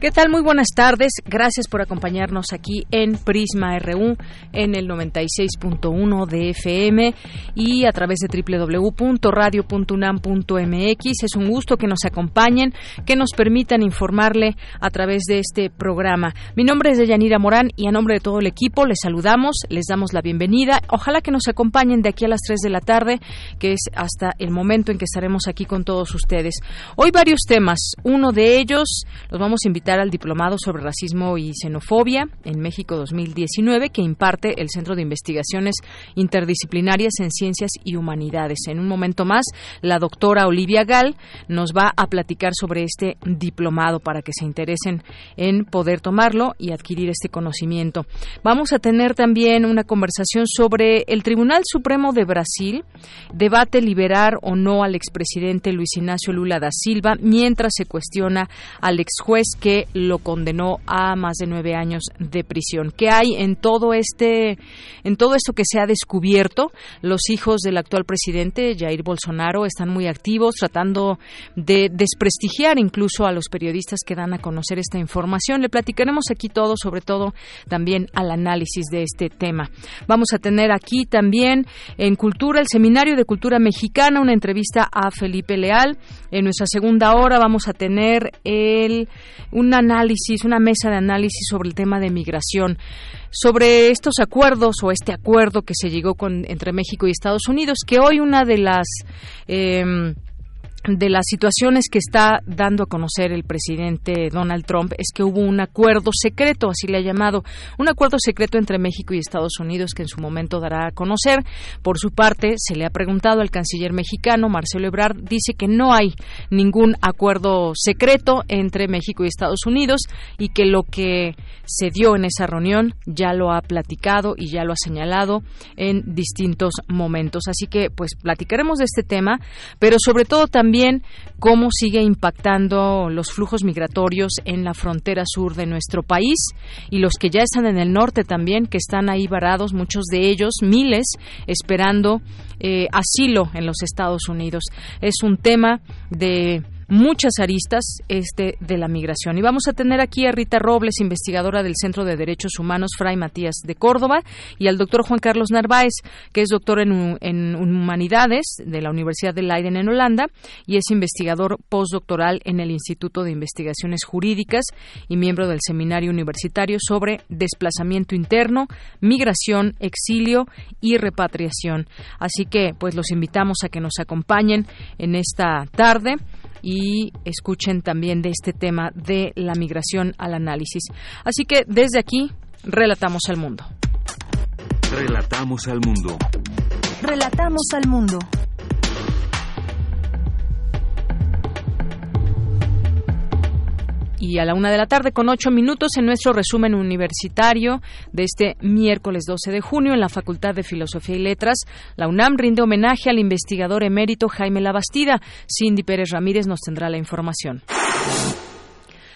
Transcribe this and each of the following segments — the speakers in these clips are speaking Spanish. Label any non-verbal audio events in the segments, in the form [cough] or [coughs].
¿Qué tal? Muy buenas tardes. Gracias por acompañarnos aquí en Prisma RU en el 96.1 de FM y a través de www.radio.unam.mx. Es un gusto que nos acompañen, que nos permitan informarle a través de este programa. Mi nombre es Deyanira Morán y a nombre de todo el equipo les saludamos, les damos la bienvenida. Ojalá que nos acompañen de aquí a las 3 de la tarde, que es hasta el momento en que estaremos aquí con todos ustedes. Hoy varios temas. Uno de ellos los vamos a invitar al Diplomado sobre Racismo y Xenofobia en México 2019 que imparte el Centro de Investigaciones Interdisciplinarias en Ciencias y Humanidades. En un momento más, la doctora Olivia Gal nos va a platicar sobre este diplomado para que se interesen en poder tomarlo y adquirir este conocimiento. Vamos a tener también una conversación sobre el Tribunal Supremo de Brasil debate liberar o no al expresidente Luis Ignacio Lula da Silva mientras se cuestiona al ex juez que lo condenó a más de nueve años de prisión. ¿Qué hay en todo este, en todo esto que se ha descubierto? Los hijos del actual presidente Jair Bolsonaro están muy activos, tratando de desprestigiar incluso a los periodistas que dan a conocer esta información. Le platicaremos aquí todo, sobre todo también al análisis de este tema. Vamos a tener aquí también en Cultura, el Seminario de Cultura Mexicana, una entrevista a Felipe Leal. En nuestra segunda hora vamos a tener el, un un análisis, una mesa de análisis sobre el tema de migración sobre estos acuerdos o este acuerdo que se llegó con, entre México y Estados Unidos, que hoy una de las eh, de las situaciones que está dando a conocer el presidente Donald Trump es que hubo un acuerdo secreto, así le ha llamado, un acuerdo secreto entre México y Estados Unidos que en su momento dará a conocer. Por su parte, se le ha preguntado al canciller mexicano, Marcelo Ebrard, dice que no hay ningún acuerdo secreto entre México y Estados Unidos y que lo que se dio en esa reunión ya lo ha platicado y ya lo ha señalado en distintos momentos. Así que, pues, platicaremos de este tema, pero sobre todo también también cómo sigue impactando los flujos migratorios en la frontera sur de nuestro país y los que ya están en el norte también, que están ahí varados, muchos de ellos, miles, esperando eh, asilo en los Estados Unidos. Es un tema de muchas aristas este de la migración. Y vamos a tener aquí a Rita Robles, investigadora del Centro de Derechos Humanos Fray Matías de Córdoba, y al doctor Juan Carlos Narváez, que es doctor en, en Humanidades de la Universidad de Leiden en Holanda y es investigador postdoctoral en el Instituto de Investigaciones Jurídicas y miembro del Seminario Universitario sobre Desplazamiento Interno, Migración, Exilio y Repatriación. Así que, pues los invitamos a que nos acompañen en esta tarde y escuchen también de este tema de la migración al análisis. Así que desde aquí, relatamos al mundo. Relatamos al mundo. Relatamos al mundo. Y a la una de la tarde con ocho minutos en nuestro resumen universitario de este miércoles 12 de junio en la Facultad de Filosofía y Letras. La UNAM rinde homenaje al investigador emérito Jaime Labastida. Cindy Pérez Ramírez nos tendrá la información.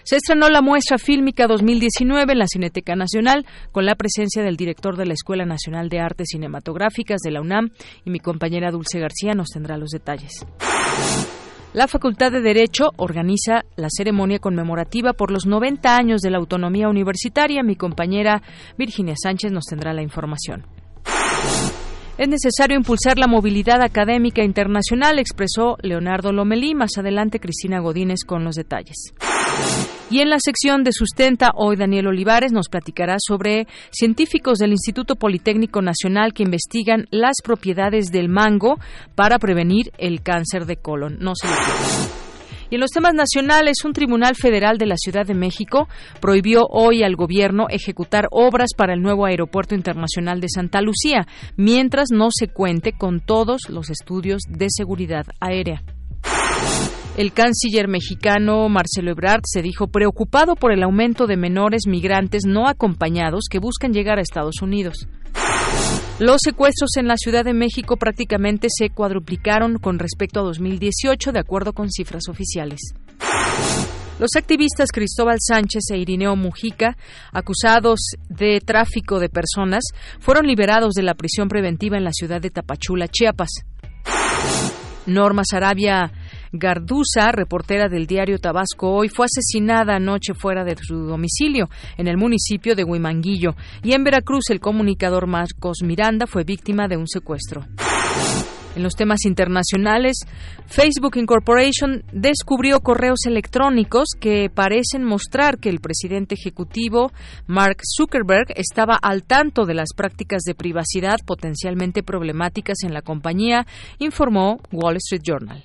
Se estrenó la muestra fílmica 2019 en la Cineteca Nacional con la presencia del director de la Escuela Nacional de Artes Cinematográficas de la UNAM y mi compañera Dulce García nos tendrá los detalles. La Facultad de Derecho organiza la ceremonia conmemorativa por los 90 años de la autonomía universitaria. Mi compañera Virginia Sánchez nos tendrá la información. Es necesario impulsar la movilidad académica internacional, expresó Leonardo Lomelí. Más adelante, Cristina Godínez con los detalles. Y en la sección de Sustenta, hoy Daniel Olivares nos platicará sobre científicos del Instituto Politécnico Nacional que investigan las propiedades del mango para prevenir el cáncer de colon. No se lo Y en los temas nacionales, un tribunal federal de la Ciudad de México prohibió hoy al gobierno ejecutar obras para el nuevo aeropuerto internacional de Santa Lucía, mientras no se cuente con todos los estudios de seguridad aérea. El canciller mexicano Marcelo Ebrard se dijo preocupado por el aumento de menores migrantes no acompañados que buscan llegar a Estados Unidos. Los secuestros en la Ciudad de México prácticamente se cuadruplicaron con respecto a 2018, de acuerdo con cifras oficiales. Los activistas Cristóbal Sánchez e Irineo Mujica, acusados de tráfico de personas, fueron liberados de la prisión preventiva en la ciudad de Tapachula, Chiapas. Norma Sarabia Garduza, reportera del diario Tabasco Hoy, fue asesinada anoche fuera de su domicilio en el municipio de Huimanguillo. Y en Veracruz, el comunicador Marcos Miranda fue víctima de un secuestro. En los temas internacionales, Facebook Incorporation descubrió correos electrónicos que parecen mostrar que el presidente ejecutivo Mark Zuckerberg estaba al tanto de las prácticas de privacidad potencialmente problemáticas en la compañía, informó Wall Street Journal.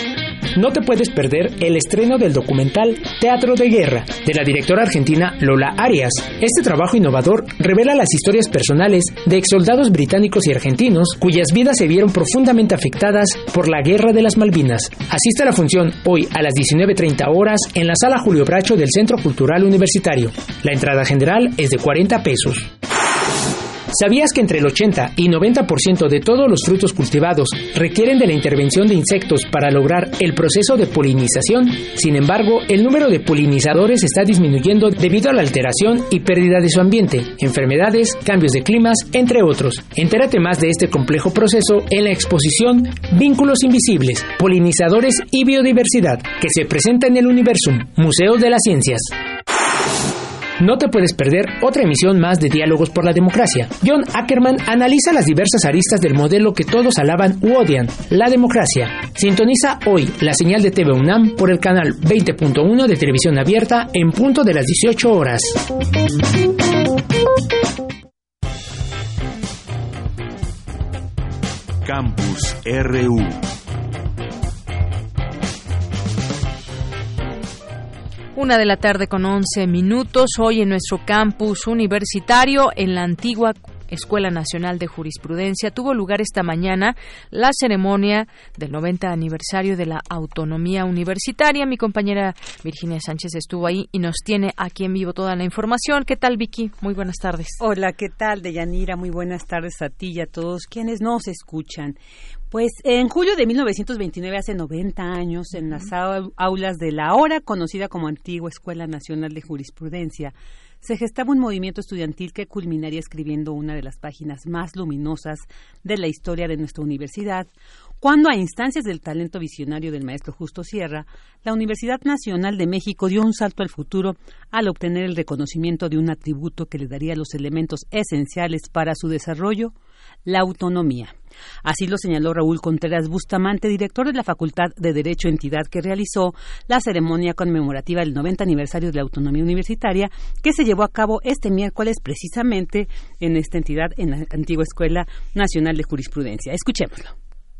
No te puedes perder el estreno del documental Teatro de Guerra de la directora argentina Lola Arias. Este trabajo innovador revela las historias personales de exsoldados británicos y argentinos cuyas vidas se vieron profundamente afectadas por la Guerra de las Malvinas. Asiste a la función hoy a las 19.30 horas en la sala Julio Bracho del Centro Cultural Universitario. La entrada general es de 40 pesos. ¿Sabías que entre el 80 y 90% de todos los frutos cultivados requieren de la intervención de insectos para lograr el proceso de polinización? Sin embargo, el número de polinizadores está disminuyendo debido a la alteración y pérdida de su ambiente, enfermedades, cambios de climas, entre otros. Entérate más de este complejo proceso en la exposición Vínculos Invisibles, Polinizadores y Biodiversidad, que se presenta en el Universum, Museo de las Ciencias. No te puedes perder otra emisión más de Diálogos por la Democracia. John Ackerman analiza las diversas aristas del modelo que todos alaban u odian, la democracia. Sintoniza hoy la señal de TV UNAM por el canal 20.1 de televisión abierta en punto de las 18 horas. Campus RU. Una de la tarde con 11 minutos, hoy en nuestro campus universitario en la antigua Escuela Nacional de Jurisprudencia tuvo lugar esta mañana la ceremonia del 90 aniversario de la autonomía universitaria. Mi compañera Virginia Sánchez estuvo ahí y nos tiene aquí en vivo toda la información. ¿Qué tal, Vicky? Muy buenas tardes. Hola, ¿qué tal, Deyanira? Muy buenas tardes a ti y a todos quienes nos escuchan. Pues en julio de 1929, hace 90 años, en las aulas de la ahora conocida como Antigua Escuela Nacional de Jurisprudencia, se gestaba un movimiento estudiantil que culminaría escribiendo una de las páginas más luminosas de la historia de nuestra universidad, cuando a instancias del talento visionario del maestro Justo Sierra, la Universidad Nacional de México dio un salto al futuro al obtener el reconocimiento de un atributo que le daría los elementos esenciales para su desarrollo, la autonomía. Así lo señaló Raúl Contreras Bustamante, director de la Facultad de Derecho Entidad, que realizó la ceremonia conmemorativa del 90 aniversario de la autonomía universitaria, que se llevó a cabo este miércoles precisamente en esta entidad, en la antigua Escuela Nacional de Jurisprudencia. Escuchémoslo.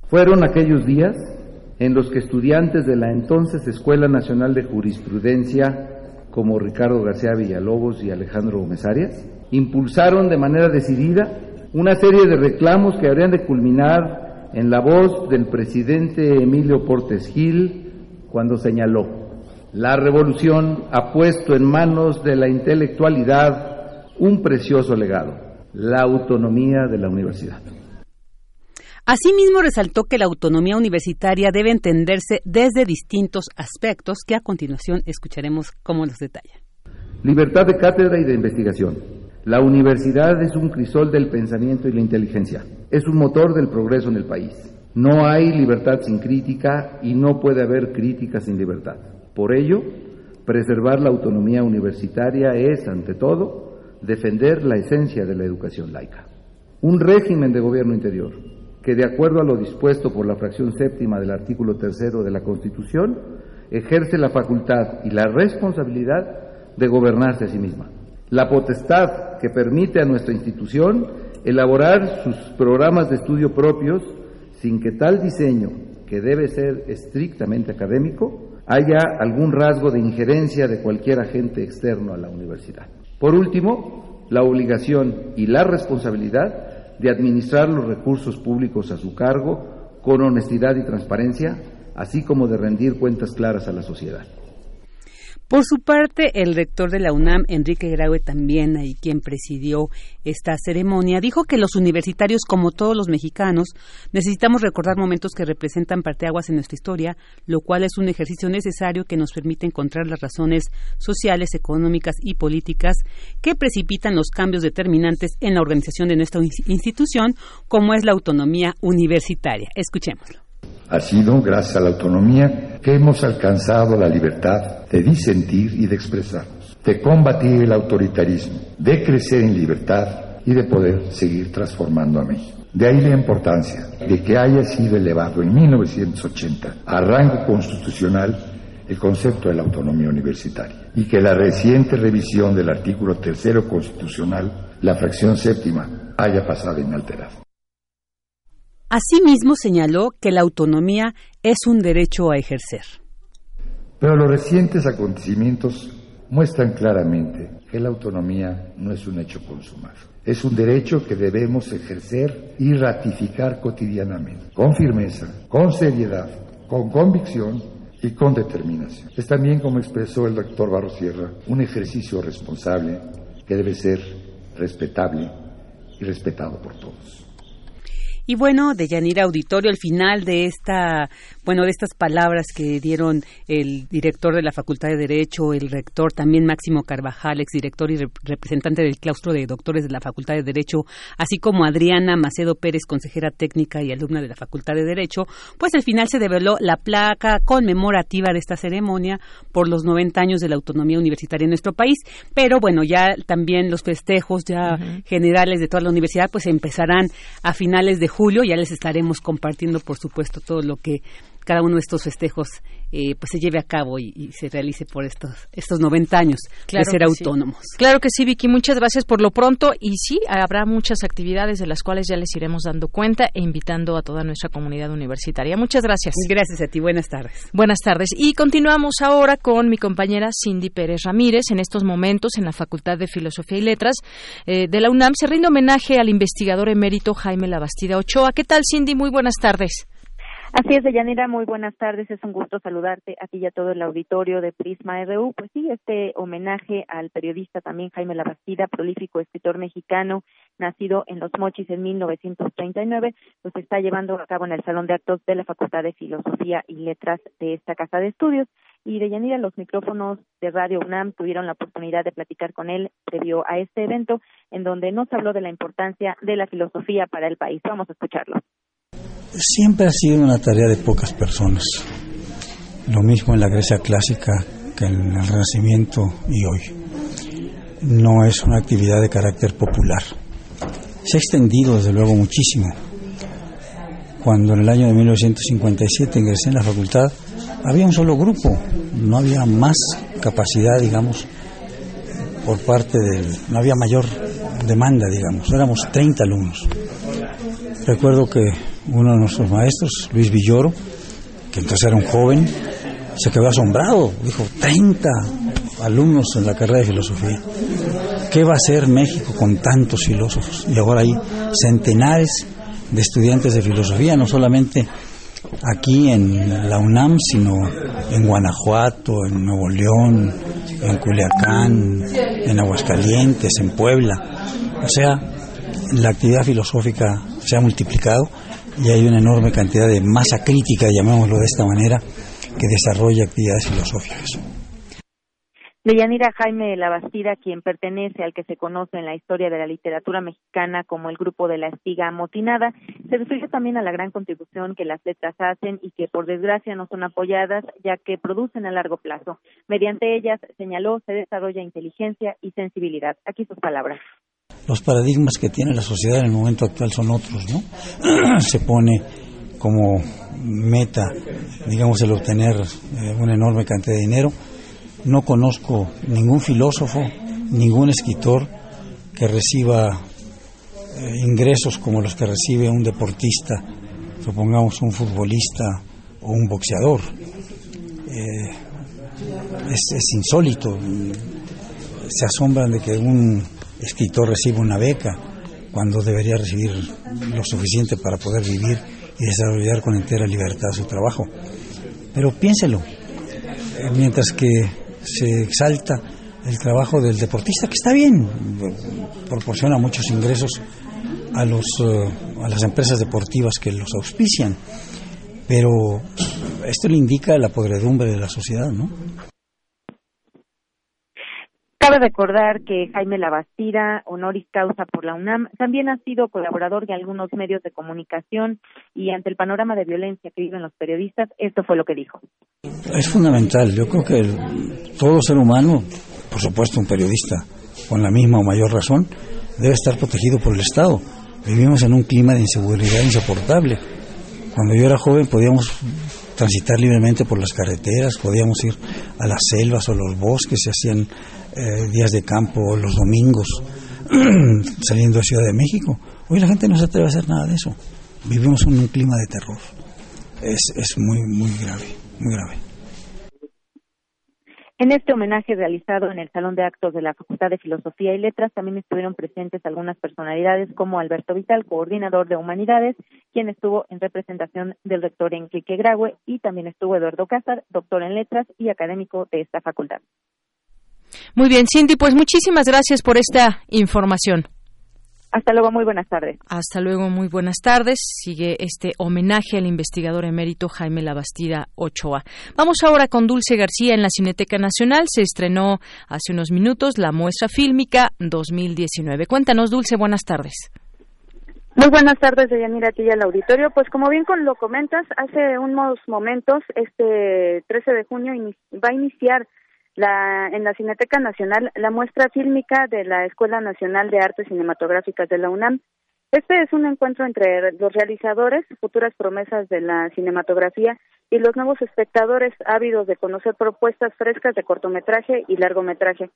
Fueron aquellos días en los que estudiantes de la entonces Escuela Nacional de Jurisprudencia, como Ricardo García Villalobos y Alejandro Gómez Arias, impulsaron de manera decidida una serie de reclamos que habrían de culminar en la voz del presidente Emilio Portes Gil cuando señaló, la revolución ha puesto en manos de la intelectualidad un precioso legado, la autonomía de la universidad. Asimismo, resaltó que la autonomía universitaria debe entenderse desde distintos aspectos que a continuación escucharemos cómo los detalla. Libertad de cátedra y de investigación, la universidad es un crisol del pensamiento y la inteligencia. Es un motor del progreso en el país. No hay libertad sin crítica y no puede haber crítica sin libertad. Por ello, preservar la autonomía universitaria es, ante todo, defender la esencia de la educación laica. Un régimen de gobierno interior que, de acuerdo a lo dispuesto por la fracción séptima del artículo tercero de la Constitución, ejerce la facultad y la responsabilidad de gobernarse a sí misma la potestad que permite a nuestra institución elaborar sus programas de estudio propios sin que tal diseño, que debe ser estrictamente académico, haya algún rasgo de injerencia de cualquier agente externo a la universidad. Por último, la obligación y la responsabilidad de administrar los recursos públicos a su cargo con honestidad y transparencia, así como de rendir cuentas claras a la sociedad. Por su parte, el rector de la UNAM, Enrique Graue, también ahí quien presidió esta ceremonia, dijo que los universitarios, como todos los mexicanos, necesitamos recordar momentos que representan parteaguas en nuestra historia, lo cual es un ejercicio necesario que nos permite encontrar las razones sociales, económicas y políticas que precipitan los cambios determinantes en la organización de nuestra institución, como es la autonomía universitaria. Escuchémoslo. Ha sido gracias a la autonomía que hemos alcanzado la libertad de disentir y de expresarnos, de combatir el autoritarismo, de crecer en libertad y de poder seguir transformando a México. De ahí la importancia de que haya sido elevado en 1980 a rango constitucional el concepto de la autonomía universitaria y que la reciente revisión del artículo tercero constitucional, la fracción séptima, haya pasado inalterada. Asimismo señaló que la autonomía es un derecho a ejercer. Pero los recientes acontecimientos muestran claramente que la autonomía no es un hecho consumado. Es un derecho que debemos ejercer y ratificar cotidianamente, con firmeza, con seriedad, con convicción y con determinación. Es también, como expresó el doctor Barro Sierra, un ejercicio responsable que debe ser respetable y respetado por todos. Y bueno, de Yanira Auditorio, al final de esta, bueno, de estas palabras que dieron el director de la Facultad de Derecho, el rector también Máximo Carvajal, exdirector y representante del claustro de doctores de la Facultad de Derecho, así como Adriana Macedo Pérez, consejera técnica y alumna de la Facultad de Derecho, pues al final se develó la placa conmemorativa de esta ceremonia por los 90 años de la autonomía universitaria en nuestro país. Pero bueno, ya también los festejos ya generales de toda la universidad pues empezarán a finales de julio. Ya les estaremos compartiendo, por supuesto, todo lo que cada uno de estos festejos eh, pues se lleve a cabo y, se realice por estos estos 90 años de ser autónomos. Claro que sí, Vicky, muchas gracias por lo pronto y sí, habrá muchas actividades de las cuales ya les iremos dando cuenta e invitando a toda nuestra comunidad universitaria. Muchas gracias. Gracias a ti, buenas tardes. Buenas tardes. Y continuamos ahora con mi compañera Cindy Pérez Ramírez. En estos momentos, en la Facultad de Filosofía y Letras eh, de la UNAM, se rinde homenaje al investigador emérito Jaime Labastida Ochoa. ¿Qué tal, Cindy? Muy buenas tardes. Así es, Deyanira, muy buenas tardes. Es un gusto saludarte a ti y a todo el auditorio de Prisma RU. Pues sí, este homenaje al periodista también Jaime Labastida, prolífico escritor mexicano, nacido en Los Mochis en 1939, pues se está llevando a cabo en el Salón de Actos de la Facultad de Filosofía y Letras de esta casa de estudios. Y Deyanira, los micrófonos de Radio UNAM tuvieron la oportunidad de platicar con él previo a este evento, en donde nos habló de la importancia de la filosofía para el país. Vamos a escucharlo siempre ha sido una tarea de pocas personas. Lo mismo en la Grecia clásica que en el Renacimiento y hoy. No es una actividad de carácter popular. Se ha extendido desde luego muchísimo. Cuando en el año de 1957 ingresé en la facultad, había un solo grupo, no había más capacidad, digamos, por parte del... no había mayor demanda, digamos, éramos 30 alumnos. Recuerdo que uno de nuestros maestros, Luis Villoro, que entonces era un joven, se quedó asombrado. Dijo, 30 alumnos en la carrera de filosofía. ¿Qué va a hacer México con tantos filósofos? Y ahora hay centenares de estudiantes de filosofía, no solamente aquí en la UNAM, sino en Guanajuato, en Nuevo León, en Culiacán, en Aguascalientes, en Puebla. O sea, la actividad filosófica se ha multiplicado y hay una enorme cantidad de masa crítica, llamémoslo de esta manera, que desarrolla actividades filosóficas. Deyanira Jaime Labastida, quien pertenece al que se conoce en la historia de la literatura mexicana como el grupo de la espiga amotinada, se refiere también a la gran contribución que las letras hacen y que por desgracia no son apoyadas ya que producen a largo plazo. Mediante ellas, señaló, se desarrolla inteligencia y sensibilidad. Aquí sus palabras los paradigmas que tiene la sociedad en el momento actual son otros, ¿no? [clears throat] Se pone como meta, digamos, el obtener eh, una enorme cantidad de dinero. No conozco ningún filósofo ningún escritor que reciba eh, ingresos como los que recibe un deportista, supongamos un futbolista o un boxeador. Eh, es, insólito. Se asombran de que un escritor reciba una beca cuando debería recibir lo suficiente para poder vivir y desarrollar con entera libertad su trabajo. Pero piénselo, eh, mientras que se exalta el trabajo del deportista, que está bien, proporciona muchos ingresos a, los, eh, a las empresas deportivas que los auspician, pero esto le indica la podredumbre de la sociedad, ¿no? Cabe recordar que Jaime Labastida, honoris causa por la UNAM, también ha sido colaborador de algunos medios de comunicación y ante el panorama de violencia que viven los periodistas, esto fue lo que dijo. Es fundamental. Yo creo que todo ser humano, por supuesto un periodista, con la misma o mayor razón, debe estar protegido por el Estado. Vivimos en un clima de inseguridad insoportable. Cuando yo era joven podíamos transitar libremente por las carreteras, podíamos ir a las selvas o los bosques, se hacían eh, días de campo los domingos [clears throat] saliendo de Ciudad de México. Hoy la gente no se atreve a hacer nada de eso. Vivimos en un clima de terror. Es, es muy, muy grave, muy grave. En este homenaje realizado en el Salón de Actos de la Facultad de Filosofía y Letras también estuvieron presentes algunas personalidades como Alberto Vital, coordinador de Humanidades, quien estuvo en representación del rector Enrique Graue, y también estuvo Eduardo Cázar, doctor en Letras y académico de esta facultad. Muy bien, Cindy, pues muchísimas gracias por esta información. Hasta luego, muy buenas tardes. Hasta luego, muy buenas tardes. Sigue este homenaje al investigador emérito Jaime Labastida Ochoa. Vamos ahora con Dulce García en la Cineteca Nacional. Se estrenó hace unos minutos la muestra fílmica 2019. Cuéntanos, Dulce, buenas tardes. Muy buenas tardes, Deyanira, aquí al auditorio. Pues como bien lo comentas, hace unos momentos, este 13 de junio, va a iniciar la, en la Cineteca Nacional la muestra fílmica de la Escuela Nacional de Artes Cinematográficas de la UNAM. Este es un encuentro entre los realizadores, futuras promesas de la cinematografía, y los nuevos espectadores ávidos de conocer propuestas frescas de cortometraje y largometraje.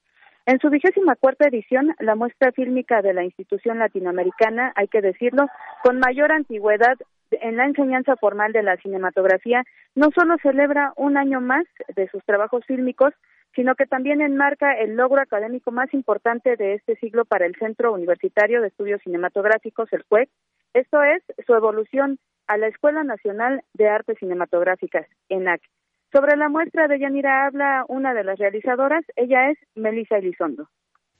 En su vigésima cuarta edición, la muestra fílmica de la institución latinoamericana, hay que decirlo, con mayor antigüedad en la enseñanza formal de la cinematografía, no solo celebra un año más de sus trabajos fílmicos, sino que también enmarca el logro académico más importante de este siglo para el Centro Universitario de Estudios Cinematográficos, el CUEC, esto es su evolución a la Escuela Nacional de Artes Cinematográficas, ENAC. Sobre la muestra de Yanira habla una de las realizadoras, ella es Melissa Elizondo.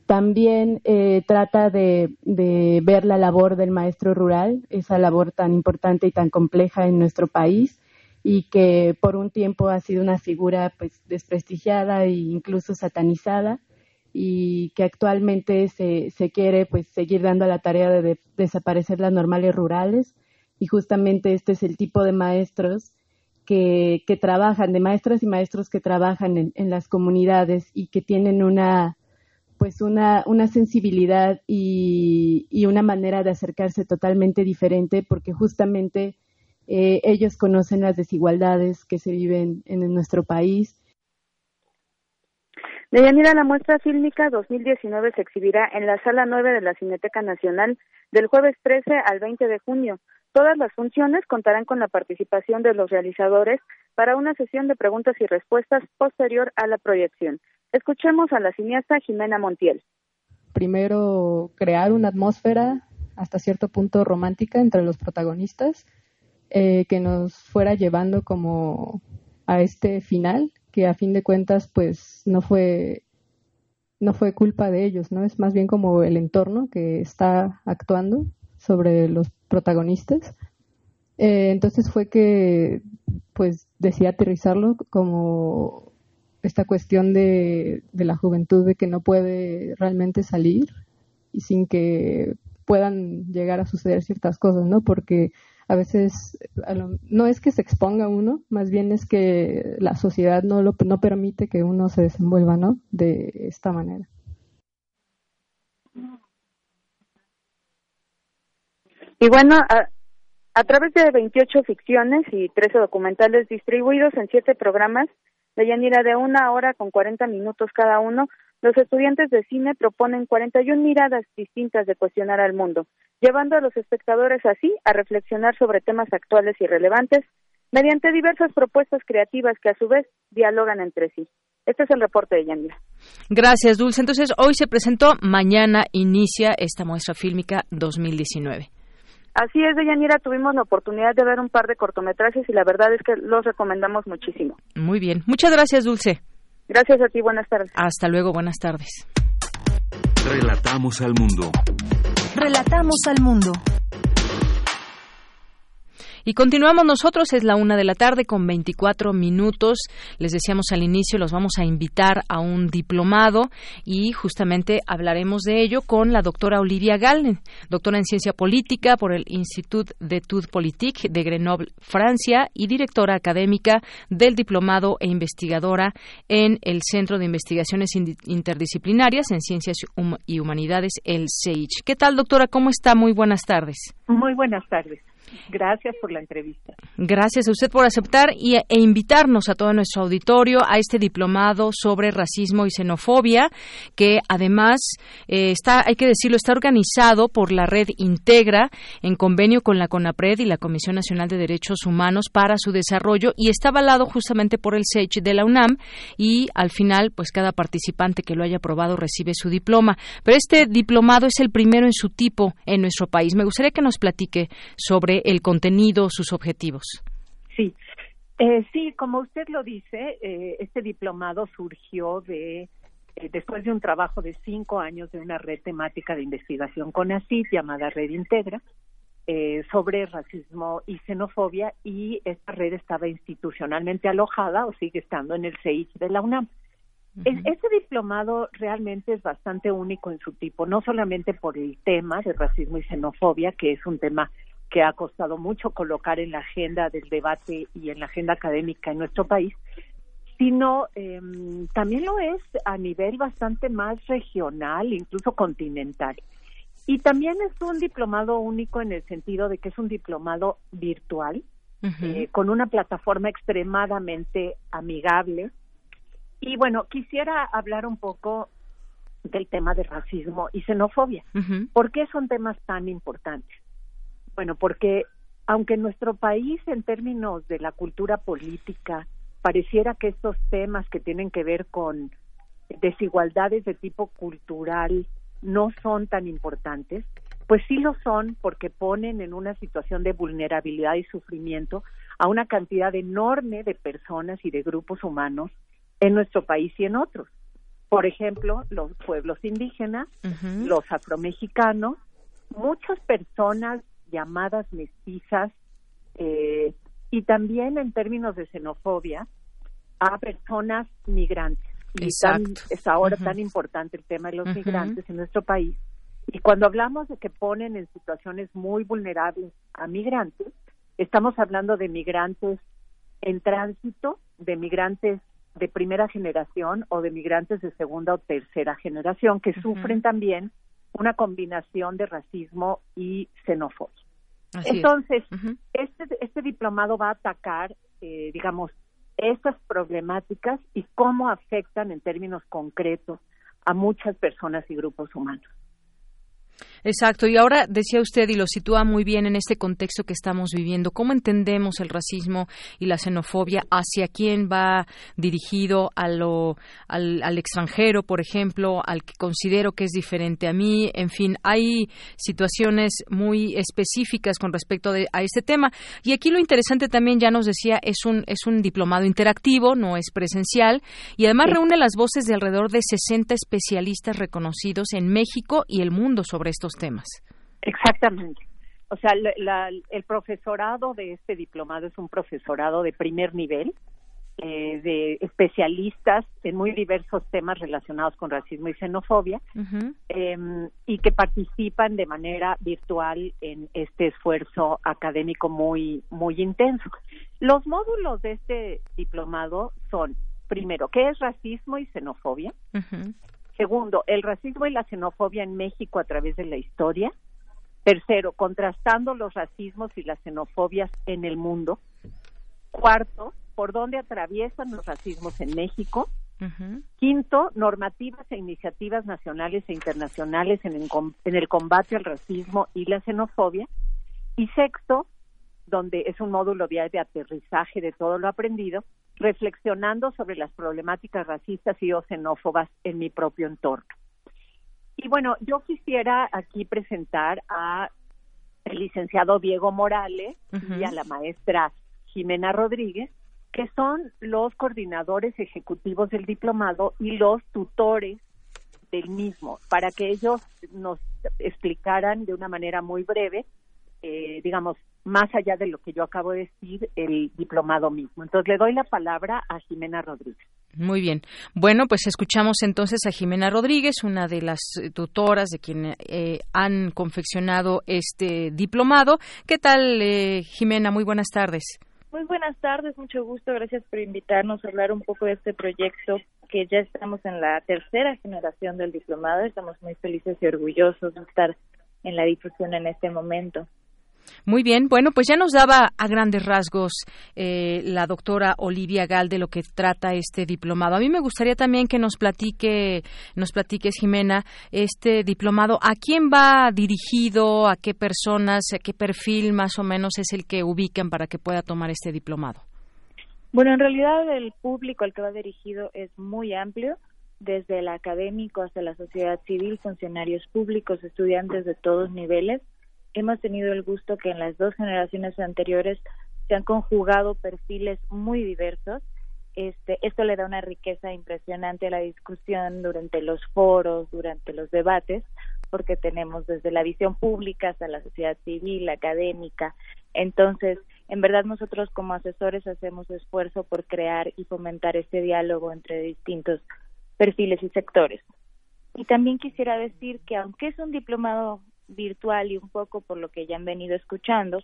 También eh, trata de, de ver la labor del maestro rural, esa labor tan importante y tan compleja en nuestro país, y que por un tiempo ha sido una figura pues desprestigiada e incluso satanizada y que actualmente se, se quiere pues seguir dando la tarea de, desaparecer las normales rurales. Y justamente este es el tipo de maestros que, que trabajan, de maestras y maestros que trabajan en, en las comunidades y que tienen una pues una, una sensibilidad y, y una manera de acercarse totalmente diferente porque justamente eh, ellos conocen las desigualdades que se viven en, nuestro país. Deyanira, la muestra fílmica 2019 se exhibirá en la sala 9 de la Cineteca Nacional del jueves 13 al 20 de junio. Todas las funciones contarán con la participación de los realizadores para una sesión de preguntas y respuestas posterior a la proyección. Escuchemos a la cineasta Jimena Montiel. Primero, crear una atmósfera hasta cierto punto romántica entre los protagonistas eh, que nos fuera llevando como a este final, que a fin de cuentas pues no fue no fue culpa de ellos, ¿no? Es más bien como el entorno que está actuando sobre los protagonistas. Eh, entonces fue que pues decía aterrizarlo como esta cuestión de, de la juventud de que no puede realmente salir y sin que puedan llegar a suceder ciertas cosas, ¿no? Porque a veces no es que se exponga uno, más bien es que la sociedad no lo no permite que uno se desenvuelva, ¿no? De esta manera. Y bueno, a, a través de 28 ficciones y 13 documentales distribuidos en siete programas, de Yanira de una hora con 40 minutos cada uno, los estudiantes de cine proponen 41 miradas distintas de cuestionar al mundo, llevando a los espectadores así a reflexionar sobre temas actuales y relevantes mediante diversas propuestas creativas que a su vez dialogan entre sí. Este es el reporte de Yanira. Gracias, Dulce. Entonces, hoy se presentó, mañana inicia esta muestra fílmica 2019. Así es, Deyanira, tuvimos la oportunidad de ver un par de cortometrajes y la verdad es que los recomendamos muchísimo. Muy bien. Muchas gracias, Dulce. Gracias a ti, buenas tardes. Hasta luego, buenas tardes. Relatamos al mundo. Relatamos al mundo. Y continuamos nosotros, es la una de la tarde con 24 minutos. Les decíamos al inicio, los vamos a invitar a un diplomado y justamente hablaremos de ello con la doctora Olivia Gall, doctora en ciencia política por el Institut d'Etudes Politiques de Grenoble, Francia, y directora académica del diplomado e investigadora en el Centro de Investigaciones Interdisciplinarias en Ciencias y Humanidades, el CEICH. ¿Qué tal, doctora? ¿Cómo está? Muy buenas tardes. Muy buenas tardes. Gracias por la entrevista. Gracias a usted por aceptar y, e invitarnos a todo nuestro auditorio a este diplomado sobre racismo y xenofobia, que además eh, está, hay que decirlo, está organizado por la red Integra en convenio con la CONAPRED y la Comisión Nacional de Derechos Humanos para su desarrollo y está avalado justamente por el SECH de la UNAM y al final, pues cada participante que lo haya aprobado recibe su diploma. Pero este diplomado es el primero en su tipo en nuestro país. Me gustaría que nos platique sobre el contenido, sus objetivos. Sí, eh, sí, como usted lo dice, eh, este diplomado surgió de eh, después de un trabajo de cinco años de una red temática de investigación con ACID llamada Red Integra sobre racismo y xenofobia y esta red estaba institucionalmente alojada o sigue estando en el CEIC de la UNAM. Este diplomado realmente es bastante único en su tipo, no solamente por el tema de racismo y xenofobia, que es un tema que ha costado mucho colocar en la agenda del debate y en la agenda académica en nuestro país, sino em, también lo es a nivel bastante más regional, incluso continental. Y también es un diplomado único en el sentido de que es un diplomado virtual, eh, con una plataforma extremadamente amigable. Y bueno, quisiera hablar un poco del tema de racismo y xenofobia. ¿Por qué son temas tan importantes? Bueno, porque aunque en nuestro país, en términos de la cultura política, pareciera que estos temas que tienen que ver con desigualdades de tipo cultural no son tan importantes, pues sí lo son porque ponen en una situación de vulnerabilidad y sufrimiento a una cantidad enorme de personas y de grupos humanos en nuestro país y en otros. Por ejemplo, los pueblos indígenas, los afromexicanos, muchas personas llamadas mestizas eh, y también en términos de xenofobia a personas migrantes. Y es ahora tan importante el tema de los migrantes en nuestro país. Y cuando hablamos de que ponen en situaciones muy vulnerables a migrantes, estamos hablando de migrantes en tránsito, de migrantes de primera generación o de migrantes de segunda o tercera generación que sufren también una combinación de racismo y xenofobia. Entonces, este, este diplomado va a atacar, eh, digamos, estas problemáticas y cómo afectan en términos concretos a muchas personas y grupos humanos. Exacto. Y ahora decía usted, y lo sitúa muy bien en este contexto que estamos viviendo, ¿cómo entendemos el racismo y la xenofobia? ¿Hacia quién va dirigido? A lo, al, al extranjero, por ejemplo, al que considero que es diferente a mí. En fin, hay situaciones muy específicas con respecto a este tema. Y aquí lo interesante también, ya nos decía, es un, es un diplomado interactivo, no es presencial, y además reúne las voces de alrededor de 60 especialistas reconocidos en México y el mundo sobre estos temas. Exactamente. O sea, el profesorado de este diplomado es un profesorado de primer nivel, eh, de especialistas en muy diversos temas relacionados con racismo y xenofobia, em, y que participan de manera virtual en este esfuerzo académico muy, muy intenso. Los módulos de este diplomado son, primero, ¿qué es racismo y xenofobia? Segundo, el racismo y la xenofobia en México a través de la historia. Tercero, contrastando los racismos y las xenofobias en el mundo. Cuarto, por dónde atraviesan los racismos en México. Quinto, normativas e iniciativas nacionales e internacionales en el, en el combate al racismo y la xenofobia. Y sexto, donde es un módulo de, de aterrizaje de todo lo aprendido, reflexionando sobre las problemáticas racistas y o xenófobas en mi propio entorno. Y bueno, yo quisiera aquí presentar a el licenciado Diego Morales y a la maestra Jimena Rodríguez, que son los coordinadores ejecutivos del diplomado y los tutores del mismo, para que ellos nos explicaran de una manera muy breve, eh, digamos, más allá de lo que yo acabo de decir, el diplomado mismo. Entonces le doy la palabra a Jimena Rodríguez. Muy bien. Bueno, pues escuchamos entonces a Jimena Rodríguez, una de las tutoras de quienes eh, han confeccionado este diplomado. ¿Qué tal, eh, Jimena? Muy buenas tardes. Muy buenas tardes, mucho gusto. Gracias por invitarnos a hablar un poco de este proyecto que ya estamos en la tercera generación del diplomado. Estamos muy felices y orgullosos de estar en la difusión en este momento. Muy bien, bueno, pues ya nos daba a grandes rasgos eh, la doctora Olivia Gal de lo que trata este diplomado. A mí me gustaría también que nos platique, nos platiques, Jimena, este diplomado, ¿a quién va dirigido, a qué personas, a qué perfil más o menos es el que ubican para que pueda tomar este diplomado? Bueno, en realidad el público al que va dirigido es muy amplio desde el académico hasta la sociedad civil, funcionarios públicos, estudiantes de todos niveles hemos tenido el gusto que en las dos generaciones anteriores se han conjugado perfiles muy diversos. Este, esto le da una riqueza impresionante a la discusión durante los foros, durante los debates, porque tenemos desde la visión pública hasta la sociedad civil, académica. Entonces, en verdad nosotros como asesores hacemos esfuerzo por crear y fomentar este diálogo entre distintos perfiles y sectores. Y también quisiera decir que aunque es un diplomado virtual y un poco por lo que ya han venido escuchando,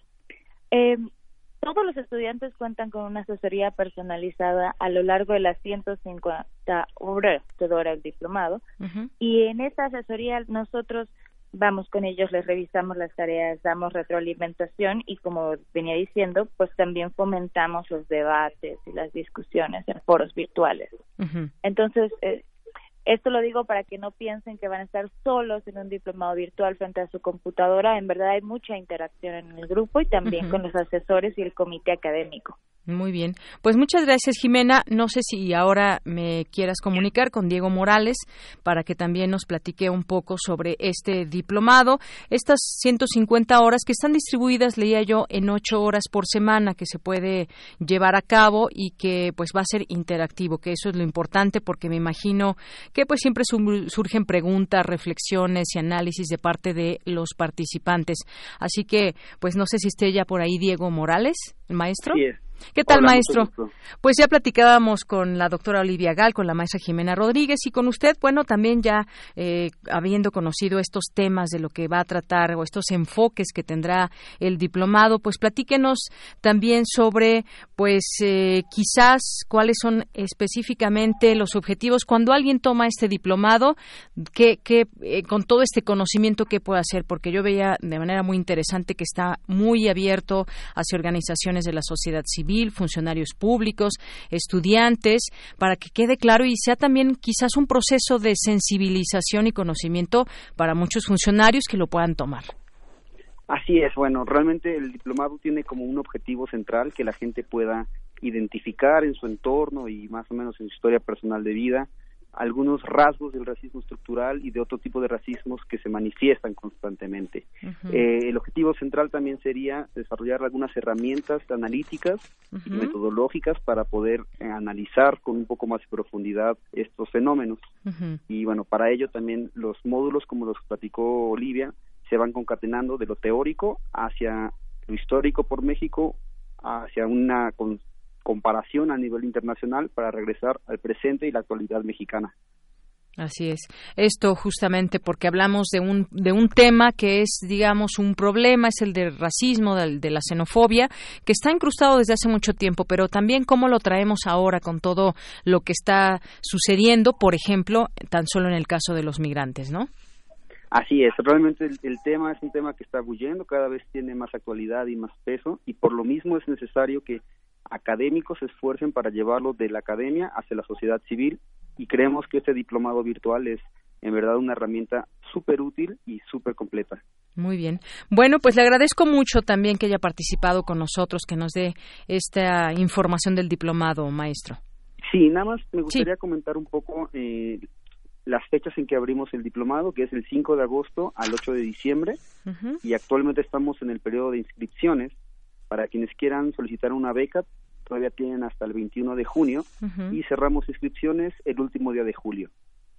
eh, todos los estudiantes cuentan con una asesoría personalizada a lo largo de las 150 horas que dura el diplomado. Y en esta asesoría nosotros vamos con ellos, les revisamos las tareas, damos retroalimentación y como venía diciendo, pues también fomentamos los debates y las discusiones en foros virtuales. Entonces, eh, esto lo digo para que no piensen que van a estar solos en un diplomado virtual frente a su computadora. En verdad hay mucha interacción en el grupo y también con los asesores y el comité académico. Muy bien. Pues muchas gracias, Jimena. No sé si ahora me quieras comunicar con Diego Morales para que también nos platique un poco sobre este diplomado. Estas 150 horas que están distribuidas, leía yo, en ocho horas por semana que se puede llevar a cabo y que pues va a ser interactivo, que eso es lo importante porque me imagino que pues siempre surgen preguntas, reflexiones y análisis de parte de los participantes. Así que pues no sé si esté ya por ahí Diego Morales, el maestro. ¿Qué tal, maestro? Pues ya platicábamos con la doctora Olivia Gal, con la maestra Jimena Rodríguez y con usted, bueno, también ya eh, habiendo conocido estos temas de lo que va a tratar o estos enfoques que tendrá el diplomado, pues platíquenos también sobre, pues eh, quizás cuáles son específicamente los objetivos. Cuando alguien toma este diplomado, que, eh, con todo este conocimiento que puede hacer, porque yo veía de manera muy interesante que está muy abierto hacia organizaciones de la sociedad civil funcionarios públicos, estudiantes, para que quede claro y sea también quizás un proceso de sensibilización y conocimiento para muchos funcionarios que lo puedan tomar. Así es, bueno, realmente el diplomado tiene como un objetivo central que la gente pueda identificar en su entorno y más o menos en su historia personal de vida algunos rasgos del racismo estructural y de otro tipo de racismos que se manifiestan constantemente. eh, el objetivo central también sería desarrollar algunas herramientas analíticas y metodológicas para poder eh, analizar con un poco más de profundidad estos fenómenos. Y bueno, para ello también los módulos, como los platicó Olivia, se van concatenando de lo teórico hacia lo histórico por México, hacia una comparación a nivel internacional para regresar al presente y la actualidad mexicana. Así es. Esto justamente porque hablamos de un, de un tema que es, digamos, un problema, es el del racismo, del, de la xenofobia, que está incrustado desde hace mucho tiempo, pero también cómo lo traemos ahora con todo lo que está sucediendo, por ejemplo, tan solo en el caso de los migrantes, ¿no? Así es, realmente el, el tema es un tema que está bullendo, cada vez tiene más actualidad y más peso, y por lo mismo es necesario que académicos se esfuercen para llevarlo de la academia hacia la sociedad civil y creemos que este diplomado virtual es en verdad una herramienta súper útil y súper completa. Muy bien. Bueno, pues le agradezco mucho también que haya participado con nosotros, que nos dé esta información del diplomado, maestro. Sí, nada más me gustaría comentar un poco eh, las fechas en que abrimos el diplomado, que es el 5 de agosto al 8 de diciembre, y actualmente estamos en el periodo de inscripciones. Para quienes quieran solicitar una beca, todavía tienen hasta el 21 de junio, y cerramos inscripciones el último día de julio.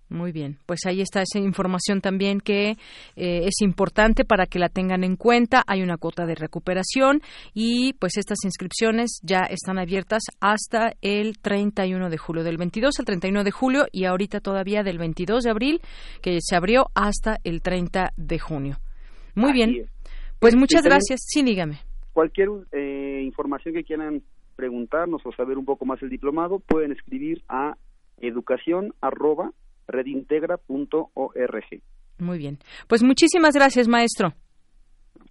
Muy bien, pues ahí está esa información también que eh, es importante para que la tengan en cuenta. Hay una cuota de recuperación y pues estas inscripciones ya están abiertas hasta el 31 de julio, del 22 al 31 de julio y ahorita todavía del 22 de abril que se abrió hasta el 30 de junio. Muy bien, pues muchas gracias. Sí, dígame. Cualquier eh, información que quieran preguntarnos o saber un poco más el diplomado pueden escribir a educación redintegra.org. Muy bien. Pues muchísimas gracias, maestro.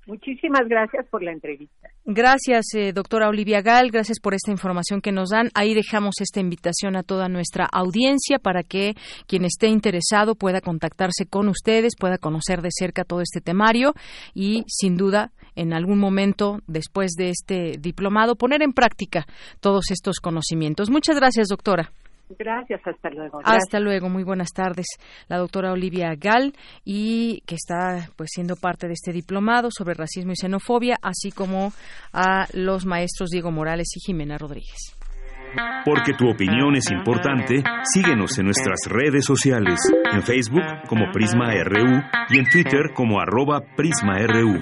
Muchísimas gracias por la entrevista. Gracias, eh, doctora Olivia Gal. Gracias por esta información que nos dan. Ahí dejamos esta invitación a toda nuestra audiencia para que quien esté interesado pueda contactarse con ustedes, pueda conocer de cerca todo este temario y, sin duda, en algún momento después de este diplomado, poner en práctica todos estos conocimientos. Muchas gracias, doctora. Gracias, hasta luego. Hasta luego, muy buenas tardes. La doctora Olivia Gal y que está pues siendo parte de este diplomado sobre racismo y xenofobia, así como a los maestros Diego Morales y Jimena Rodríguez. Porque tu opinión es importante, síguenos en nuestras redes sociales, en Facebook como Prisma RU y en Twitter como arroba PrismaRU.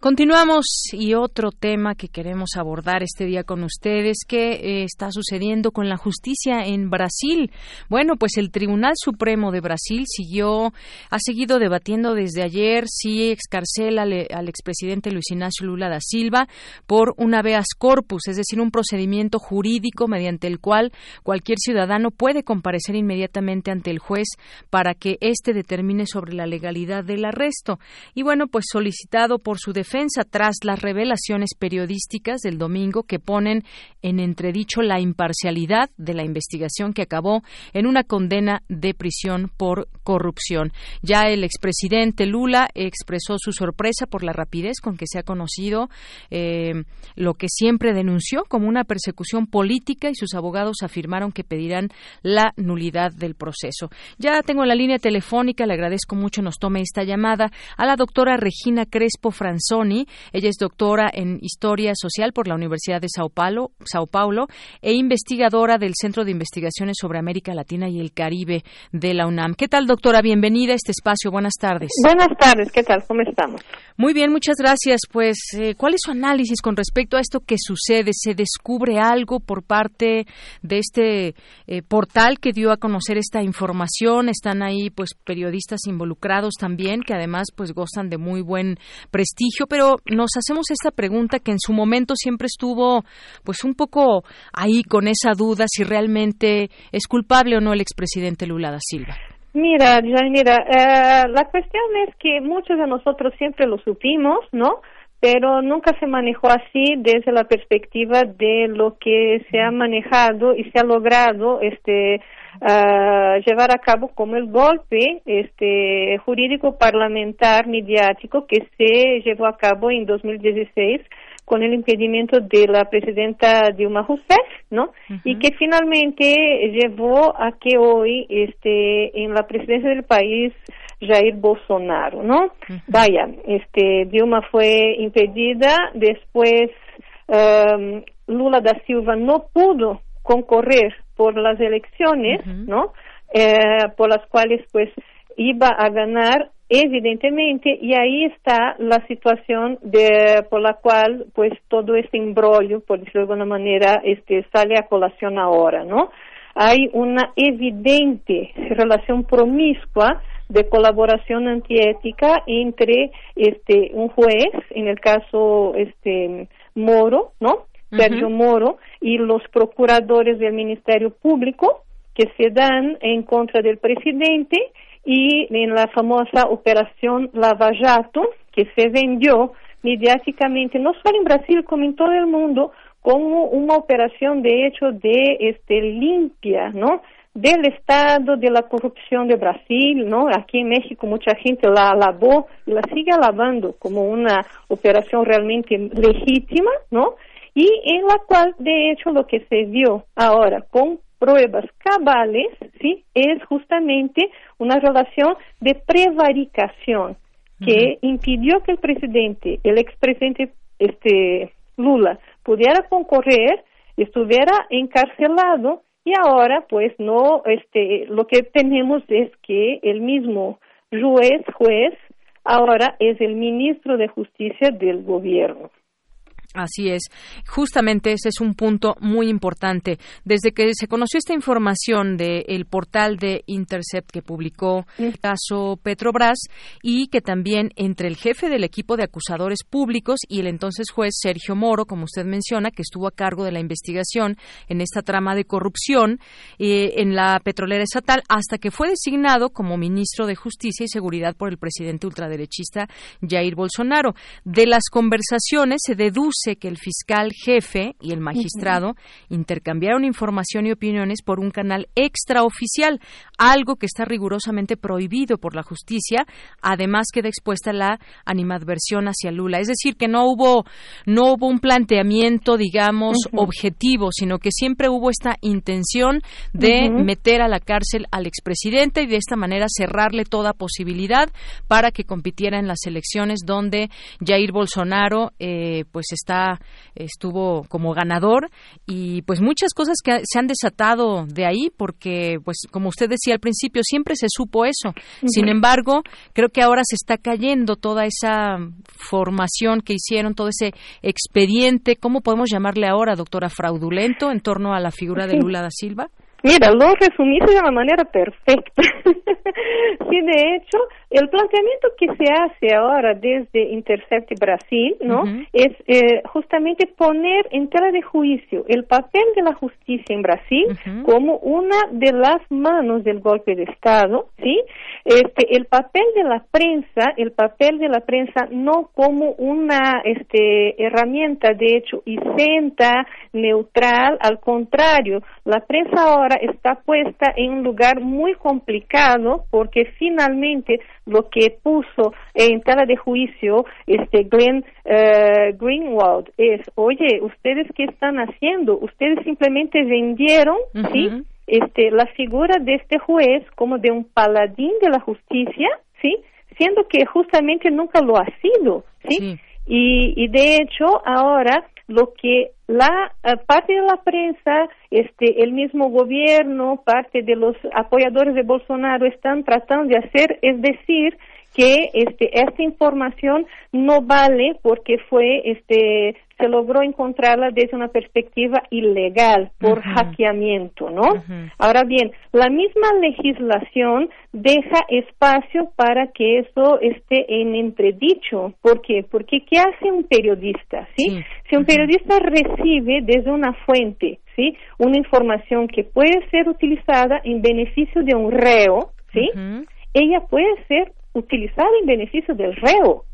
Continuamos y otro tema que queremos abordar este día con ustedes, ¿qué eh, está sucediendo con la justicia en Brasil? Bueno, pues el Tribunal Supremo de Brasil siguió, ha seguido debatiendo desde ayer si excarcela al, expresidente Luis Ignacio Lula da Silva por un habeas corpus, es decir, un procedimiento jurídico mediante el cual cualquier ciudadano puede comparecer inmediatamente ante el juez para que éste determine sobre la legalidad del arresto. Y bueno, pues solicitado por su defensa defensa tras las revelaciones periodísticas del domingo que ponen en entredicho la imparcialidad de la investigación que acabó en una condena de prisión por corrupción. Ya el expresidente Lula expresó su sorpresa por la rapidez con que se ha conocido eh, lo que siempre denunció como una persecución política y sus abogados afirmaron que pedirán la nulidad del proceso. Ya tengo la línea telefónica, le agradezco mucho nos tome esta llamada a la doctora Regina Crespo Ella es doctora en Historia Social por la Universidad de Sao Paulo, Sao Paulo e investigadora del Centro de Investigaciones sobre América Latina y el Caribe de la UNAM. ¿Qué tal, doctora? Bienvenida a este espacio. Buenas tardes. Buenas tardes. ¿Qué tal? ¿Cómo estamos? Muy bien, muchas gracias. Pues, eh, ¿cuál es su análisis con respecto a esto que sucede? ¿Se descubre algo por parte de este eh, portal que dio a conocer esta información? Están ahí, pues, periodistas involucrados también, que además, pues, gozan de muy buen prestigio pero nos hacemos esta pregunta que en su momento siempre estuvo pues un poco ahí con esa duda si realmente es culpable o no el expresidente Lula da Silva. Mira, mira, eh, la cuestión es que muchos de nosotros siempre lo supimos, ¿no? Pero nunca se manejó así desde la perspectiva de lo que se ha manejado y se ha logrado este uh, llevar a cabo como el golpe este jurídico parlamentar mediático que se llevó a cabo en 2016 con el impedimento de la presidenta Dilma Rousseff, ¿no? Y que finalmente llevó a que hoy este en la presidencia del país Jair Bolsonaro, ¿no? Vaya, este Dilma fue impedida, después um, Lula da Silva no pudo concorrer por las elecciones, ¿no? Eh, por las cuales pues iba a ganar evidentemente y ahí está la situación de por la cual pues todo este embrollo por decirlo de alguna manera este sale a colación ahora no hay una evidente relación promiscua de colaboración antiética entre este un juez en el caso este Moro no Sergio Moro y los procuradores del Ministerio Público que se dan en contra del presidente y en la famosa operación Lava Jato, que se vendió mediáticamente, no solo en Brasil, como en todo el mundo, como una operación de hecho de este limpia, ¿no? del Estado, de la corrupción de Brasil, ¿no? Aquí en México mucha gente la alabó y la sigue alabando como una operación realmente legítima, ¿no? Y en la cual, de hecho, lo que se vio ahora con pruebas cabales, ¿sí? Es justamente una relación de prevaricación que impidió que el presidente, el expresidente este, Lula, pudiera concorrer, estuviera encarcelado y ahora pues no, este, lo que tenemos es que el mismo juez, juez, ahora es el ministro de Justicia del gobierno. Así es. Justamente ese es un punto muy importante. Desde que se conoció esta información del portal de Intercept que publicó el caso Petrobras y que también entre el jefe del equipo de acusadores públicos y el entonces juez Sergio Moro, como usted menciona, que estuvo a cargo de la investigación en esta trama de corrupción eh, en la petrolera estatal, hasta que fue designado como ministro de Justicia y Seguridad por el presidente ultraderechista Jair Bolsonaro. De las conversaciones se deduce que el fiscal jefe y el magistrado intercambiaron información y opiniones por un canal extraoficial, algo que está rigurosamente prohibido por la justicia, además queda expuesta la animadversión hacia Lula. Es decir, que no hubo, no hubo un planteamiento, digamos, objetivo, sino que siempre hubo esta intención de meter a la cárcel al expresidente y de esta manera cerrarle toda posibilidad para que compitiera en las elecciones donde Jair Bolsonaro eh, pues está estuvo como ganador y pues muchas cosas que se han desatado de ahí porque pues como usted decía al principio siempre se supo eso. Sin embargo, creo que ahora se está cayendo toda esa formación que hicieron, todo ese expediente, ¿cómo podemos llamarle ahora, doctora, fraudulento en torno a la figura de Lula da Silva? Mira, lo resumiste de una manera perfecta. [laughs] sí, de hecho, el planteamiento que se hace ahora desde Intercept Brasil, ¿no? Es eh, justamente poner en tela de juicio el papel de la justicia en Brasil como una de las manos del golpe de Estado, ¿sí? Este, el papel de la prensa, el papel de la prensa no como una este, herramienta de hecho isenta, neutral, al contrario, la prensa ahora está puesta en un lugar muy complicado porque finalmente lo que puso en tela de juicio este Glenn eh, Greenwald es, oye, ustedes qué están haciendo? Ustedes simplemente vendieron, ¿sí? Este, la figura de este juez como de un paladín de la justicia, ¿sí? Siendo que justamente nunca lo ha sido, ¿sí? Y, y de hecho ahora lo que la eh, parte de la prensa, este, el mismo gobierno, parte de los apoyadores de Bolsonaro están tratando de hacer, es decir, que este, esta información no vale porque fue este, se logró encontrarla desde una perspectiva ilegal por hackeamiento, ¿no? Ahora bien, la misma legislación deja espacio para que eso esté en entredicho. ¿Por qué? Porque ¿qué hace un periodista? ¿sí? Si un periodista recibe desde una fuente, ¿sí? Una información que puede ser utilizada en beneficio de un reo, ¿sí? Ella puede ser utilizada en beneficio del reo,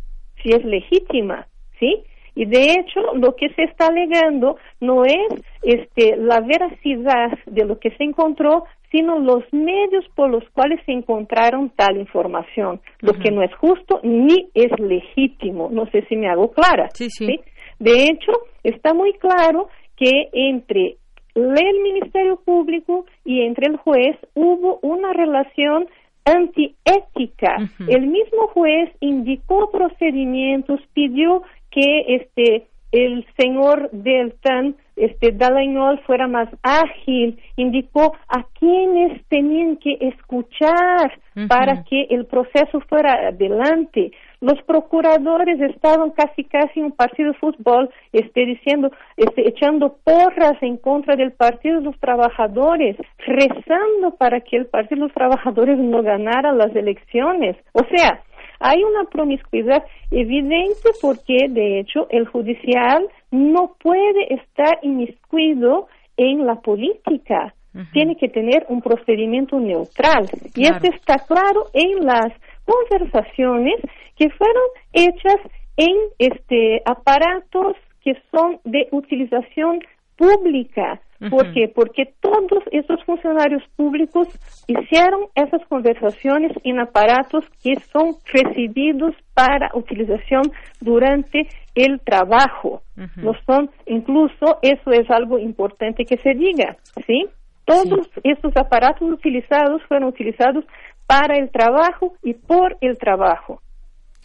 si es legítima, ¿sí? Y de hecho, lo que se está alegando no es este, la veracidad de lo que se encontró, sino los medios por los cuales se encontraron tal información, lo que no es justo ni es legítimo. No sé si me hago clara. Sí, sí. De hecho, está muy claro que entre el Ministerio Público y entre el juez hubo una relación antiética. El mismo juez indicó procedimientos, pidió que este el señor Deltan este Dalainol fuera más ágil, indicó a quienes tenían que escuchar para que el proceso fuera adelante. Los procuradores estaban casi casi en un partido de fútbol, este diciendo, este echando porras en contra del Partido de los Trabajadores, rezando para que el Partido de los Trabajadores no ganara las elecciones. O sea, hay una promiscuidad evidente porque, de hecho, el judicial no puede estar inmiscuido en la política. tiene que tener un procedimiento neutral. Y esto está claro en las conversaciones que fueron hechas en este aparatos que son de utilización pública. ¿Por qué? Porque todos esos funcionarios públicos hicieron esas conversaciones en aparatos que son recibidos para utilización durante el trabajo. No son, incluso eso es algo importante que se diga, ¿sí? Todos esos aparatos utilizados fueron utilizados para el trabajo y por el trabajo.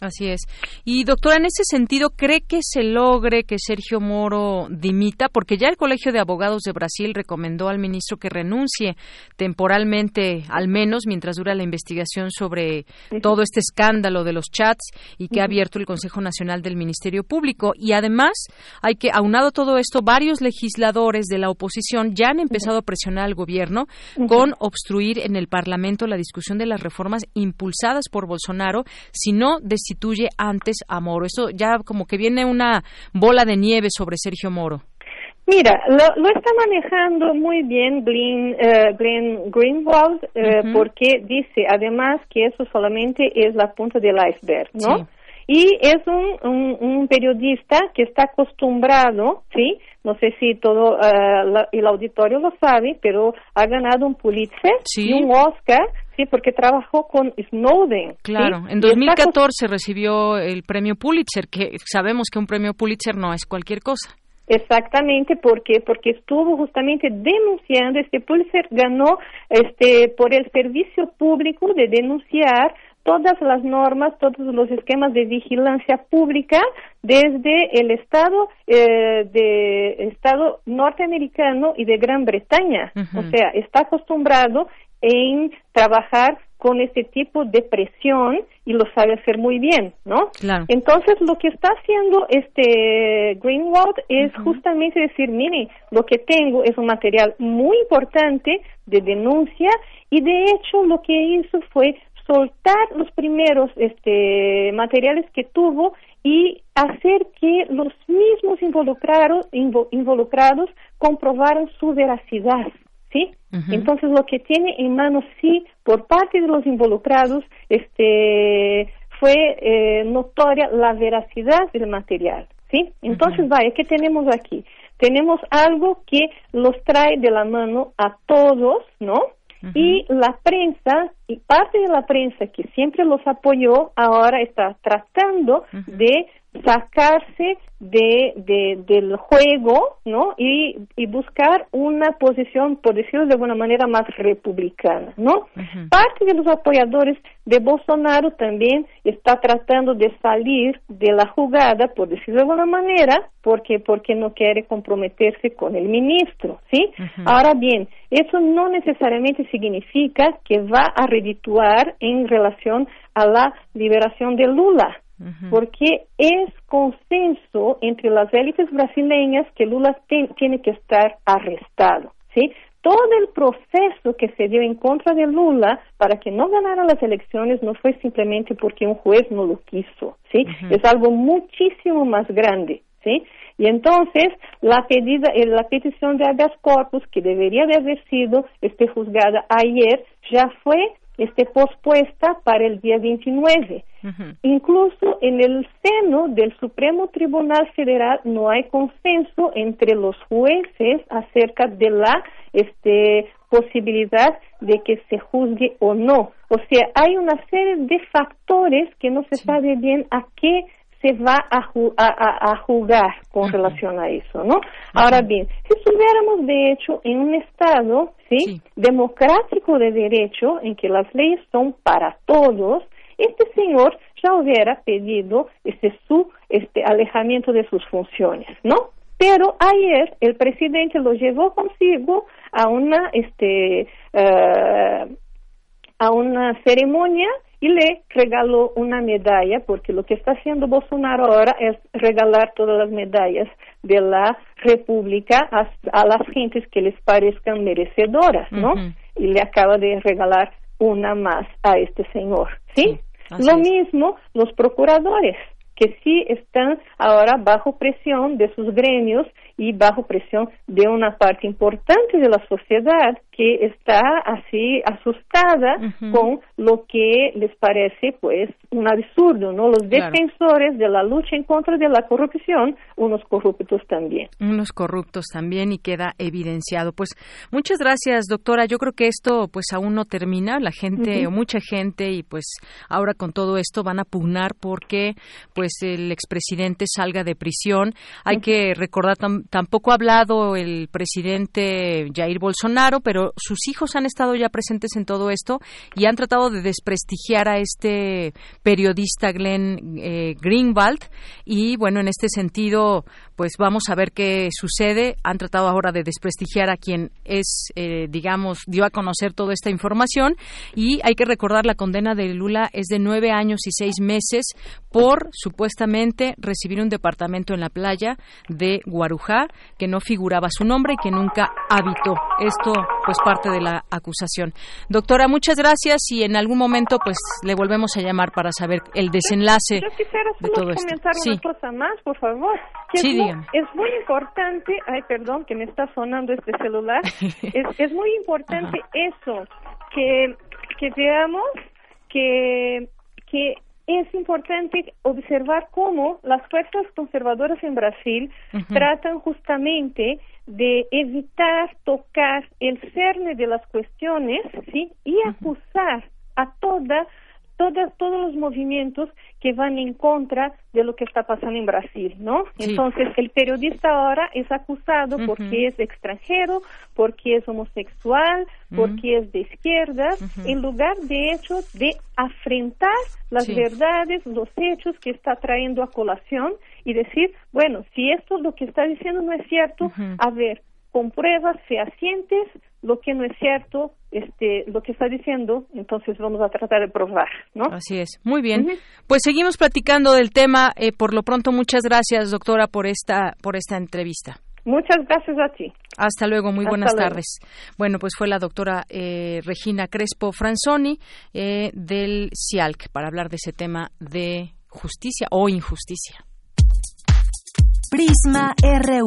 Así es. Y doctora, en ese sentido, ¿cree que se logre que Sergio Moro dimita? Porque ya el Colegio de Abogados de Brasil recomendó al ministro que renuncie temporalmente, al menos mientras dura la investigación sobre todo este escándalo de los chats y que ha abierto el Consejo Nacional del Ministerio Público. Y además, hay que, aunado todo esto, varios legisladores de la oposición ya han empezado a presionar al gobierno con obstruir en el Parlamento la discusión de las reformas impulsadas por Bolsonaro, si no antes a Moro. Eso ya como que viene una bola de nieve sobre Sergio Moro. Mira, lo, está manejando muy bien Glenn, eh, Greenwald eh, porque dice además que eso solamente es la punta del iceberg, ¿no? Y es un, un, periodista que está acostumbrado, ¿sí? No sé si todo eh, el auditorio lo sabe, pero ha ganado un Pulitzer y un Oscar sí, porque trabajó con Snowden. Claro, en 2014 recibió el premio Pulitzer, que sabemos que un premio Pulitzer no es cualquier cosa. Exactamente, porque porque estuvo justamente denunciando este Pulitzer ganó este por el servicio público de denunciar todas las normas, todos los esquemas de vigilancia pública desde el Estado eh, de Estado norteamericano y de Gran Bretaña. O sea, está acostumbrado en trabajar con este tipo de presión y lo sabe hacer muy bien, ¿no? Claro. Entonces, lo que está haciendo este Greenwald es justamente decir, mire, lo que tengo es un material muy importante de denuncia y de hecho lo que hizo fue soltar los primeros este materiales que tuvo y hacer que los mismos involucrados involucrados comprobaran su veracidad. ¿Sí? Entonces lo que tiene en mano sí por parte de los involucrados este fue eh, notoria la veracidad del material, ¿sí? Entonces vaya, ¿qué tenemos aquí? Tenemos algo que los trae de la mano a todos, ¿no? Y la prensa, y parte de la prensa que siempre los apoyó, ahora está tratando de sacarse de, de, del juego, ¿no? Y, y, buscar una posición, por decirlo de alguna manera, más republicana, ¿no? Parte de los apoyadores de Bolsonaro también está tratando de salir de la jugada, por decirlo de alguna manera, porque porque no quiere comprometerse con el ministro, ¿sí? Ahora bien, eso no necesariamente significa que va a redituar en relación a la liberación de Lula, porque es consenso entre las élites brasileñas que Lula tiene que estar arrestado, ¿sí? Todo el proceso que se dio en contra de Lula para que no ganara las elecciones no fue simplemente porque un juez no lo quiso, ¿sí? Es algo muchísimo más grande, ¿sí? Y entonces la pedida, eh, la petición de habeas corpus que debería de haber sido este juzgada ayer ya fue esté pospuesta para el día 29. Incluso en el seno del Supremo Tribunal Federal no hay consenso entre los jueces acerca de la este, posibilidad de que se juzgue o no. O sea, hay una serie de factores que no se sabe bien a qué se va a, a, jugar con relación a eso, ¿no? Ahora bien, si estuviéramos de hecho en un Estado, ¿sí? Democrático de derecho, en que las leyes son para todos, este señor ya hubiera pedido este su este alejamiento de sus funciones, ¿no? Pero ayer el presidente lo llevó consigo a una este uh, a una ceremonia y le regaló una medalla, porque lo que está haciendo Bolsonaro ahora es regalar todas las medallas de la República a, las gentes que les parezcan merecedoras, ¿no? Y le acaba de regalar una más a este señor, ¿sí? lo mismo los procuradores que sí están ahora bajo presión de sus gremios y bajo presión de una parte importante de la sociedad que está así asustada con lo que les parece pues un absurdo, ¿no? Los defensores de la lucha en contra de la corrupción, unos corruptos también. Unos corruptos también y queda evidenciado. Pues muchas gracias, doctora. Yo creo que esto pues aún no termina. La gente o mucha gente y pues ahora con todo esto van a pugnar porque pues el expresidente salga de prisión. Hay que recordar tampoco ha hablado el presidente Jair Bolsonaro, pero sus hijos han estado ya presentes en todo esto y han tratado de desprestigiar a este periodista Glenn eh, Greenwald. Y bueno, en este sentido, pues vamos a ver qué sucede. Han tratado ahora de desprestigiar a quien es, eh, digamos, dio a conocer toda esta información. Y hay que recordar la condena de Lula es de nueve años y seis meses por supuestamente recibir un departamento en la playa de Guarujá que no figuraba su nombre y que nunca habitó. Esto, pues, parte de la acusación. Doctora, muchas gracias y en algún momento, pues, le volvemos a llamar para saber el desenlace Yo quisiera de todo esto. comentar una cosa más, por favor. sí, es, muy, es muy importante, ay, perdón, que me está sonando este celular. [laughs] es, es muy importante eso, que, que veamos que, que es importante observar cómo las fuerzas conservadoras en Brasil tratan justamente de evitar tocar el cerne de las cuestiones, ¿sí? Y acusar a toda todos los movimientos que van en contra de lo que está pasando en Brasil, ¿no? Entonces, el periodista ahora es acusado porque es extranjero, porque es homosexual, porque es de izquierdas, en lugar de hecho de afrentar las verdades, los hechos que está trayendo a colación y decir, bueno, si esto lo que está diciendo no es cierto, a ver, con pruebas fehacientes, lo que no es cierto, este, lo que está diciendo, entonces vamos a tratar de probar, ¿no? Así es. Muy bien. Pues seguimos platicando del tema. Eh, por lo pronto, muchas gracias, doctora, por esta, por esta entrevista. Muchas gracias a ti. Hasta luego, muy buenas tardes. Bueno, pues fue la doctora eh, Regina Crespo Franzoni eh, del CIALC para hablar de ese tema de justicia o injusticia. Prisma RU.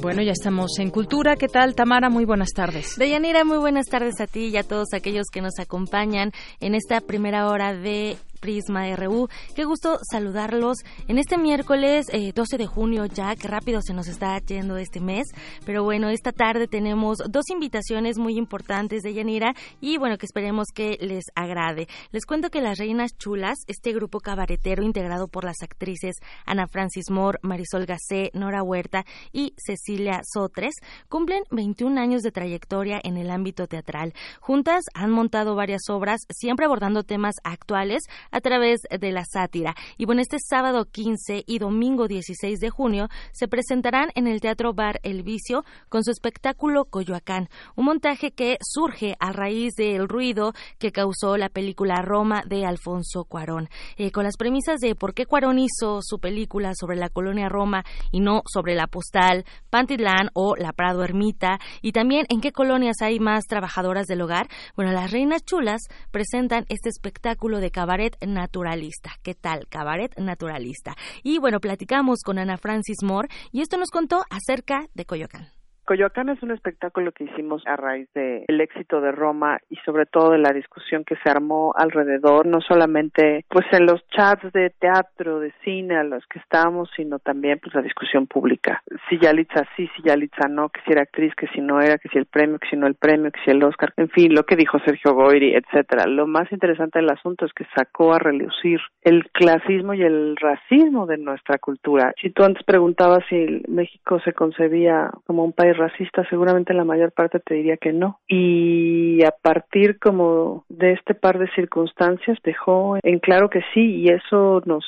Bueno, ya estamos en Cultura. ¿Qué tal, Tamara? Muy buenas tardes. Deyanira, muy buenas tardes a ti y a todos aquellos que nos acompañan en esta primera hora de Prisma RU. Qué gusto saludarlos en este miércoles 12 eh, de junio ya, que rápido se nos está yendo este mes. Pero bueno, esta tarde tenemos dos invitaciones muy importantes de Yanira y bueno, que esperemos que les agrade. Les cuento que Las Reinas Chulas, este grupo cabaretero integrado por las actrices Ana Francis Moore, Marisol Gacé, Nora Huerta y Cecilia Sotres, cumplen 21 años de trayectoria en el ámbito teatral. Juntas han montado varias obras, siempre abordando temas actuales, a través de la sátira. Y bueno, este sábado 15 y domingo 16 de junio se presentarán en el Teatro Bar El Vicio con su espectáculo Coyoacán, un montaje que surge a raíz del ruido que causó la película Roma de Alfonso Cuarón. Eh, con las premisas de por qué Cuarón hizo su película sobre la colonia Roma y no sobre la postal, Pantitlán o la Prado Ermita, y también en qué colonias hay más trabajadoras del hogar, bueno, las Reinas Chulas presentan este espectáculo de cabaret naturalista. ¿Qué tal? Cabaret naturalista. Y bueno, platicamos con Ana Francis Moore y esto nos contó acerca de Coyoacán. Coyoacán es un espectáculo que hicimos a raíz del el éxito de Roma y sobre todo de la discusión que se armó alrededor, no solamente pues en los chats de teatro, de cine a los que estábamos, sino también pues la discusión pública. Si Yalitza sí, si Yalitza no, que si era actriz, que si no era, que si el premio, que si no el premio, que si el Oscar, en fin, lo que dijo Sergio Goyri, etcétera. Lo más interesante del asunto es que sacó a relucir el clasismo y el racismo de nuestra cultura. Si tú antes preguntabas si México se concebía como un país racista, seguramente la mayor parte te diría que no. Y a partir como de este par de circunstancias dejó en claro que sí y eso nos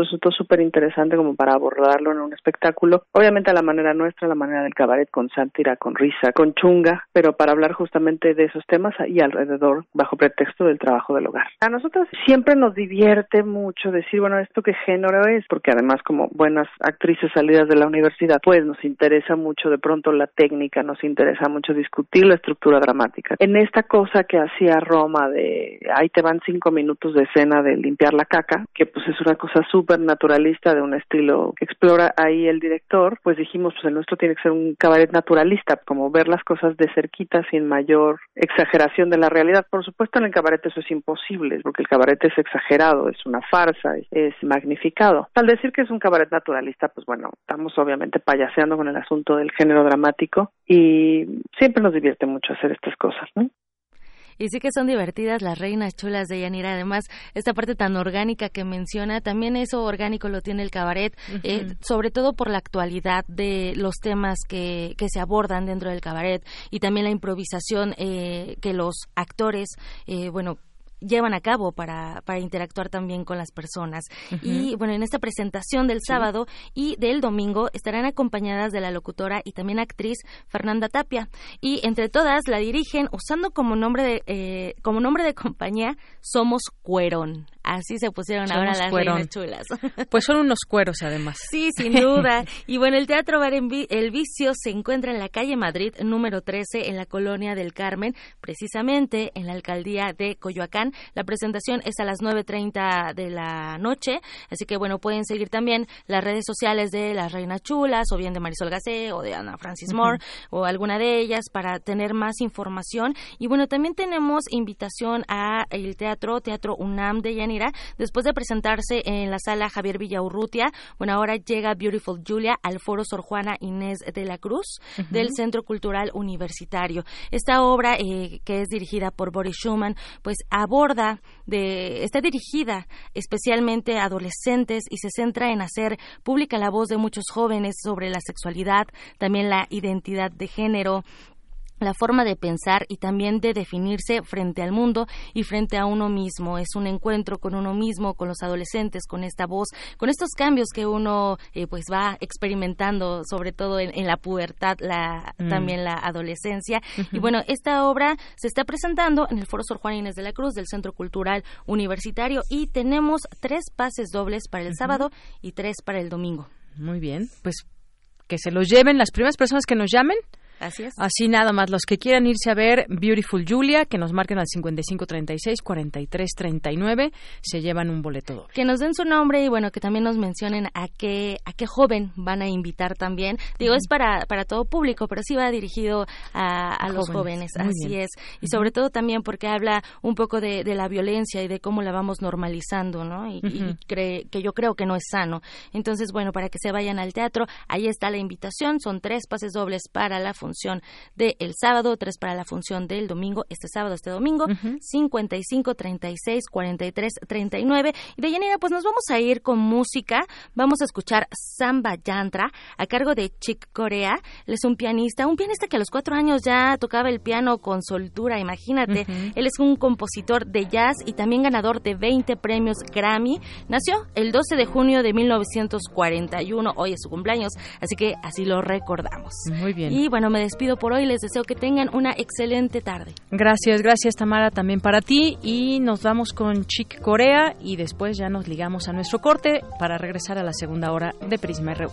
resultó súper interesante como para abordarlo en un espectáculo, obviamente a la manera nuestra, a la manera del cabaret, con sátira, con risa, con chunga, pero para hablar justamente de esos temas y alrededor, bajo pretexto del trabajo del hogar. A nosotros siempre nos divierte mucho decir, bueno, ¿esto qué género es? Porque además como buenas actrices salidas de la universidad, pues nos interesa mucho de pronto la técnica, nos interesa mucho discutir la estructura dramática. En esta cosa que hacía Roma de ahí te van cinco minutos de escena de limpiar la caca, que pues es una cosa súper naturalista de un estilo que explora ahí el director, pues dijimos, pues el nuestro tiene que ser un cabaret naturalista, como ver las cosas de cerquita sin mayor exageración de la realidad. Por supuesto en el cabaret eso es imposible, porque el cabaret es exagerado, es una farsa, es, magnificado. Al decir que es un cabaret naturalista, pues bueno, estamos obviamente payaseando con el asunto del género dramático y siempre nos divierte mucho hacer estas cosas, ¿no? Y sí que son divertidas las reinas chulas de Yanira. Además, esta parte tan orgánica que menciona, también eso orgánico lo tiene el cabaret, eh, sobre todo por la actualidad de los temas que, que se abordan dentro del cabaret y también la improvisación eh, que los actores, eh, bueno, llevan a cabo para, para interactuar también con las personas. Y bueno, en esta presentación del sábado y del domingo estarán acompañadas de la locutora y también actriz Fernanda Tapia. Y entre todas la dirigen usando como nombre de, eh, como nombre de compañía Somos Cuerón. Así se pusieron ahora las reinas chulas. [laughs] Pues son unos cueros además. Sí, sin duda. [laughs] Y bueno, el Teatro Bar El Vicio se encuentra en la calle Madrid número 13 en la colonia del Carmen, precisamente en la alcaldía de Coyoacán. La presentación es a las 9.30 de la noche, así que bueno, pueden seguir también las redes sociales de las reinas chulas o bien de Marisol Gacé o de Ana Francis Moore o alguna de ellas para tener más información. Y bueno, también tenemos invitación a el teatro, Teatro UNAM de Yanni después de presentarse en la sala Javier Villaurrutia, bueno, ahora llega Beautiful Julia al foro Sor Juana Inés de la Cruz del Centro Cultural Universitario. Esta obra, eh, que es dirigida por Boris Schumann, pues aborda, de, está dirigida especialmente a adolescentes y se centra en hacer pública la voz de muchos jóvenes sobre la sexualidad, también la identidad de género, la forma de pensar y también de definirse frente al mundo y frente a uno mismo. Es un encuentro con uno mismo, con los adolescentes, con esta voz, con estos cambios que uno eh, pues va experimentando, sobre todo en, la pubertad, la, mm. también la adolescencia. Y bueno, esta obra se está presentando en el Foro Sor Juan Inés de la Cruz del Centro Cultural Universitario y tenemos tres pases dobles para el sábado y tres para el domingo. Muy bien, pues que se los lleven las primeras personas que nos llamen Así es. Así nada más, los que quieran irse a ver Beautiful Julia, que nos marquen al 5536-4339, se llevan un boleto Que nos den su nombre y bueno, que también nos mencionen a qué, a qué joven van a invitar también. Digo, es para, para todo público, pero sí va dirigido a, los jóvenes, así es. Y sobre todo también porque habla un poco de, la violencia y de cómo la vamos normalizando, ¿no? Y, cree, que yo creo que no es sano. Entonces, bueno, para que se vayan al teatro, ahí está la invitación, son tres pases dobles para la función función del sábado, tres para la función del domingo, este sábado, este domingo, 55, 36, 43, 39. Y de llenera, pues nos vamos a ir con música. Vamos a escuchar Samba Yantra a cargo de Chick Corea. Él es un pianista, un pianista que a los cuatro años ya tocaba el piano con soltura, imagínate. Él es un compositor de jazz y también ganador de 20 premios Grammy. Nació el 12 de junio de 1941, hoy es su cumpleaños, así que así lo recordamos. Muy bien. Y bueno, me despido por hoy. Les deseo que tengan una excelente tarde. Gracias, gracias Tamara también para ti. Y nos vamos con Chic Corea y después ya nos ligamos a nuestro corte para regresar a la segunda hora de Prisma RU.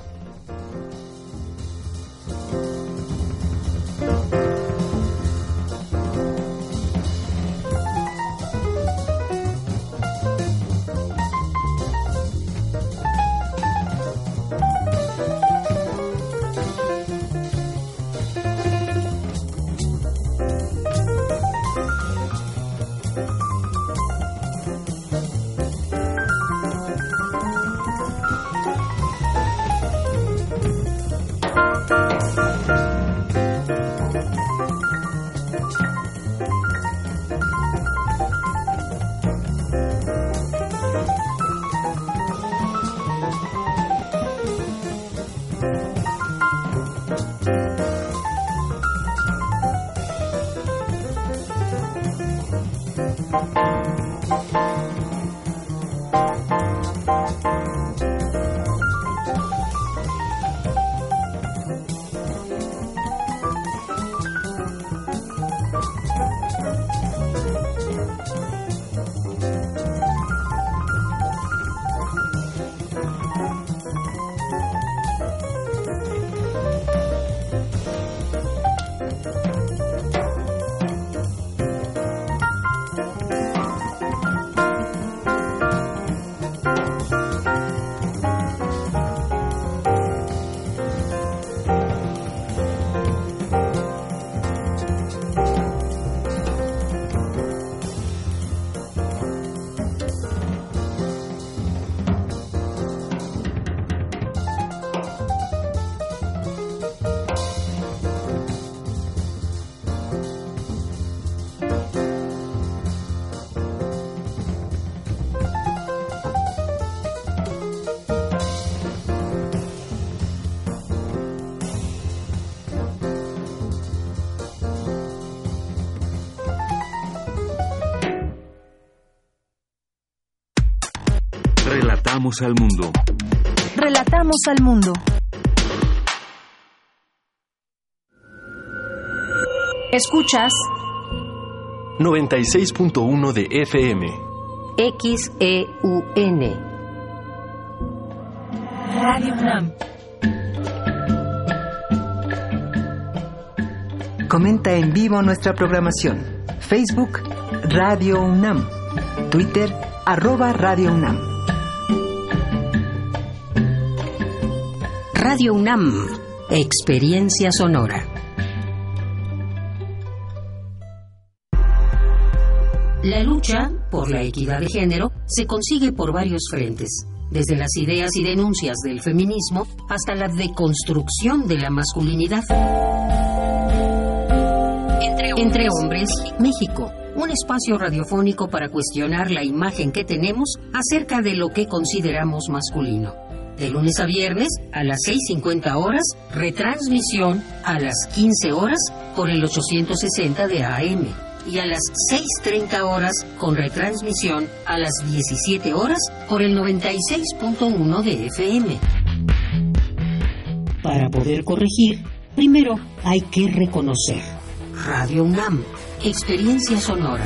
Relatamos al mundo. Relatamos al mundo. Escuchas 96.1 de FM. XEUN. Radio UNAM. Comenta en vivo nuestra programación. Facebook Radio UNAM. Twitter arroba Radio UNAM. Radio UNAM. Experiencia sonora. La lucha por la equidad de género se consigue por varios frentes, desde las ideas y denuncias del feminismo hasta la deconstrucción de la masculinidad. Entre hombres, México, un espacio radiofónico para cuestionar la imagen que tenemos acerca de lo que consideramos masculino. De lunes a viernes a las 6.50 horas, retransmisión a las 15 horas por el 860 de AM y a las 6.30 horas con retransmisión a las 17 horas por el 96.1 de FM. Para poder corregir, primero hay que reconocer. Radio UNAM, experiencia sonora.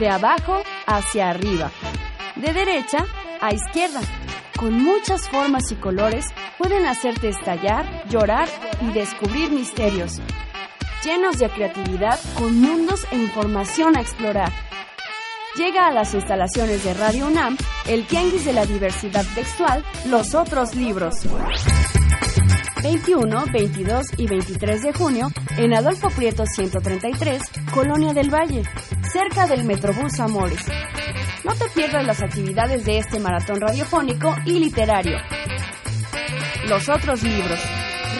De abajo hacia arriba. De derecha a izquierda. Con muchas formas y colores pueden hacerte estallar, llorar y descubrir misterios. Llenos de creatividad con mundos e información a explorar. Llega a las instalaciones de Radio UNAM el Tianguis de la Diversidad Textual, Los Otros Libros. 21, 22 y 23 de junio en Adolfo Prieto 133, Colonia del Valle, cerca del Metrobús Amores. No te pierdas las actividades de este maratón radiofónico y literario. Los otros libros.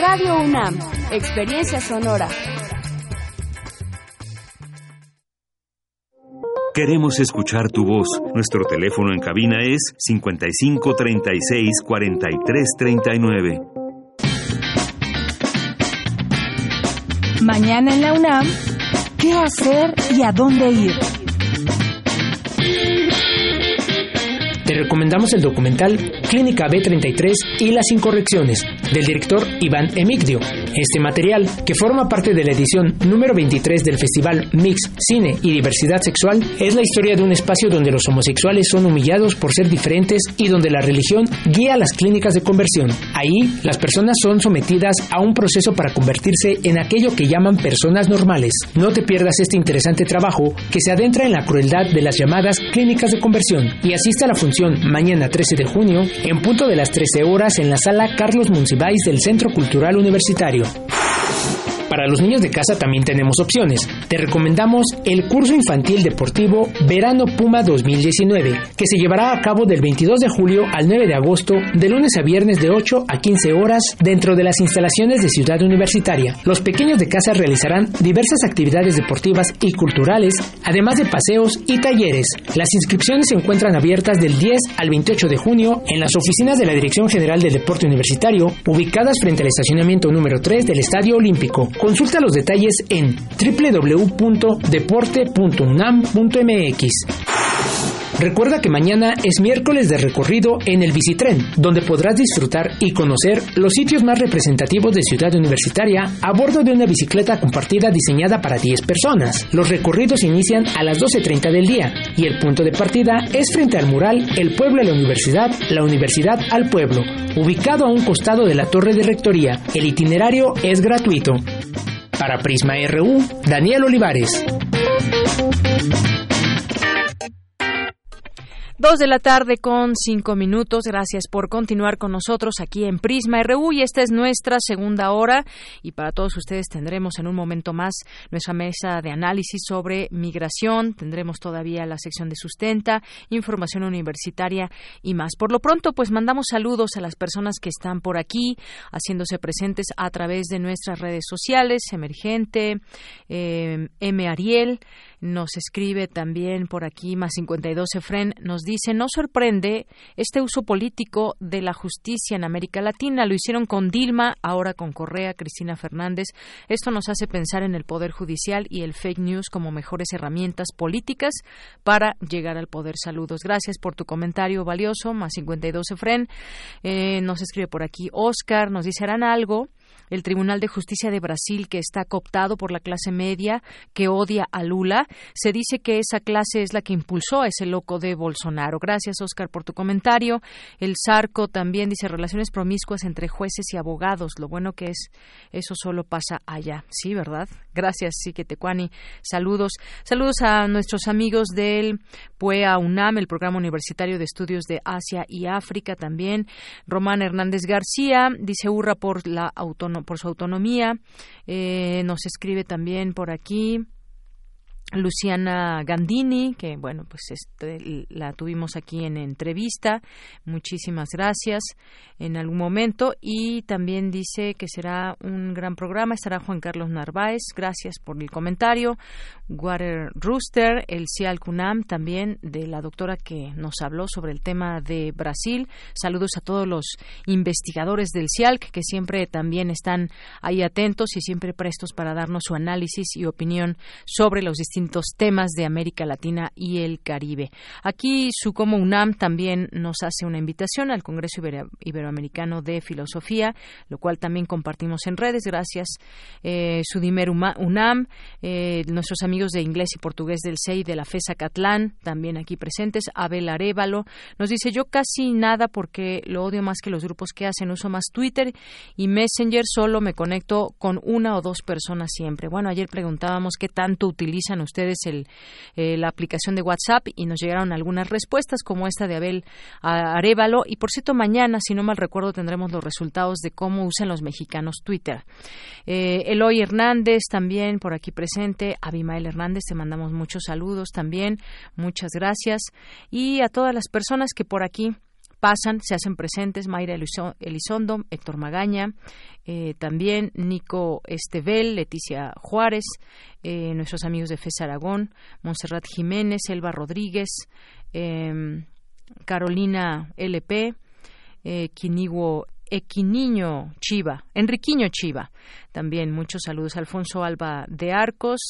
Radio UNAM, Experiencia Sonora. Queremos escuchar tu voz. Nuestro teléfono en cabina es 55 36 43 39. Mañana en la UNAM, ¿qué hacer y a dónde ir? Te recomendamos el documental Clínica B33 y las incorrecciones del director Iván Emigdio. Este material, que forma parte de la edición número 23 del Festival Mix Cine y Diversidad Sexual, es la historia de un espacio donde los homosexuales son humillados por ser diferentes y donde la religión guía las clínicas de conversión. Ahí, las personas son sometidas a un proceso para convertirse en aquello que llaman personas normales. No te pierdas este interesante trabajo que se adentra en la crueldad de las llamadas clínicas de conversión y asiste a la función mañana 13 de junio en punto de las 13 horas en la sala Carlos Monsiváis del Centro Cultural Universitario murió. Para los niños de casa también tenemos opciones. Te recomendamos el curso infantil deportivo Verano Puma 2019, que se llevará a cabo del 22 de julio al 9 de agosto, de lunes a viernes de 8 a 15 horas, dentro de las instalaciones de Ciudad Universitaria. Los pequeños de casa realizarán diversas actividades deportivas y culturales, además de paseos y talleres. Las inscripciones se encuentran abiertas del 10 al 28 de junio en las oficinas de la Dirección General del Deporte Universitario, ubicadas frente al estacionamiento número 3 del Estadio Olímpico. Consulta los detalles en www.deporte.unam.mx. Recuerda que mañana es miércoles de recorrido en el Bicitren, donde podrás disfrutar y conocer los sitios más representativos de Ciudad Universitaria a bordo de una bicicleta compartida diseñada para 10 personas. Los recorridos inician a las 12.30 del día y el punto de partida es frente al mural El pueblo a la universidad, la universidad al pueblo, ubicado a un costado de la torre de rectoría. El itinerario es gratuito. Para Prisma RU, Daniel Olivares. Dos de la tarde con cinco minutos. Gracias por continuar con nosotros aquí en Prisma RU y esta es nuestra segunda hora y para todos ustedes tendremos en un momento más nuestra mesa de análisis sobre migración. Tendremos todavía la sección de sustenta, información universitaria y más. Por lo pronto, pues mandamos saludos a las personas que están por aquí haciéndose presentes a través de nuestras redes sociales. Emergente, eh, M. Ariel nos escribe también por aquí, más 52 Efren, nos dice, no sorprende este uso político de la justicia en América Latina. Lo hicieron con Dilma, ahora con Correa, Cristina Fernández. Esto nos hace pensar en el Poder Judicial y el fake news como mejores herramientas políticas para llegar al poder. Saludos. Gracias por tu comentario valioso, más 52 Efren. Eh, nos escribe por aquí Oscar, nos dice, ¿harán algo? El Tribunal de Justicia de Brasil, que está cooptado por la clase media que odia a Lula. Se dice que esa clase es la que impulsó a ese loco de Bolsonaro. Gracias, Oscar, por tu comentario. El Zarco también dice relaciones promiscuas entre jueces y abogados. Lo bueno que es, eso solo pasa allá. Sí, ¿verdad? Gracias, Siquetecuani. Saludos. Saludos a nuestros amigos del PUEA UNAM, el Programa Universitario de Estudios de Asia y África también. Román Hernández García dice hurra por la por su autonomía. Eh, nos escribe también por aquí. Luciana Gandini, que bueno, pues este, la tuvimos aquí en entrevista. Muchísimas gracias en algún momento. Y también dice que será un gran programa. Estará Juan Carlos Narváez. Gracias por el comentario. Water Rooster, el CIAL CUNAM, también de la doctora que nos habló sobre el tema de Brasil. Saludos a todos los investigadores del CIALC que siempre también están ahí atentos y siempre prestos para darnos su análisis y opinión sobre los distintos temas de América Latina y el Caribe. Aquí su como UNAM también nos hace una invitación al Congreso Iberoamericano de Filosofía, lo cual también compartimos en redes. Gracias, eh, Sudimer UNAM, eh, nuestros amigos de inglés y portugués del CEI de la FESA Catlán, también aquí presentes. Abel Arevalo nos dice: Yo casi nada porque lo odio más que los grupos que hacen. Uso más Twitter y Messenger, solo me conecto con una o dos personas siempre. Bueno, ayer preguntábamos qué tanto utilizan ustedes el, eh, la aplicación de WhatsApp y nos llegaron algunas respuestas como esta de Abel Arevalo. Y por cierto, mañana, si no mal recuerdo, tendremos los resultados de cómo usan los mexicanos Twitter. Eh, Eloy Hernández también por aquí presente. Abimael Hernández, te mandamos muchos saludos también. Muchas gracias. Y a todas las personas que por aquí pasan, se hacen presentes, Mayra Elizondo, Héctor Magaña, eh, también Nico Estebel, Leticia Juárez, eh, nuestros amigos de FES Aragón, Montserrat Jiménez, Elba Rodríguez, em, Carolina LP, eh, Quiniguo Equiniño Chiva, Enriquiño Chiva. También muchos saludos Alfonso Alba de Arcos,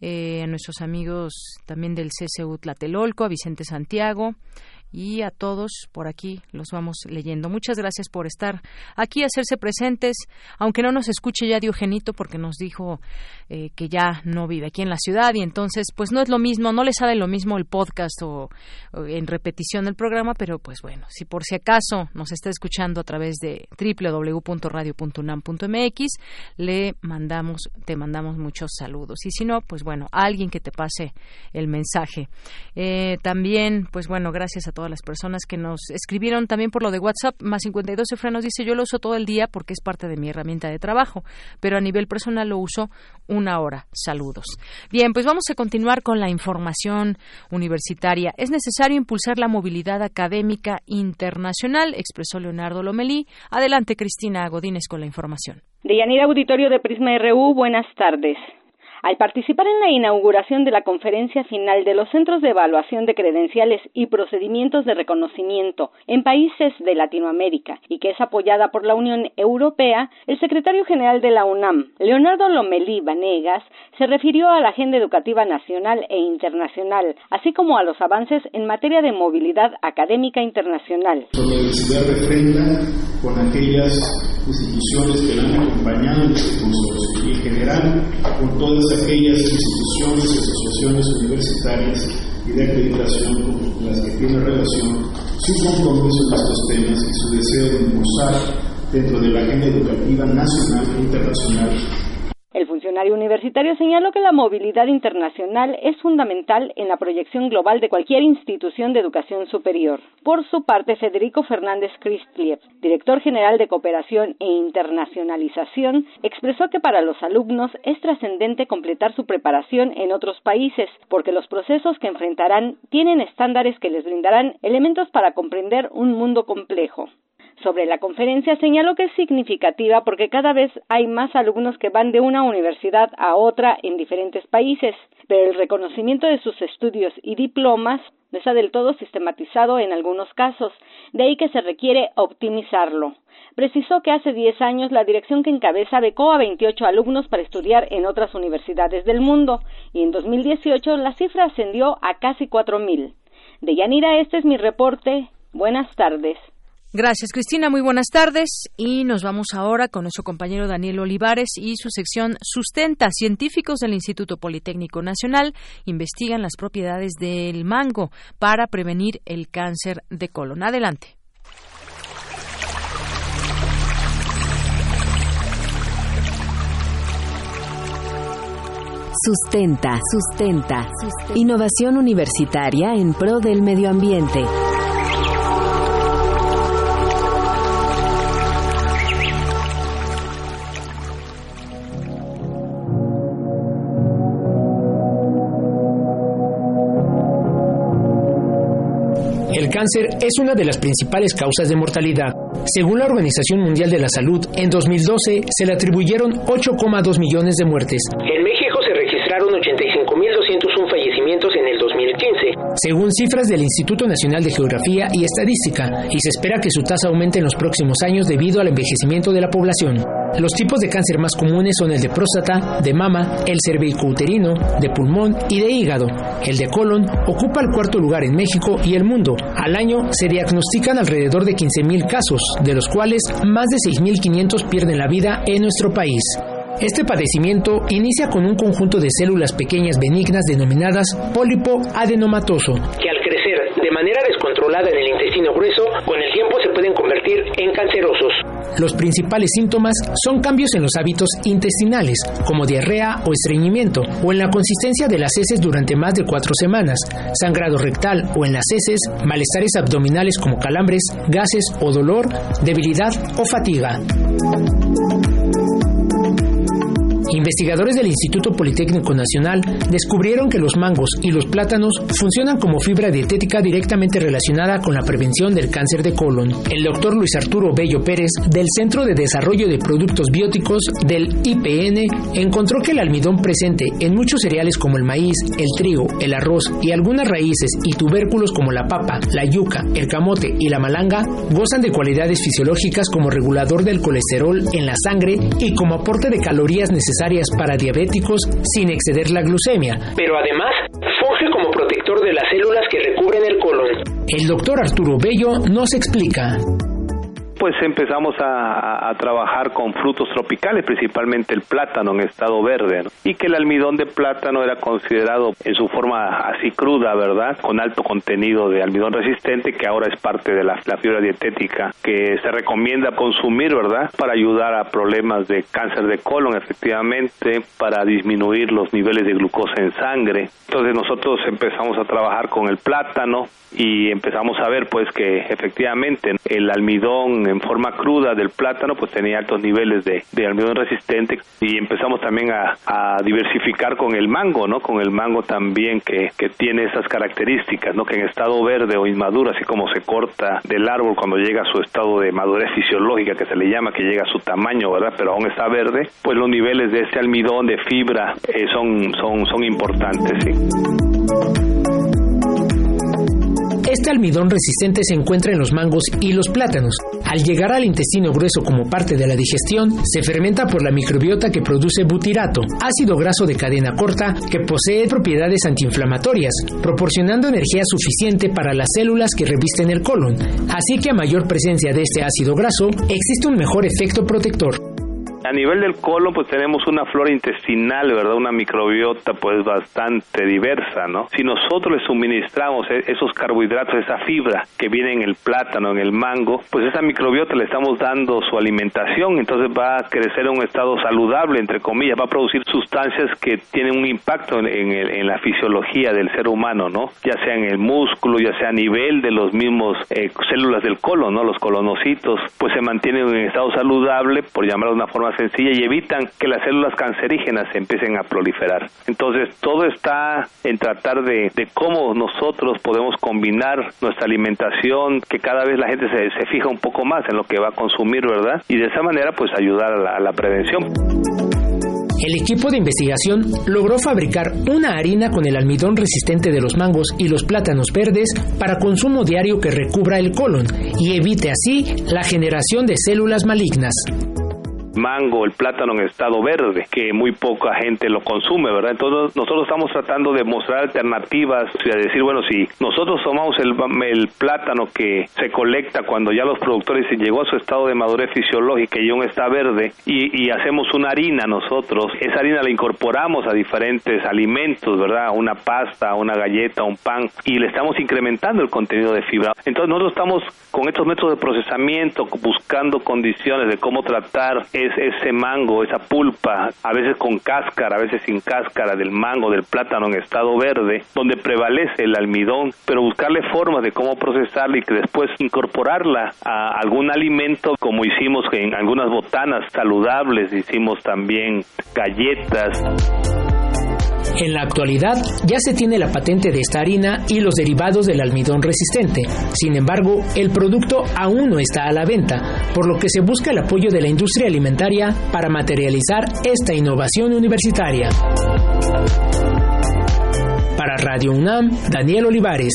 eh, a nuestros amigos también del CCU Tlatelolco, a Vicente Santiago, y a todos por aquí los vamos leyendo. Muchas gracias por estar aquí, hacerse presentes, aunque no nos escuche ya Diogenito porque nos dijo eh, que ya no vive aquí en la ciudad y entonces pues no es lo mismo, no le sabe lo mismo el podcast o, en repetición del programa, pero pues bueno, si por si acaso nos está escuchando a través de www.radio.unam.mx, le mandamos, te mandamos muchos saludos y si no, pues bueno, alguien que te pase el mensaje. Eh, también, pues bueno, gracias a todos las personas que nos escribieron también por lo de WhatsApp. Más 52 Efra nos dice, yo lo uso todo el día porque es parte de mi herramienta de trabajo, pero a nivel personal lo uso una hora. Saludos. Bien, pues vamos a continuar con la información universitaria. Es necesario impulsar la movilidad académica internacional, expresó Leonardo Lomelí. Adelante, Cristina Godínez, con la información. De Yanira Auditorio de Prisma RU, buenas tardes. Al participar en la inauguración de la conferencia final de los Centros de Evaluación de Credenciales y Procedimientos de Reconocimiento en países de Latinoamérica y que es apoyada por la Unión Europea, el secretario general de la UNAM, Leonardo Lomelí Vanegas, se refirió a la agenda educativa nacional e internacional, así como a los avances en materia de movilidad académica internacional. Con todas aquellas instituciones y asociaciones universitarias y de acreditación con las que tiene relación su compromiso en estos temas y su deseo de impulsar dentro de la agenda educativa nacional e internacional funcionario universitario señaló que la movilidad internacional es fundamental en la proyección global de cualquier institución de educación superior. Por su parte, Federico Fernández Christliev, director general de Cooperación e Internacionalización, expresó que para los alumnos es trascendente completar su preparación en otros países, porque los procesos que enfrentarán tienen estándares que les brindarán elementos para comprender un mundo complejo sobre la conferencia señaló que es significativa porque cada vez hay más alumnos que van de una universidad a otra en diferentes países, pero el reconocimiento de sus estudios y diplomas no está del todo sistematizado en algunos casos, de ahí que se requiere optimizarlo. Precisó que hace 10 años la dirección que encabeza becó a 28 alumnos para estudiar en otras universidades del mundo y en 2018 la cifra ascendió a casi 4.000. De Yanira, este es mi reporte. Buenas tardes. Gracias, Cristina. Muy buenas tardes. Y nos vamos ahora con nuestro compañero Daniel Olivares y su sección Sustenta. Científicos del Instituto Politécnico Nacional investigan las propiedades del mango para prevenir el cáncer de colon. Adelante. Sustenta, sustenta. Innovación universitaria en pro del medio ambiente. Cáncer es una de las principales causas de mortalidad. Según la Organización Mundial de la Salud, en 2012 se le atribuyeron 8,2 millones de muertes. En México se registraron 85.201 fallecimientos en el 2015. Según cifras del Instituto Nacional de Geografía y Estadística, y se espera que su tasa aumente en los próximos años debido al envejecimiento de la población. Los tipos de cáncer más comunes son el de próstata, de mama, el cervicouterino, de pulmón y de hígado. El de colon ocupa el cuarto lugar en México y el mundo. Al año se diagnostican alrededor de 15.000 casos, de los cuales más de 6.500 pierden la vida en nuestro país. Este padecimiento inicia con un conjunto de células pequeñas benignas denominadas pólipo adenomatoso, que al crecer de manera descontrolada en el intestino grueso, con el tiempo se pueden convertir en cancerosos. Los principales síntomas son cambios en los hábitos intestinales, como diarrea o estreñimiento, o en la consistencia de las heces durante más de cuatro semanas, sangrado rectal o en las heces, malestares abdominales como calambres, gases o dolor, debilidad o fatiga. Investigadores del Instituto Politécnico Nacional descubrieron que los mangos y los plátanos funcionan como fibra dietética directamente relacionada con la prevención del cáncer de colon. El doctor Luis Arturo Bello Pérez, del Centro de Desarrollo de Productos Bióticos del IPN, encontró que el almidón presente en muchos cereales como el maíz, el trigo, el arroz y algunas raíces y tubérculos como la papa, la yuca, el camote y la malanga gozan de cualidades fisiológicas como regulador del colesterol en la sangre y como aporte de calorías necesarias para diabéticos sin exceder la glucemia. Pero además funge como protector de las células que recubren el colon. El doctor Arturo Bello nos explica pues empezamos a, trabajar con frutos tropicales, principalmente el plátano en estado verde, y que el almidón de plátano era considerado en su forma así cruda, ¿verdad? Con alto contenido de almidón resistente, que ahora es parte de la, fibra dietética que se recomienda consumir, ¿verdad? Para ayudar a problemas de cáncer de colon, efectivamente, para disminuir los niveles de glucosa en sangre. Entonces nosotros empezamos a trabajar con el plátano y empezamos a ver pues que efectivamente el almidón en forma cruda del plátano, pues tenía altos niveles de, de almidón resistente y empezamos también a, a, diversificar con el mango, ¿no? Con el mango también que, que tiene esas características, ¿no? Que en estado verde o inmaduro, así como se corta del árbol cuando llega a su estado de madurez fisiológica que se le llama, que llega a su tamaño, ¿verdad? Pero aún está verde, pues los niveles de este almidón, de fibra, eh, son, son, son importantes, ¿sí? Este almidón resistente se encuentra en los mangos y los plátanos. Al llegar al intestino grueso como parte de la digestión, se fermenta por la microbiota que produce butirato, ácido graso de cadena corta que posee propiedades antiinflamatorias, proporcionando energía suficiente para las células que revisten el colon. Así que a mayor presencia de este ácido graso, existe un mejor efecto protector. A nivel del colon, pues tenemos una flora intestinal, ¿verdad? Una microbiota, pues bastante diversa, ¿no? Si nosotros le suministramos e-, esos carbohidratos, esa fibra que viene en el plátano, en el mango, pues esa microbiota le estamos dando su alimentación, entonces va a crecer en un estado saludable, entre comillas, va a producir sustancias que tienen un impacto en, en, la fisiología del ser humano, ¿no? Ya sea en el músculo, ya sea a nivel de los mismos eh, células del colon, ¿no? Los colonocitos, pues se mantienen en estado saludable, por llamarlo de una forma sencilla y evitan que las células cancerígenas empiecen a proliferar. Entonces, todo está en tratar de, cómo nosotros podemos combinar nuestra alimentación, que cada vez la gente se, fija un poco más en lo que va a consumir, ¿verdad? Y de esa manera, pues ayudar a la prevención. El equipo de investigación logró fabricar una harina con el almidón resistente de los mangos y los plátanos verdes para consumo diario que recubra el colon y evite así la generación de células malignas mango, el plátano en estado verde, que muy poca gente lo consume, ¿verdad? Entonces nosotros estamos tratando de mostrar alternativas y de decir, bueno, si nosotros tomamos el, el plátano que se colecta cuando ya los productores llegó a su estado de madurez fisiológica y aún está verde y, y hacemos una harina nosotros, esa harina la incorporamos a diferentes alimentos, ¿verdad? Una pasta, una galleta, un pan y le estamos incrementando el contenido de fibra. Entonces nosotros estamos con estos métodos de procesamiento buscando condiciones de cómo tratar ese mango, esa pulpa, a veces con cáscara, a veces sin cáscara del mango, del plátano en estado verde, donde prevalece el almidón, pero buscarle formas de cómo procesarla y que después incorporarla a algún alimento, como hicimos en algunas botanas saludables, hicimos también galletas. En la actualidad ya se tiene la patente de esta harina y los derivados del almidón resistente. Sin embargo, el producto aún no está a la venta, por lo que se busca el apoyo de la industria alimentaria para materializar esta innovación universitaria. Para Radio UNAM, Daniel Olivares.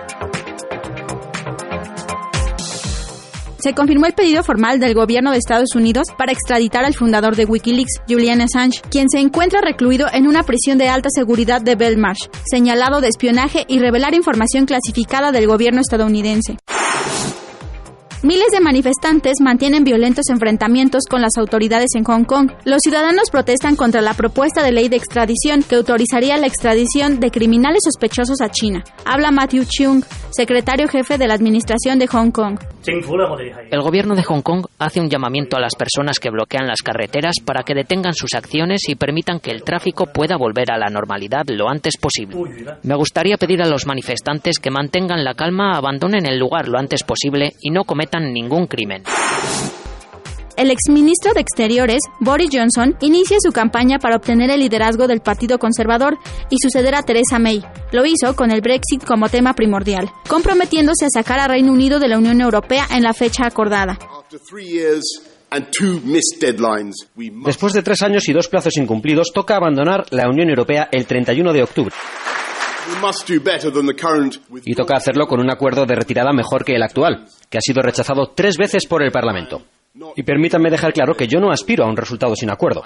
Se confirmó el pedido formal del gobierno de Estados Unidos para extraditar al fundador de Wikileaks, Julian Assange, quien se encuentra recluido en una prisión de alta seguridad de Belmarsh, señalado de espionaje y revelar información clasificada del gobierno estadounidense. Miles de manifestantes mantienen violentos enfrentamientos con las autoridades en Hong Kong. Los ciudadanos protestan contra la propuesta de ley de extradición que autorizaría la extradición de criminales sospechosos a China. Habla Matthew Chung, secretario jefe de la Administración de Hong Kong. El gobierno de Hong Kong hace un llamamiento a las personas que bloquean las carreteras para que detengan sus acciones y permitan que el tráfico pueda volver a la normalidad lo antes posible. Me gustaría pedir a los manifestantes que mantengan la calma, abandonen el lugar lo antes posible y no cometan ningún crimen. El exministro de Exteriores, Boris Johnson, inicia su campaña para obtener el liderazgo del Partido Conservador y suceder a Theresa May. Lo hizo con el Brexit como tema primordial, comprometiéndose a sacar a Reino Unido de la Unión Europea en la fecha acordada. Después de tres años y dos plazos incumplidos, toca abandonar la Unión Europea el 31 de octubre. Y toca hacerlo con un acuerdo de retirada mejor que el actual, que ha sido rechazado tres veces por el Parlamento. Y permítanme dejar claro que yo no aspiro a un resultado sin acuerdo.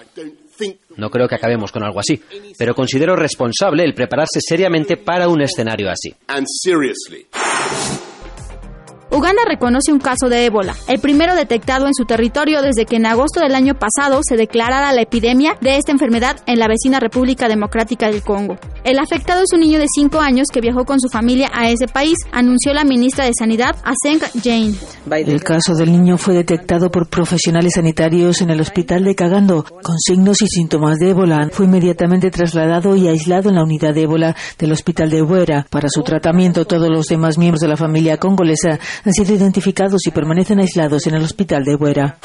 No creo que acabemos con algo así, pero considero responsable el prepararse seriamente para un escenario así. Uganda reconoce un caso de ébola, el primero detectado en su territorio desde que en agosto del año pasado se declarara la epidemia de esta enfermedad en la vecina República Democrática del Congo. El afectado es un niño de 5 años que viajó con su familia a ese país, anunció la ministra de Sanidad, Aseng Jane. El caso del niño fue detectado por profesionales sanitarios en el hospital de Cagando con signos y síntomas de ébola. Fue inmediatamente trasladado y aislado en la unidad de ébola del hospital de Buera. Para su tratamiento, todos los demás miembros de la familia congolesa han sido identificados y permanecen aislados en el hospital de Buera.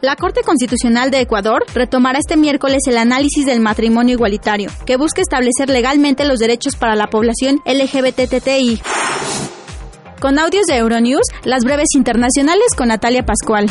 La Corte Constitucional de Ecuador retomará este miércoles el análisis del matrimonio igualitario, que busca establecer legalmente los derechos para la población LGBTTI. Con audios de Euronews, las breves internacionales con Natalia Pascual.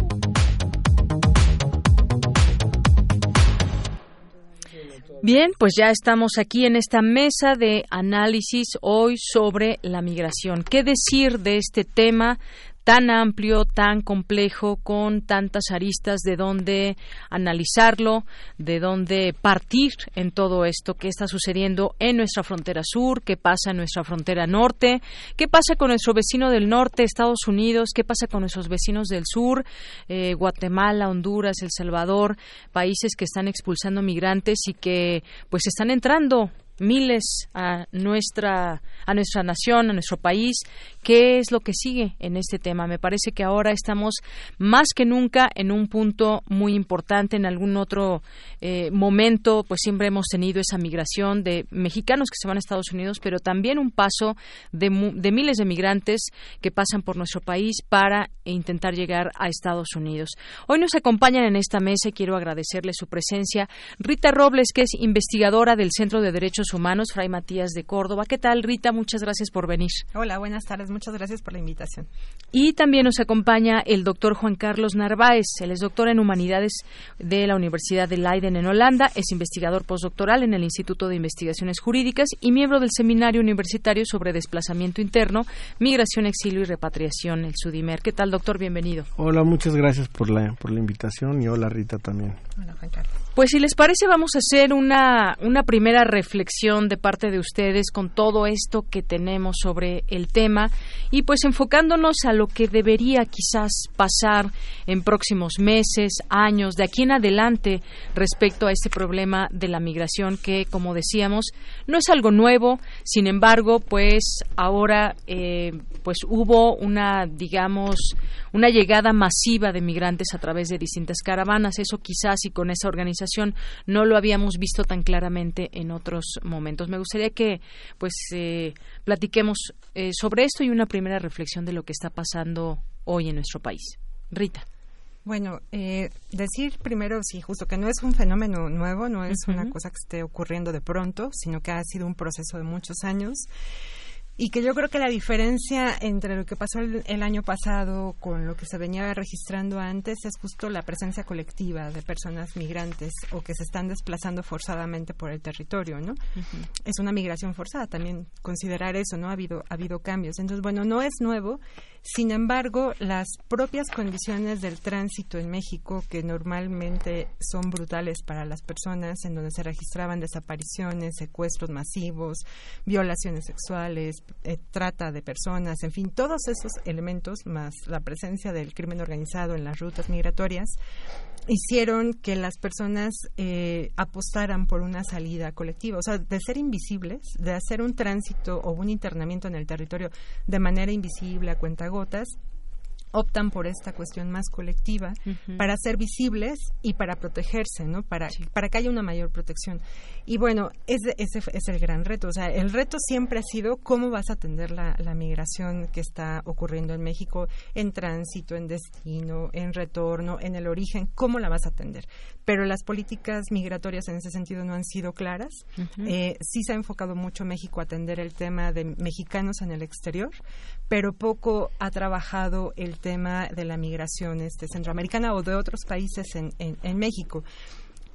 Bien, pues ya estamos aquí en esta mesa de análisis hoy sobre la migración. ¿Qué decir de este tema? Tan amplio, tan complejo, con tantas aristas de dónde analizarlo, de dónde partir en todo esto que está sucediendo en nuestra frontera sur, qué pasa en nuestra frontera norte, qué pasa con nuestro vecino del norte, Estados Unidos, qué pasa con nuestros vecinos del sur, eh, Guatemala, Honduras, El Salvador, países que están expulsando migrantes y que pues están entrando miles a nuestra a nuestra nación, a nuestro país, qué es lo que sigue en este tema. Me parece que ahora estamos más que nunca en un punto muy importante. En algún otro eh, momento, pues siempre hemos tenido esa migración de mexicanos que se van a Estados Unidos, pero también un paso de, de miles de migrantes que pasan por nuestro país para intentar llegar a Estados Unidos. Hoy nos acompañan en esta mesa y quiero agradecerle su presencia Rita Robles, que es investigadora del Centro de Derechos Humanos Fray Matías de Córdoba. ¿Qué tal, Rita? Muchas gracias por venir. Hola, buenas tardes. Muchas gracias por la invitación. Y también nos acompaña el doctor Juan Carlos Narváez. Él es doctor en Humanidades de la Universidad de Leiden en Holanda. Es investigador postdoctoral en el Instituto de Investigaciones Jurídicas y miembro del Seminario Universitario sobre Desplazamiento Interno, Migración, Exilio y Repatriación, el SUDIMER. ¿Qué tal, doctor? Bienvenido. Hola, muchas gracias por la, por la invitación y hola, Rita, también. Hola, Juan Carlos. Pues si les parece, vamos a hacer una, una primera reflexión de parte de ustedes con todo esto que tenemos sobre el tema y pues enfocándonos a lo que debería quizás pasar en próximos meses, años, de aquí en adelante respecto a este problema de la migración que, como decíamos, no es algo nuevo, sin embargo, pues ahora eh, pues hubo una, digamos, una llegada masiva de migrantes a través de distintas caravanas. Eso quizás y con esa organización no lo habíamos visto tan claramente en otros momentos. Me gustaría que pues eh, platiquemos eh, sobre esto y una primera reflexión de lo que está pasando hoy en nuestro país. Rita. Bueno, eh, decir primero, sí, justo que no es un fenómeno nuevo, no es una cosa que esté ocurriendo de pronto, sino que ha sido un proceso de muchos años y que yo creo que la diferencia entre lo que pasó el, año pasado con lo que se venía registrando antes es justo la presencia colectiva de personas migrantes o que se están desplazando forzadamente por el territorio, ¿no? Es una migración forzada, también considerar eso, ¿no? Ha habido, ha habido cambios. Entonces, bueno, no es nuevo, sin embargo, las propias condiciones del tránsito en México, que normalmente son brutales para las personas, en donde se registraban desapariciones, secuestros masivos, violaciones sexuales, eh, trata de personas, en fin, todos esos elementos, más la presencia del crimen organizado en las rutas migratorias, hicieron que las personas eh, apostaran por una salida colectiva, o sea, de ser invisibles, de hacer un tránsito o un internamiento en el territorio de manera invisible a cuentagotas, optan por esta cuestión más colectiva para ser visibles y para protegerse, ¿no? Para, para que haya una mayor protección. Y bueno, ese, ese es el gran reto. O sea, el reto siempre ha sido cómo vas a atender la, la migración que está ocurriendo en México en tránsito, en destino, en retorno, en el origen, cómo la vas a atender. Pero las políticas migratorias en ese sentido no han sido claras. Eh, sí se ha enfocado mucho México a atender el tema de mexicanos en el exterior, pero poco ha trabajado el tema de la migración este, centroamericana o de otros países en, en, México.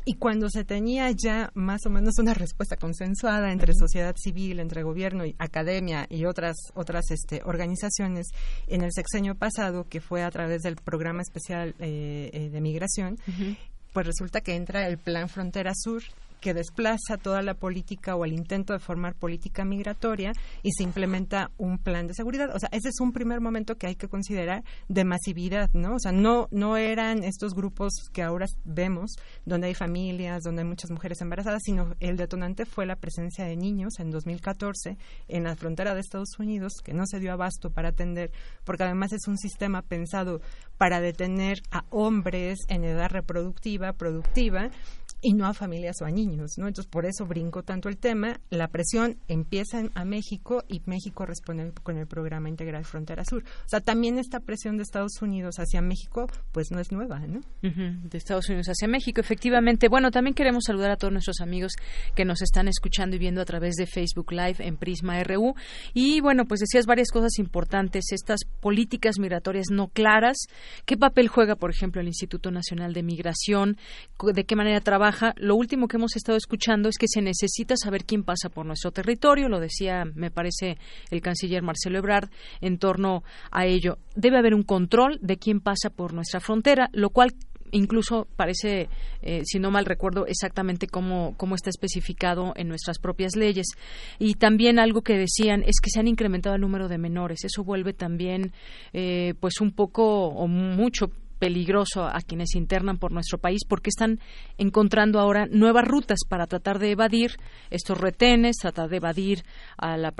Y cuando se tenía ya más o menos una respuesta consensuada entre sociedad civil, entre gobierno y academia y otras otras este, organizaciones en el sexenio pasado, que fue a través del programa especial eh, eh, de migración, pues resulta que entra el Plan Frontera Sur que desplaza toda la política o el intento de formar política migratoria y se implementa un plan de seguridad. O sea, ese es un primer momento que hay que considerar de masividad, ¿no? O sea, no, no eran estos grupos que ahora vemos, donde hay familias, donde hay muchas mujeres embarazadas, sino el detonante fue la presencia de niños en 2014 en la frontera de Estados Unidos, que no se dio abasto para atender, porque además es un sistema pensado para detener a hombres en edad reproductiva, productiva, y no a familias o a niños, ¿no? Entonces, por eso brinco tanto el tema. La presión empieza a México y México responde con el programa Integral Frontera Sur. O sea, también esta presión de Estados Unidos hacia México, pues no es nueva, ¿no? De Estados Unidos hacia México, efectivamente. Bueno, también queremos saludar a todos nuestros amigos que nos están escuchando y viendo a través de Facebook Live en Prisma RU. Y bueno, pues decías varias cosas importantes, estas políticas migratorias no claras. ¿Qué papel juega, por ejemplo, el Instituto Nacional de Migración? ¿De qué manera trabaja? lo último que hemos estado escuchando es que se necesita saber quién pasa por nuestro territorio, lo decía, me parece, el canciller Marcelo Ebrard en torno a ello. Debe haber un control de quién pasa por nuestra frontera, lo cual incluso parece, eh, si no mal recuerdo, exactamente cómo, cómo está especificado en nuestras propias leyes. Y también algo que decían es que se han incrementado el número de menores. Eso vuelve también, eh, pues, un poco o mucho peligroso a quienes internan por nuestro país porque están encontrando ahora nuevas rutas para tratar de evadir estos retenes, tratar de evadir a la,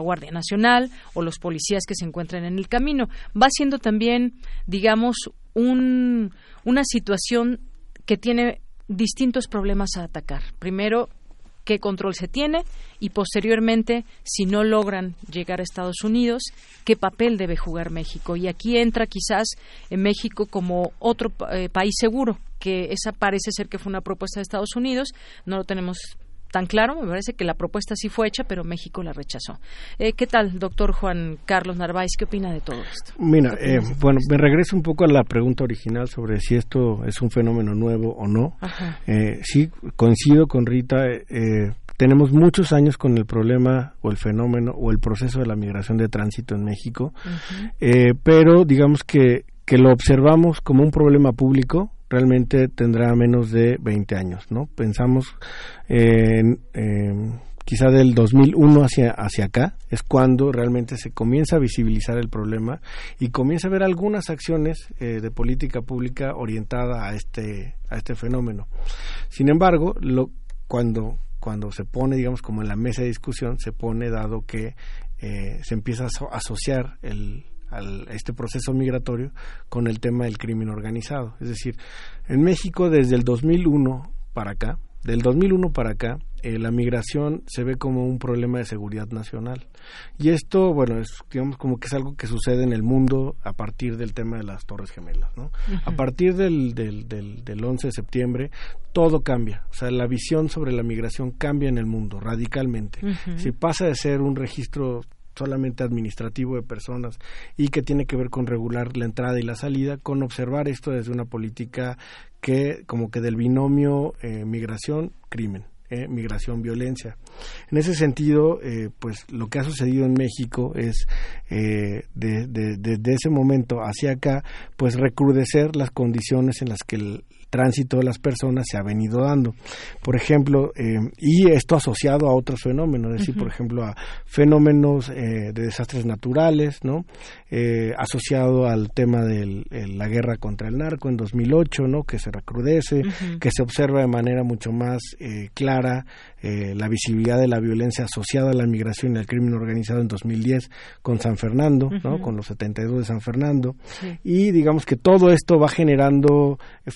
Guardia Nacional o los policías que se encuentran en el camino. Va siendo también, digamos, un, una situación que tiene distintos problemas a atacar. Primero, qué control se tiene y posteriormente, si no logran llegar a Estados Unidos, qué papel debe jugar México. Y aquí entra quizás en México como otro eh, país seguro, que esa parece ser que fue una propuesta de Estados Unidos, no lo tenemos tan claro. Me parece que la propuesta sí fue hecha, pero México la rechazó. Eh, ¿Qué tal, doctor Juan Carlos Narváez? ¿Qué opina de todo esto? Mira, eh, bueno, me regreso un poco a la pregunta original sobre si esto es un fenómeno nuevo o no. Eh, sí, coincido con Rita. tenemos muchos años con el problema o el fenómeno o el proceso de la migración de tránsito en México, pero digamos que, que lo observamos como un problema público realmente tendrá menos de 20 años, ¿no? Pensamos en, quizá del 2001 hacia, hacia acá, es cuando realmente se comienza a visibilizar el problema y comienza a ver algunas acciones eh, de política pública orientada a este, a este fenómeno. Sin embargo, lo, cuando, cuando se pone, digamos, como en la mesa de discusión, se pone dado que eh, se empieza a asociar el, al, este proceso migratorio con el tema del crimen organizado. Es decir, en México desde el 2001 para acá, del 2001 para acá, eh, la migración se ve como un problema de seguridad nacional. Y esto, bueno, es digamos como que es algo que sucede en el mundo a partir del tema de las Torres Gemelas, ¿no? A partir del, del, del, del 11 de septiembre, todo cambia. O sea, la visión sobre la migración cambia en el mundo radicalmente. Si pasa de ser un registro solamente administrativo de personas y que tiene que ver con regular la entrada y la salida, con observar esto desde una política que como que del binomio eh, migración crimen. Eh, migración violencia en ese sentido eh, pues lo que ha sucedido en México es desde de, de, ese momento hacia acá pues recrudecer las condiciones en las que el, tránsito de las personas se ha venido dando. Por ejemplo, eh, y esto asociado a otros fenómenos, es decir, por ejemplo, a fenómenos eh, de desastres naturales, ¿no? Eh, asociado al tema de la guerra contra el narco en 2008, ¿no? Que se recrudece, que se observa de manera mucho más clara eh, la visibilidad de la violencia asociada a la migración y al crimen organizado en 2010 con San Fernando, ¿no? con los 72 de San Fernando. Y digamos que todo esto va generando, eh,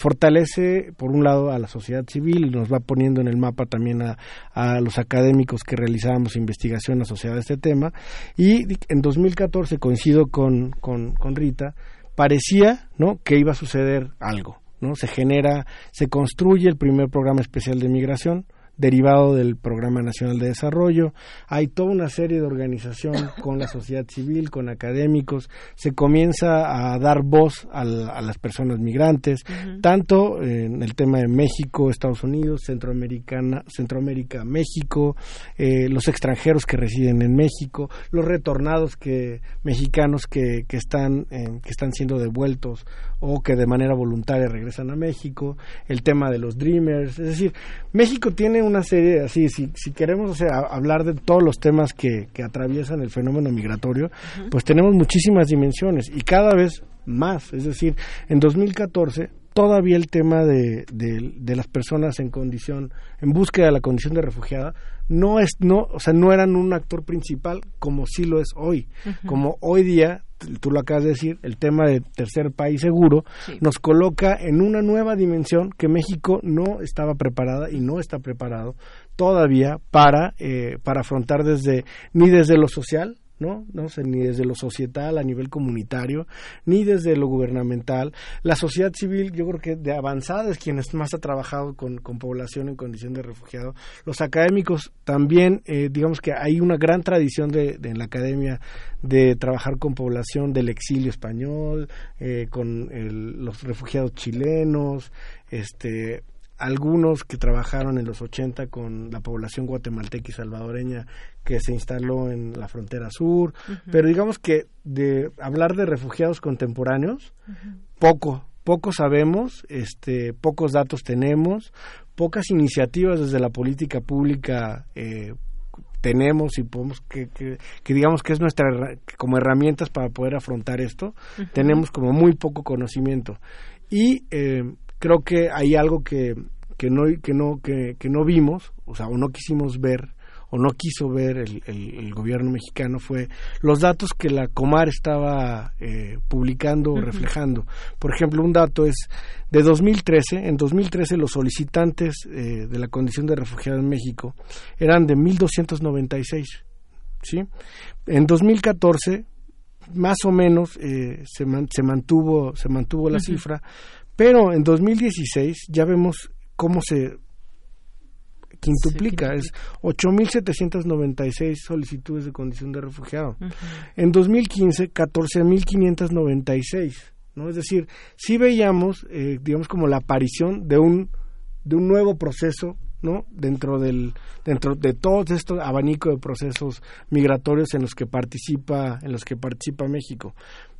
por un lado a la sociedad civil, nos va poniendo en el mapa también a, a los académicos que realizábamos investigación asociada a este tema. Y en 2014 coincido con, con, con Rita, parecía ¿no? que iba a suceder algo. ¿no? Se genera, se construye el primer programa especial de migración, derivado del Programa Nacional de Desarrollo. Hay toda una serie de organización [coughs] con la sociedad civil, con académicos. Se comienza a dar voz a, las personas migrantes, tanto en el tema de México, Estados Unidos, Centroamericana, Centroamérica, México, eh, los extranjeros que residen en México, los retornados que mexicanos que, que están que están siendo devueltos o que de manera voluntaria regresan a México, el tema de los Dreamers, es decir, México tiene una serie, así, si, si queremos o sea, hablar de todos los temas que, que atraviesan el fenómeno migratorio, pues tenemos muchísimas dimensiones y cada vez más, es decir, en 2014 todavía el tema de, de, las personas en condición, en búsqueda de la condición de refugiada, no es, no, o sea, no eran un actor principal como sí lo es hoy. Como hoy día tú lo acabas de decir, el tema de tercer país seguro, nos coloca en una nueva dimensión que México no estaba preparada y no está preparado todavía para, eh, para afrontar desde, ni desde lo social, ¿no? No sé, ni desde lo societal a nivel comunitario, ni desde lo gubernamental. La sociedad civil, yo creo que de avanzada es quienes más ha trabajado con, con población en condición de refugiado. Los académicos también, eh, digamos que hay una gran tradición de, en la academia de trabajar con población del exilio español, eh, con los refugiados chilenos, este algunos que trabajaron en los 80 con la población guatemalteca y salvadoreña que se instaló en la frontera sur, pero digamos que de hablar de refugiados contemporáneos, poco, poco sabemos, este, pocos datos tenemos, pocas iniciativas desde la política pública eh, tenemos y podemos que, que, digamos que es nuestra como herramientas para poder afrontar esto tenemos como muy poco conocimiento. Y eh, creo que hay algo que, que no que no que, que, no vimos o sea o no quisimos ver o no quiso ver el, el, gobierno mexicano fue los datos que la Comar estaba eh, publicando o reflejando. Por ejemplo, un dato es de 2013, en 2013 los solicitantes eh, de la condición de refugiado en México eran de 1.296, ¿sí? En 2014 más o menos eh, se, se mantuvo se mantuvo la cifra pero en 2016 ya vemos cómo se quintuplica, es 8.796 solicitudes de condición de refugiado. En 2015, 14.596, ¿no? Es decir, sí veíamos, eh, digamos, como la aparición de un, de un nuevo proceso ¿no? dentro del dentro de todo este abanico de procesos migratorios en los que participa en los que participa México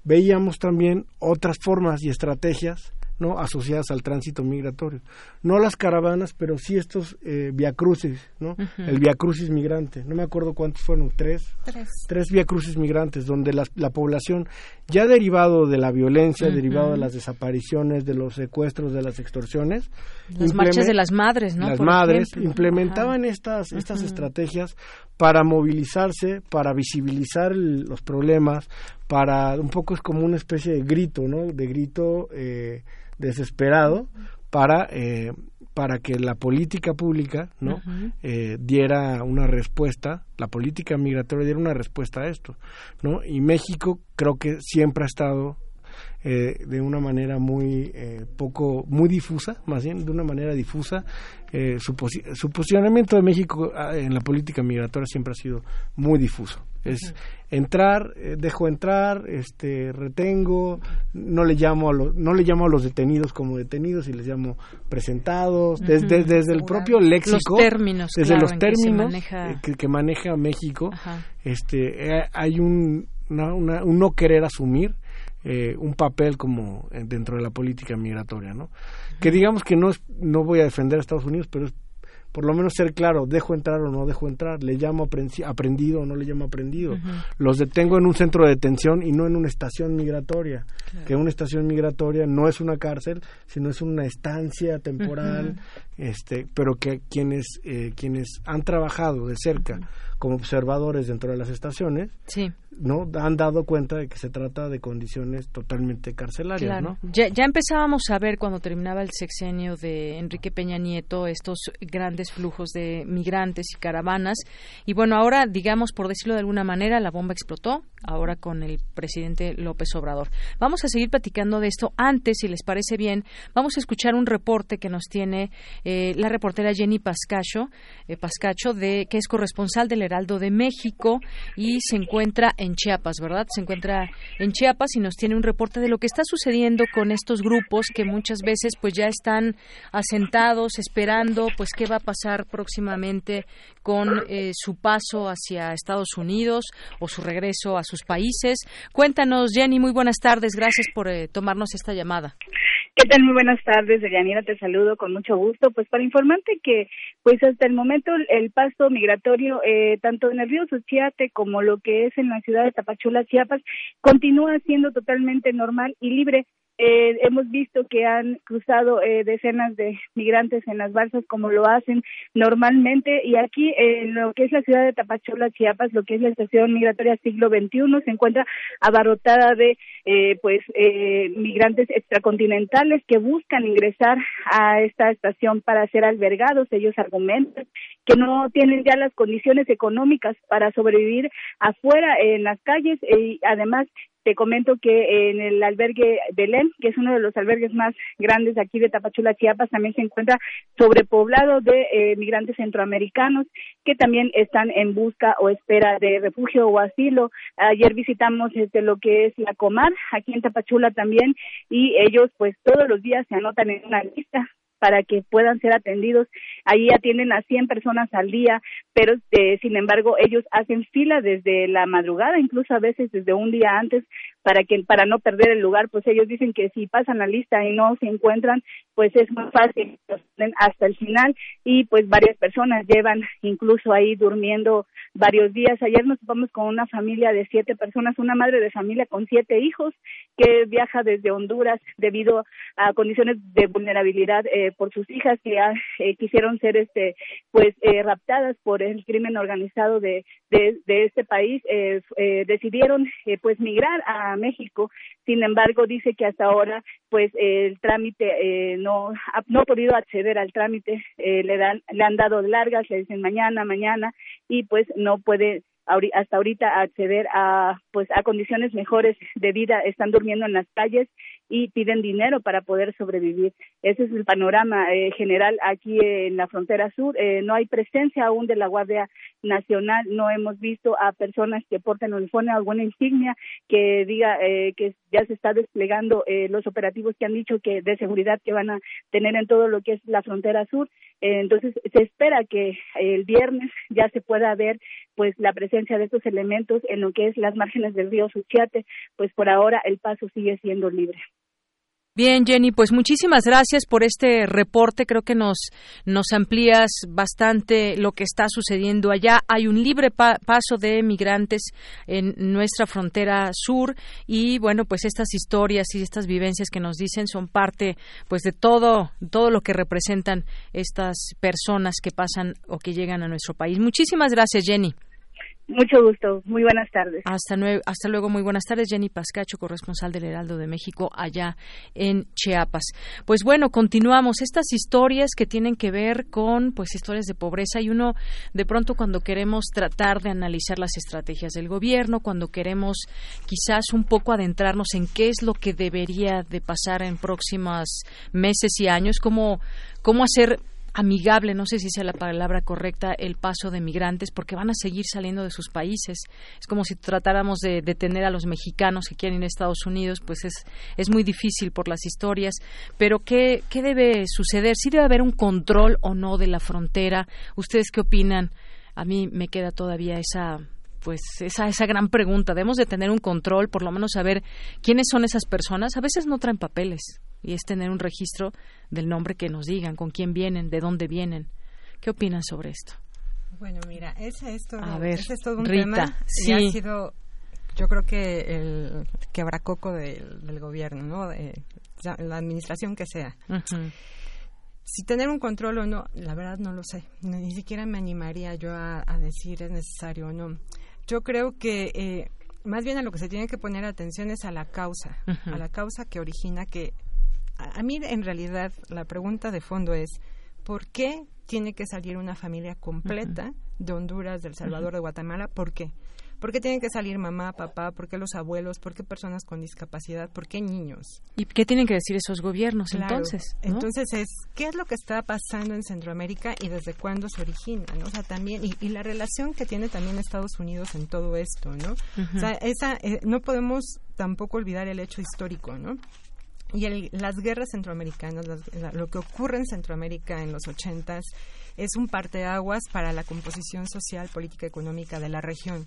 veíamos también otras formas y estrategias no asociadas al tránsito migratorio. No las caravanas, pero sí estos eh, viacrucis, ¿no? El viacrucis migrante. No me acuerdo cuántos fueron, tres. Tres, tres viacrucis migrantes, donde la, la, población, ya derivado de la violencia, derivado de las desapariciones, de los secuestros, de las extorsiones. Las marchas de las madres, ¿no? Las madres implementaban estas, estas estrategias para movilizarse, para visibilizar los problemas, para un poco es como una especie de grito, ¿no? De grito eh, desesperado para eh, para que la política pública no eh, diera una respuesta la política migratoria diera una respuesta a esto no y México creo que siempre ha estado eh, de una manera muy eh, poco, muy difusa, más bien de una manera difusa. Eh, su, posicionamiento de México ah, en la política migratoria siempre ha sido muy difuso. Es entrar, dejo entrar, este, retengo, no le llamo a los, no le llamo a los detenidos como detenidos y les llamo presentados, desde, desde el propio léxico, términos, desde los términos que, maneja. México, este, hay un, un no querer asumir eh, un papel como dentro de la política migratoria, ¿no? Que digamos que no es, no voy a defender a Estados Unidos, pero es por lo menos ser claro, dejo entrar o no dejo entrar, le llamo aprendido o no le llamo aprendido. Los detengo en un centro de detención y no en una estación migratoria, que una estación migratoria no es una cárcel, sino es una estancia temporal, este, pero que quienes, eh, quienes han trabajado de cerca como observadores dentro de las estaciones, sí. no han dado cuenta de que se trata de condiciones totalmente carcelarias, ¿no? Ya, ya empezábamos a ver cuando terminaba el sexenio de Enrique Peña Nieto estos grandes flujos de migrantes y caravanas y bueno, ahora digamos por decirlo de alguna manera la bomba explotó, ahora con el presidente López Obrador. Vamos a seguir platicando de esto antes, si les parece bien, vamos a escuchar un reporte que nos tiene eh, la reportera Jenny Pascacho, eh, Pascacho de que es corresponsal del Heraldo de México y se encuentra en Chiapas, ¿verdad? Se encuentra en Chiapas y nos tiene un reporte de lo que está sucediendo con estos grupos que muchas veces pues ya están asentados esperando pues qué va a pasar próximamente con eh, su paso hacia Estados Unidos o su regreso a sus países. Cuéntanos, Jenny, muy buenas tardes. Gracias por eh, tomarnos esta llamada. ¿Qué tal? Muy buenas tardes, Deyanira, te saludo con mucho gusto. Pues para informarte que, pues hasta el momento el paso migratorio, eh, tanto en el río Suchiate como lo que es en la ciudad de Tapachula, Chiapas, continúa siendo totalmente normal y libre. Eh, hemos visto que han cruzado eh, decenas de migrantes en las balsas como lo hacen normalmente y aquí en lo que es la ciudad de Tapachula, Chiapas, lo que es la estación migratoria siglo XXI se encuentra abarrotada de eh, pues migrantes extracontinentales que buscan ingresar a esta estación para ser albergados. Ellos argumentan que no tienen ya las condiciones económicas para sobrevivir afuera en las calles y además te comento que en el albergue Belén, que es uno de los albergues más grandes aquí de Tapachula, Chiapas, también se encuentra sobrepoblado de eh, migrantes centroamericanos que también están en busca o espera de refugio o asilo. Ayer visitamos este, lo que es la Comar, aquí en Tapachula también, y ellos pues todos los días se anotan en una lista para que puedan ser atendidos. Ahí atienden a 100 personas al día, pero eh, sin embargo ellos hacen fila desde la madrugada, incluso a veces desde un día antes para que para no perder el lugar, pues ellos dicen que si pasan la lista y no se encuentran, pues es más fácil hasta el final y pues varias personas llevan incluso ahí durmiendo varios días. Ayer nos topamos con una familia de siete personas, una madre de familia con siete hijos que viaja desde Honduras debido a condiciones de vulnerabilidad eh, por sus hijas que eh, quisieron ser este pues eh, raptadas por el crimen organizado de de, este país eh, decidieron pues migrar a México. Sin embargo, dice que hasta ahora pues el trámite no ha, no ha podido acceder al trámite, le dan le han dado largas, le dicen mañana, mañana y pues no puede hasta ahorita acceder a pues a condiciones mejores de vida están durmiendo en las calles y piden dinero para poder sobrevivir. Ese es el panorama eh, general aquí en la frontera sur. Eh, no hay presencia aún de la guardia nacional. No hemos visto a personas que porten uniforme alguna insignia que diga eh, que ya se está desplegando los operativos que han dicho que de seguridad que van a tener en todo lo que es la frontera sur. Entonces se espera que el viernes ya se pueda ver pues la presencia de estos elementos en lo que es las márgenes del río Suchiate, pues por ahora el paso sigue siendo libre. Bien, Jenny, pues muchísimas gracias por este reporte. Creo que nos, nos amplías bastante lo que está sucediendo allá. Hay un libre paso de migrantes en nuestra frontera sur y bueno, pues estas historias y estas vivencias que nos dicen son parte pues de todo todo lo que representan estas personas que pasan o que llegan a nuestro país. Muchísimas gracias, Jenny. Mucho gusto. Muy buenas tardes. Hasta, hasta luego. Muy buenas tardes. Jenny Pascacho, corresponsal del Heraldo de México allá en Chiapas. Pues bueno, continuamos. Estas historias que tienen que ver con pues historias de pobreza y uno de pronto cuando queremos tratar de analizar las estrategias del gobierno, cuando queremos quizás un poco adentrarnos en qué es lo que debería de pasar en próximos meses y años, cómo, cómo hacer amigable, no sé si sea la palabra correcta, el paso de migrantes, porque van a seguir saliendo de sus países. Es como si tratáramos de detener a los mexicanos que quieren ir a Estados Unidos, pues es, es muy difícil por las historias. Pero, ¿qué, ¿qué debe suceder? ¿Sí debe haber un control o no de la frontera? ¿Ustedes qué opinan? A mí me queda todavía esa pues esa, esa gran pregunta. Debemos de tener un control, por lo menos saber quiénes son esas personas. A veces no traen papeles y es tener un registro del nombre que nos digan, con quién vienen, de dónde vienen. ¿Qué opinan sobre esto? Bueno, mira, ese es todo, A ver, ese es todo un Rita, tema sí. y ha sido, yo creo que el quebracoco del, del gobierno, ¿no? De la, la administración que sea. Si tener un control o no, la verdad no lo sé. Ni siquiera me animaría yo a, a decir es necesario o no. Yo creo que eh, más bien a lo que se tiene que poner atención es a la causa, a la causa que origina que... A, mí en realidad la pregunta de fondo es, ¿por qué tiene que salir una familia completa de Honduras, del Salvador, de Guatemala? ¿Por qué? ¿Por qué tienen que salir mamá, papá? ¿Por qué los abuelos? ¿Por qué personas con discapacidad? ¿Por qué niños? ¿Y qué tienen que decir esos gobiernos Claro. entonces? no? Entonces es, ¿qué es lo que está pasando en Centroamérica y desde cuándo se origina? ¿no? O sea, también, y, y la relación que tiene también Estados Unidos en todo esto, ¿no? O sea, esa, eh, no podemos tampoco olvidar el hecho histórico, ¿no? Y el- las guerras centroamericanas, las- la- lo que ocurre en Centroamérica en los ochentas, es un parteaguas para la composición social, política, económica de la región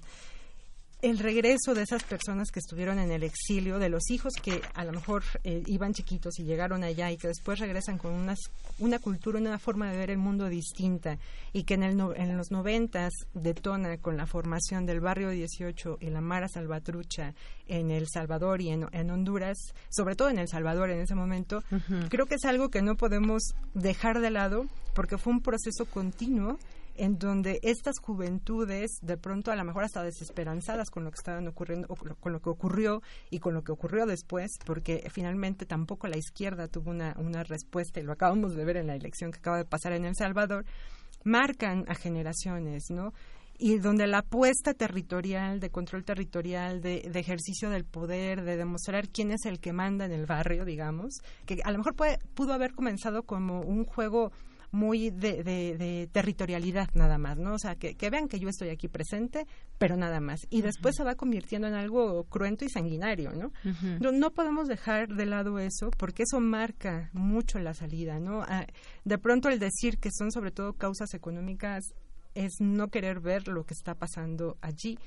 el regreso de esas personas que estuvieron en el exilio, de los hijos que a lo mejor eh, iban chiquitos y llegaron allá y que después regresan con unas, una cultura, una forma de ver el mundo distinta y que en, el no- en los noventas detona con la formación del barrio 18 y la Mara Salvatrucha en El Salvador y en, en Honduras, sobre todo en El Salvador en ese momento, creo que es algo que no podemos dejar de lado porque fue un proceso continuo en donde estas juventudes, de pronto a lo mejor hasta desesperanzadas con lo que estaban ocurriendo, o con lo- con lo que ocurrió y con lo que ocurrió después, porque finalmente tampoco la izquierda tuvo una, una respuesta, y lo acabamos de ver en la elección que acaba de pasar en El Salvador, marcan a generaciones, ¿no? y donde la apuesta territorial, de control territorial, de, de ejercicio del poder, de demostrar quién es el que manda en el barrio, digamos, que a lo mejor puede, pudo haber comenzado como un juego muy de, de- de territorialidad nada más, ¿no? O sea, que, que vean que yo estoy aquí presente, pero nada más. Y después se va convirtiendo en algo cruento y sanguinario, ¿no? No, no podemos dejar de lado eso porque eso marca mucho la salida, ¿no? Ah, de pronto el decir que son sobre todo causas económicas es no querer ver lo que está pasando allí,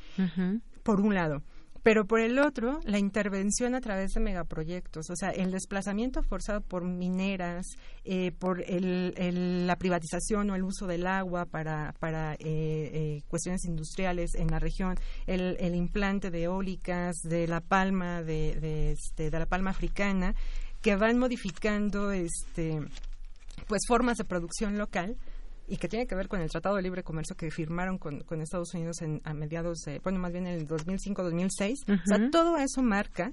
por un lado. Pero por el otro, la intervención a través de megaproyectos, o sea, el desplazamiento forzado por mineras, eh, por el, la privatización o el uso del agua para, eh, eh, cuestiones industriales en la región, el, el implante de eólicas, de la palma, de, de, este, la palma africana, que van modificando este, pues formas de producción local y que tiene que ver con el Tratado de Libre Comercio que firmaron con, con Estados Unidos en, a mediados, de, bueno, más bien en el 2005-2006. O sea, todo eso marca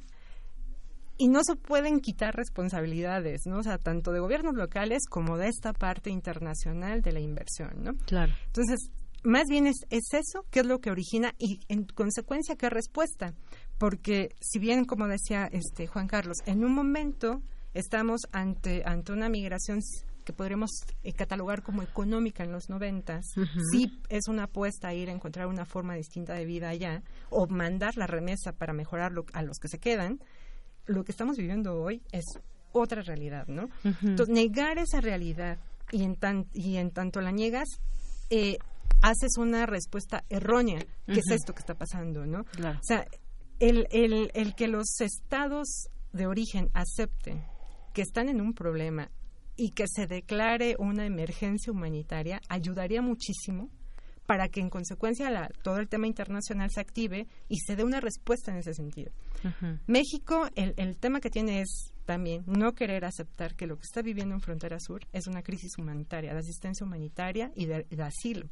y no se pueden quitar responsabilidades, ¿no? O sea, tanto de gobiernos locales como de esta parte internacional de la inversión, ¿no? Claro. Entonces, más bien es, es eso que es lo que origina y en consecuencia qué respuesta. Porque si bien, como decía este Juan Carlos, en un momento estamos ante, ante una migración que podríamos eh, catalogar como económica en los noventas, Ujú. sí es una apuesta a ir a encontrar una forma distinta de vida allá o mandar la remesa para mejorar lo- a los que se quedan, lo que estamos viviendo hoy es otra realidad, ¿no? Entonces, negar esa realidad y en, tan, y en tanto la niegas, eh, haces una respuesta errónea, que es esto que está pasando, ¿no? Claro. O sea, el, el, el que los estados de origen acepten que están en un problema y que se declare una emergencia humanitaria ayudaría muchísimo para que en consecuencia la- todo el tema internacional se active y se dé una respuesta en ese sentido. México, el, el tema que tiene es también no querer aceptar que lo que está viviendo en Frontera Sur es una crisis humanitaria, de asistencia humanitaria y de, de asilo.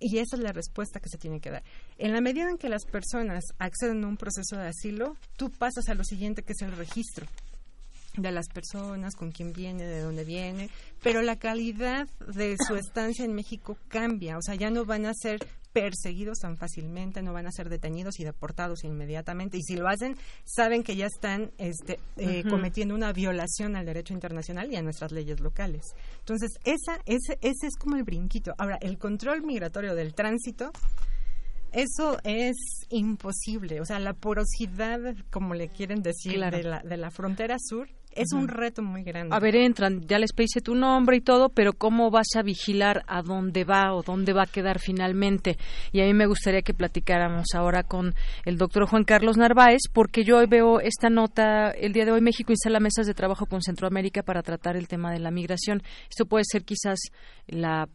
Y esa es la respuesta que se tiene que dar. En la medida en que las personas acceden a un proceso de asilo, tú pasas a lo siguiente que es el registro de las personas, con quién viene, de dónde viene, pero la calidad de su [coughs] estancia en México cambia, o sea, ya no van a ser perseguidos tan fácilmente, no van a ser detenidos y deportados inmediatamente, y si lo hacen, saben que ya están este, eh, cometiendo una violación al derecho internacional y a nuestras leyes locales. Entonces, esa, ese, ese es como el brinquito. Ahora, el control migratorio del tránsito, eso es imposible. O sea, la porosidad, como le quieren decir, Claro. de, la, de la frontera sur es un reto muy grande. A ver, entran, ya les pedí tu nombre y todo, pero ¿cómo vas a vigilar a dónde va o dónde va a quedar finalmente? Y a mí me gustaría que platicáramos ahora con el doctor Juan Carlos Narváez, porque yo hoy veo esta nota, el día de hoy México instala mesas de trabajo con Centroamérica para tratar el tema de la migración. Esto puede ser quizás la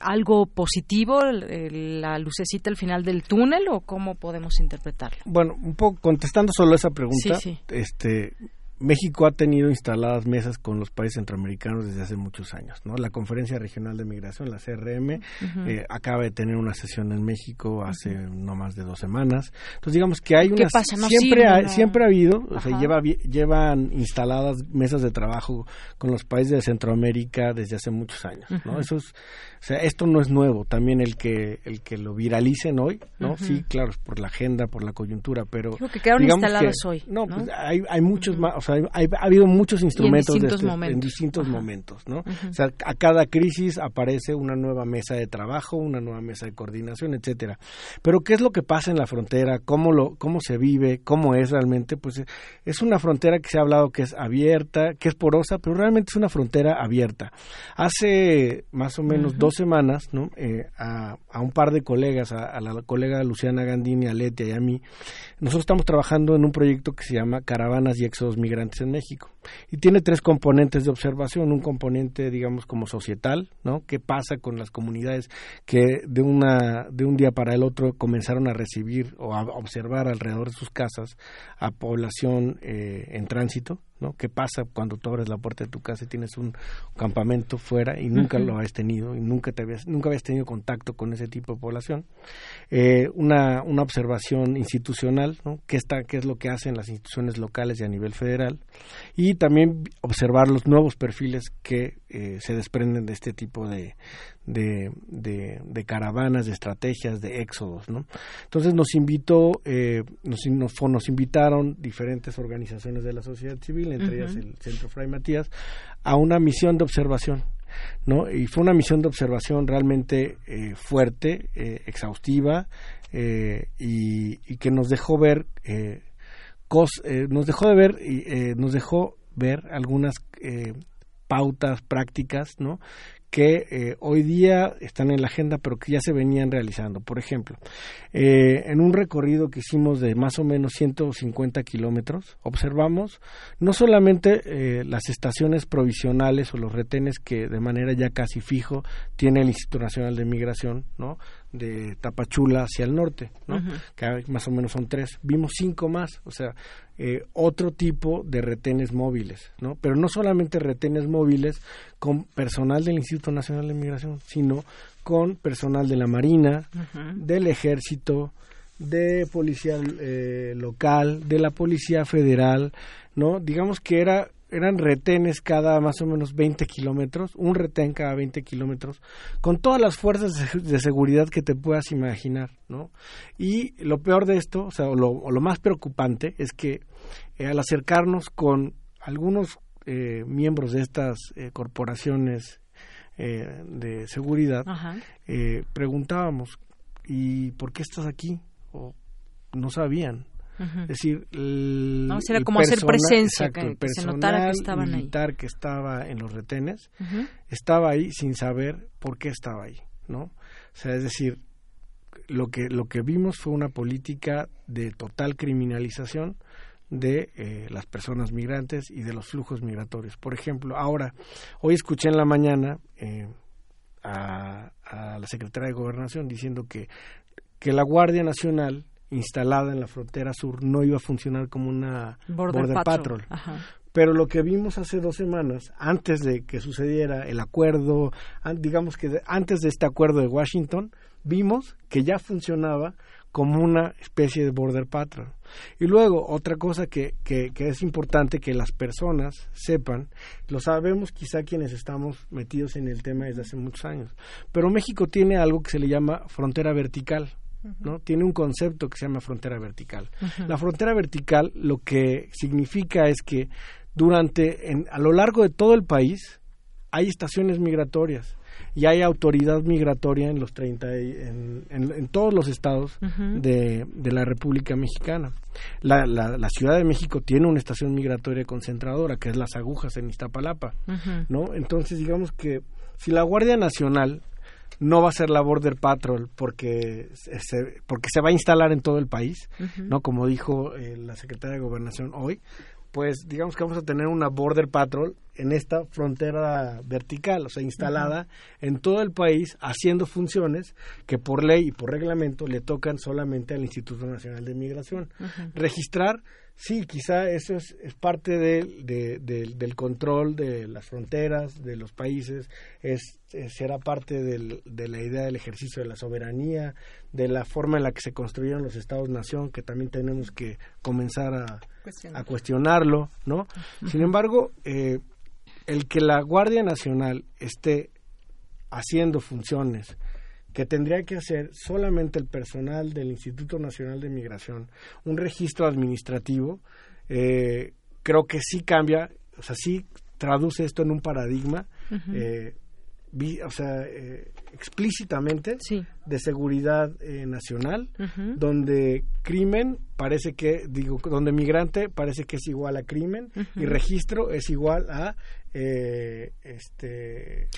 algo positivo, la lucecita al final del túnel o cómo podemos interpretarlo? Bueno, un poco contestando solo esa pregunta, este México ha tenido instaladas mesas con los países centroamericanos desde hace muchos años. ¿no? La Conferencia Regional de Migración, la CRM, eh, acaba de tener una sesión en México hace no más de dos semanas. Entonces, digamos que hay una. siempre, ha, siempre ha habido, o sea, lleva, llevan instaladas mesas de trabajo con los países de Centroamérica desde hace muchos años. ¿no? Eso es, o sea, esto no es nuevo. También el que, el que lo viralicen hoy, ¿no? Sí, claro, por la agenda, por la coyuntura, pero. Creo que quedaron instaladas hoy. No, Pues hay, hay muchos más ha habido muchos instrumentos en distintos, este, momentos. En distintos momentos ¿no? O sea, a cada crisis aparece una nueva mesa de trabajo, una nueva mesa de coordinación, etcétera. Pero ¿qué es lo que pasa en la frontera? ¿Cómo lo cómo se vive? ¿Cómo es realmente? Pues es una frontera que se ha hablado que es abierta, que es porosa, pero realmente es una frontera abierta. Hace más o menos dos semanas, ¿no? Eh, a, a, un par de colegas, a, a, la colega Luciana Gandini, a Letia y a mí, nosotros estamos trabajando en un proyecto que se llama Caravanas y Éxodos Migrantes en México. Y tiene tres componentes de observación. Un componente, digamos, como societal, ¿no? ¿Qué pasa con las comunidades que de, una, de un día para el otro comenzaron a recibir o a observar alrededor de sus casas a población eh, en tránsito? ¿No? ¿Qué pasa cuando tú abres la puerta de tu casa y tienes un campamento fuera y nunca lo has tenido y nunca te habías, nunca habías tenido contacto con ese tipo de población? Eh, una, una observación institucional, ¿no? ¿Qué, está, ¿Qué es lo que hacen las instituciones locales y a nivel federal? Y también observar los nuevos perfiles que eh, se desprenden de este tipo de, de, de, caravanas, de estrategias, de éxodos. ¿no? Entonces nos invitó, eh, nos, nos, invitaron diferentes organizaciones de la sociedad civil, entre ellas el Centro Fray Matías, a una misión de observación. ¿no? Y fue una misión de observación realmente eh, fuerte, eh, exhaustiva, y, y, que nos dejó ver, nos dejó de ver, y, nos dejó ver algunas pautas prácticas, ¿no? Que eh, hoy día están en la agenda, pero que ya se venían realizando. Por ejemplo, eh, en un recorrido que hicimos de más o menos 150 kilómetros, observamos no solamente eh, las estaciones provisionales o los retenes que de manera ya casi fijo tiene el Instituto Nacional de Migración, ¿no? De Tapachula hacia el norte, ¿no? que más o menos son tres. Vimos cinco más, o sea, eh, otro tipo de retenes móviles, ¿no? Pero no solamente retenes móviles con personal del Instituto Nacional de Migración, sino con personal de la Marina, del Ejército, de policía eh, local, de la policía federal, ¿no? Digamos que era eran retenes cada más o menos 20 kilómetros, un retén cada 20 kilómetros, con todas las fuerzas de seguridad que te puedas imaginar, ¿no? Y lo peor de esto, o sea, o lo, más preocupante es que eh, al acercarnos con algunos eh, miembros de estas eh, corporaciones de seguridad, preguntábamos, ¿y por qué estás aquí? O no sabían, es decir, el, era como hacer presencia, que, se notara que estaban militar que estaba en los retenes, estaba ahí sin saber por qué estaba ahí, ¿no? O sea, es decir, lo que lo que vimos fue una política de total criminalización de eh, las personas migrantes y de los flujos migratorios. Por ejemplo, ahora, hoy escuché en la mañana eh, a, a la secretaria de Gobernación diciendo que que la Guardia Nacional instalada en la frontera sur no iba a funcionar como una border, patrol. Pero lo que vimos hace dos semanas, antes de que sucediera el acuerdo, digamos que antes de este acuerdo de Washington, vimos que ya funcionaba como una especie de border patrol. Y luego, otra cosa que, que, que, es importante que las personas sepan, lo sabemos quizá quienes estamos metidos en el tema desde hace muchos años, pero México tiene algo que se le llama frontera vertical. ¿No? Tiene un concepto que se llama frontera vertical. La frontera vertical lo que significa es que durante, en, a lo largo de todo el país, hay estaciones migratorias y hay autoridad migratoria en los 30 en, en, todos los estados de, de, la República Mexicana. La, la, la, Ciudad de México tiene una estación migratoria concentradora que es Las Agujas en Iztapalapa, ¿no? Entonces digamos que si la Guardia Nacional no va a ser la Border Patrol porque se, porque se va a instalar en todo el país, ¿no? Como dijo eh, la secretaria de Gobernación hoy, pues digamos que vamos a tener una Border Patrol en esta frontera vertical, o sea, instalada en todo el país, haciendo funciones que por ley y por reglamento le tocan solamente al Instituto Nacional de Migración. Registrar Sí, quizá eso es, parte del control de las fronteras, de los países, es, será parte de la idea del ejercicio de la soberanía, de la forma en la que se construyeron los estados-nación, que también tenemos que comenzar a, a cuestionarlo, ¿no? Sin embargo, eh, el que la Guardia Nacional esté haciendo funciones que tendría que hacer solamente el personal del Instituto Nacional de Migración, un registro administrativo, eh, creo que sí cambia, o sea, sí traduce esto en un paradigma, eh, o sea, eh, explícitamente de seguridad nacional, donde crimen parece que, digo, donde migrante parece que es igual a crimen y registro es igual a este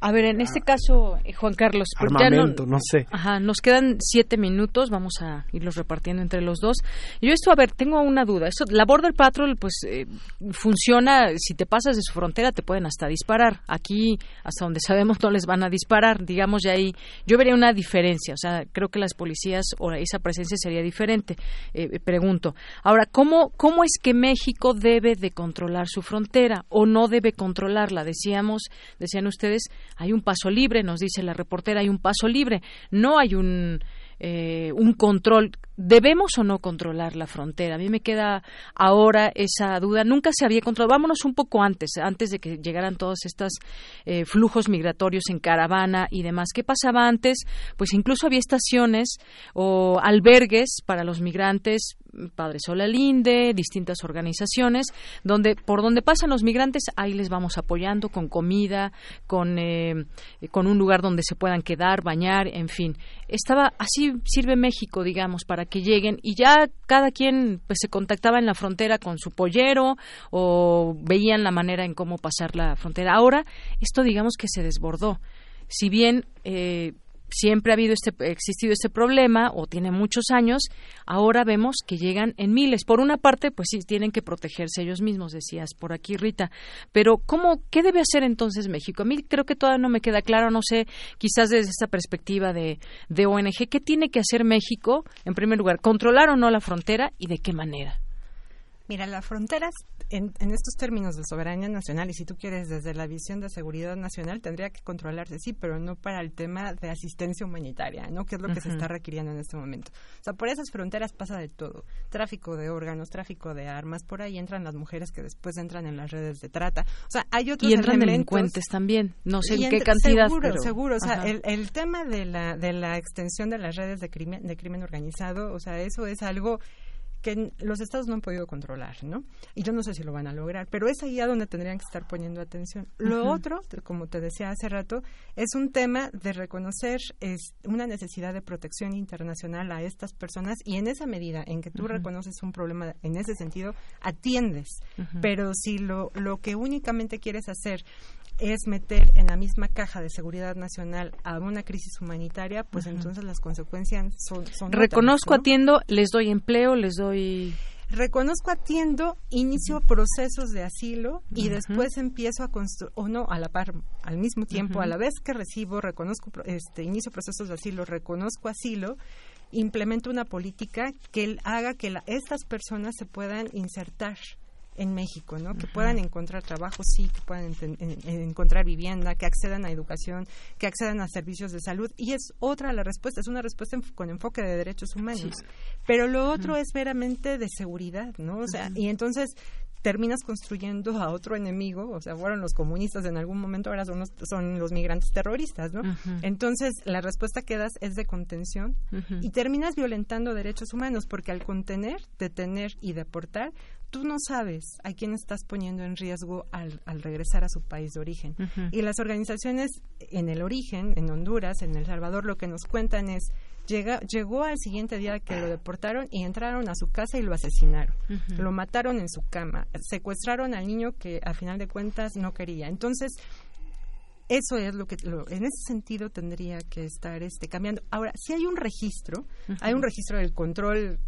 a ver, en este caso, eh, Juan Carlos, armamento, no, sé. Ajá, nos quedan siete minutos, vamos a irlos repartiendo entre los dos. Yo esto, a ver, tengo una duda. Esto, la Border Patrol, pues, eh, funciona, si te pasas de su frontera te pueden hasta disparar. Aquí, hasta donde sabemos, [laughs] no les van a disparar. Digamos, ya ahí, yo vería una diferencia. O sea, creo que las policías o esa presencia sería diferente. Eh, pregunto. Ahora, ¿cómo, ¿cómo es que México debe de controlar su frontera o no debe controlarla? Decíamos, decían ustedes, hay un paso libre, nos dice la reportera, hay un paso libre, no hay un, eh, un control. ¿Debemos o no controlar la frontera? A mí me queda ahora esa duda. Nunca se había controlado. Vámonos un poco antes, antes de que llegaran todos estos eh, flujos migratorios en caravana y demás. ¿Qué pasaba antes? Pues incluso había estaciones o albergues para los migrantes Padre Sola Linde, distintas organizaciones, donde por donde pasan los migrantes, ahí les vamos apoyando con comida, con, eh, con un lugar donde se puedan quedar, bañar, en fin. Estaba así sirve México, digamos, para que lleguen y ya cada quien pues se contactaba en la frontera con su pollero o veían la manera en cómo pasar la frontera. Ahora esto digamos que se desbordó. Si bien eh, siempre ha habido este, existido este problema o tiene muchos años, ahora vemos que llegan en miles. Por una parte, pues sí, tienen que protegerse ellos mismos, decías por aquí, Rita. Pero, ¿cómo, qué debe hacer entonces México? A mí creo que todavía no me queda claro, no sé, quizás desde esta perspectiva de, de ONG, ¿qué tiene que hacer México, en primer lugar, controlar o no la frontera y de qué manera? Mira, las fronteras en, estos términos de soberanía nacional, y si tú quieres desde la visión de seguridad nacional, tendría que controlarse, sí, pero no para el tema de asistencia humanitaria, ¿no? Que es lo que se está requiriendo en este momento. O sea, por esas fronteras pasa de todo. Tráfico de órganos, tráfico de armas, por ahí entran las mujeres que después entran en las redes de trata. O sea, hay otros Y entran delincuentes también, no sé en qué cantidad, Seguro, seguro. O sea, el, el, tema de la, de la extensión de las redes de crimen, de crimen organizado, o sea, eso es algo que los estados no han podido controlar, ¿no? Y yo no sé si lo van a lograr, pero es ahí a donde tendrían que estar poniendo atención. Lo otro, como te decía hace rato, es un tema de reconocer es una necesidad de protección internacional a estas personas y en esa medida en que tú reconoces un problema en ese sentido, atiendes. Pero si lo, lo que únicamente quieres hacer es meter en la misma caja de seguridad nacional a una crisis humanitaria, pues entonces las consecuencias son... son Reconozco, atiendo, les doy empleo, les doy... Reconozco, atiendo, inicio procesos de asilo y después empiezo a construir, o no, a la par, al mismo tiempo, a la vez que recibo, reconozco, este, inicio procesos de asilo, reconozco asilo, implemento una política que haga que estas personas se puedan insertar en México, ¿no? Que puedan encontrar trabajo, sí, que puedan encontrar vivienda, que accedan a educación, que accedan a servicios de salud. Y es otra la respuesta, es una respuesta con enfoque de derechos humanos. Pero lo otro es meramente de seguridad, ¿no? O sea, y entonces terminas construyendo a otro enemigo, o sea, fueron los comunistas en algún momento, ahora son los, son los migrantes terroristas, ¿no? Entonces, la respuesta que das es de contención y terminas violentando derechos humanos, porque al contener, detener y deportar, tú no sabes a quién estás poniendo en riesgo al, regresar a su país de origen. Y las organizaciones en el origen, en Honduras, en El Salvador, lo que nos cuentan es, llega, llegó al siguiente día que lo deportaron y entraron a su casa y lo asesinaron. Lo mataron en su cama, secuestraron al niño que a final de cuentas no quería. Entonces, eso es lo que en ese sentido tendría que estar este cambiando. Ahora si hay un registro hay un registro del control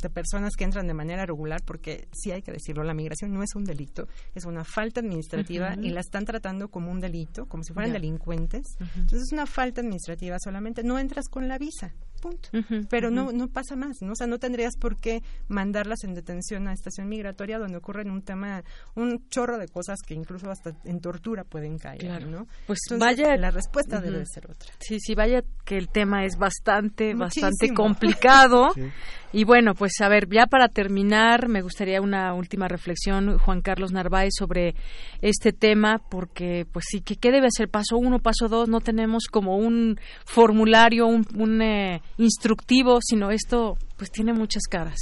de personas que entran de manera regular, porque sí hay que decirlo, la migración no es un delito, es una falta administrativa y la están tratando como un delito, como si fueran delincuentes. Entonces es una falta administrativa solamente, no entras con la visa punto. Pero no no pasa más, ¿no? O sea, no tendrías por qué mandarlas en detención a estación migratoria donde ocurren un tema, un chorro de cosas que incluso hasta en tortura pueden caer, ¿no? Pues vaya... La respuesta debe ser otra. Sí, sí, vaya que el tema es bastante, bastante complicado. [laughs] Y bueno, pues a ver, ya para terminar, me gustaría una última reflexión, Juan Carlos Narváez, sobre este tema, porque pues sí, que ¿qué debe ser paso uno, paso dos? No tenemos como un formulario, un, un eh, instructivo, sino esto pues tiene muchas caras.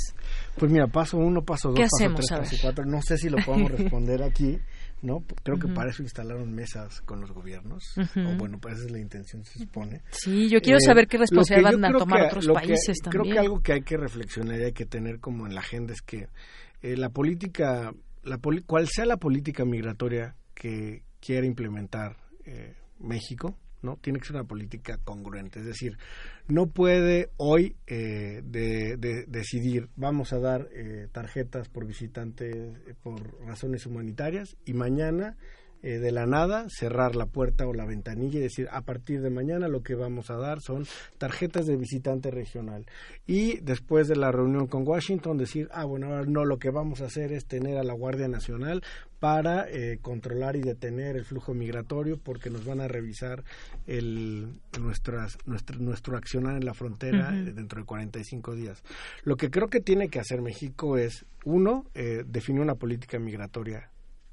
Pues mira, paso uno, paso dos, paso tres, paso cuatro. No sé si lo podemos [laughs] responder aquí, ¿no? Creo que para eso instalaron mesas con los gobiernos. O bueno, pues esa es la intención, se supone. Sí, yo quiero saber qué eh, responsabilidad van a tomar otros países también. Creo que algo que hay que reflexionar y hay que tener como en la agenda es que eh, la política, la cual sea la política migratoria que quiera implementar eh, México, ¿no? Tiene que ser una política congruente, es decir, no puede hoy eh, de, decidir vamos a dar eh, tarjetas por visitantes eh, por razones humanitarias y mañana eh, de la nada cerrar la puerta o la ventanilla y decir a partir de mañana lo que vamos a dar son tarjetas de visitante regional y después de la reunión con Washington decir ah bueno ahora no lo que vamos a hacer es tener a la Guardia Nacional para eh, controlar y detener el flujo migratorio porque nos van a revisar el, nuestras, nuestro, nuestro accionar en la frontera dentro de 45 días. Lo que creo que tiene que hacer México es, uno, eh, definir una política migratoria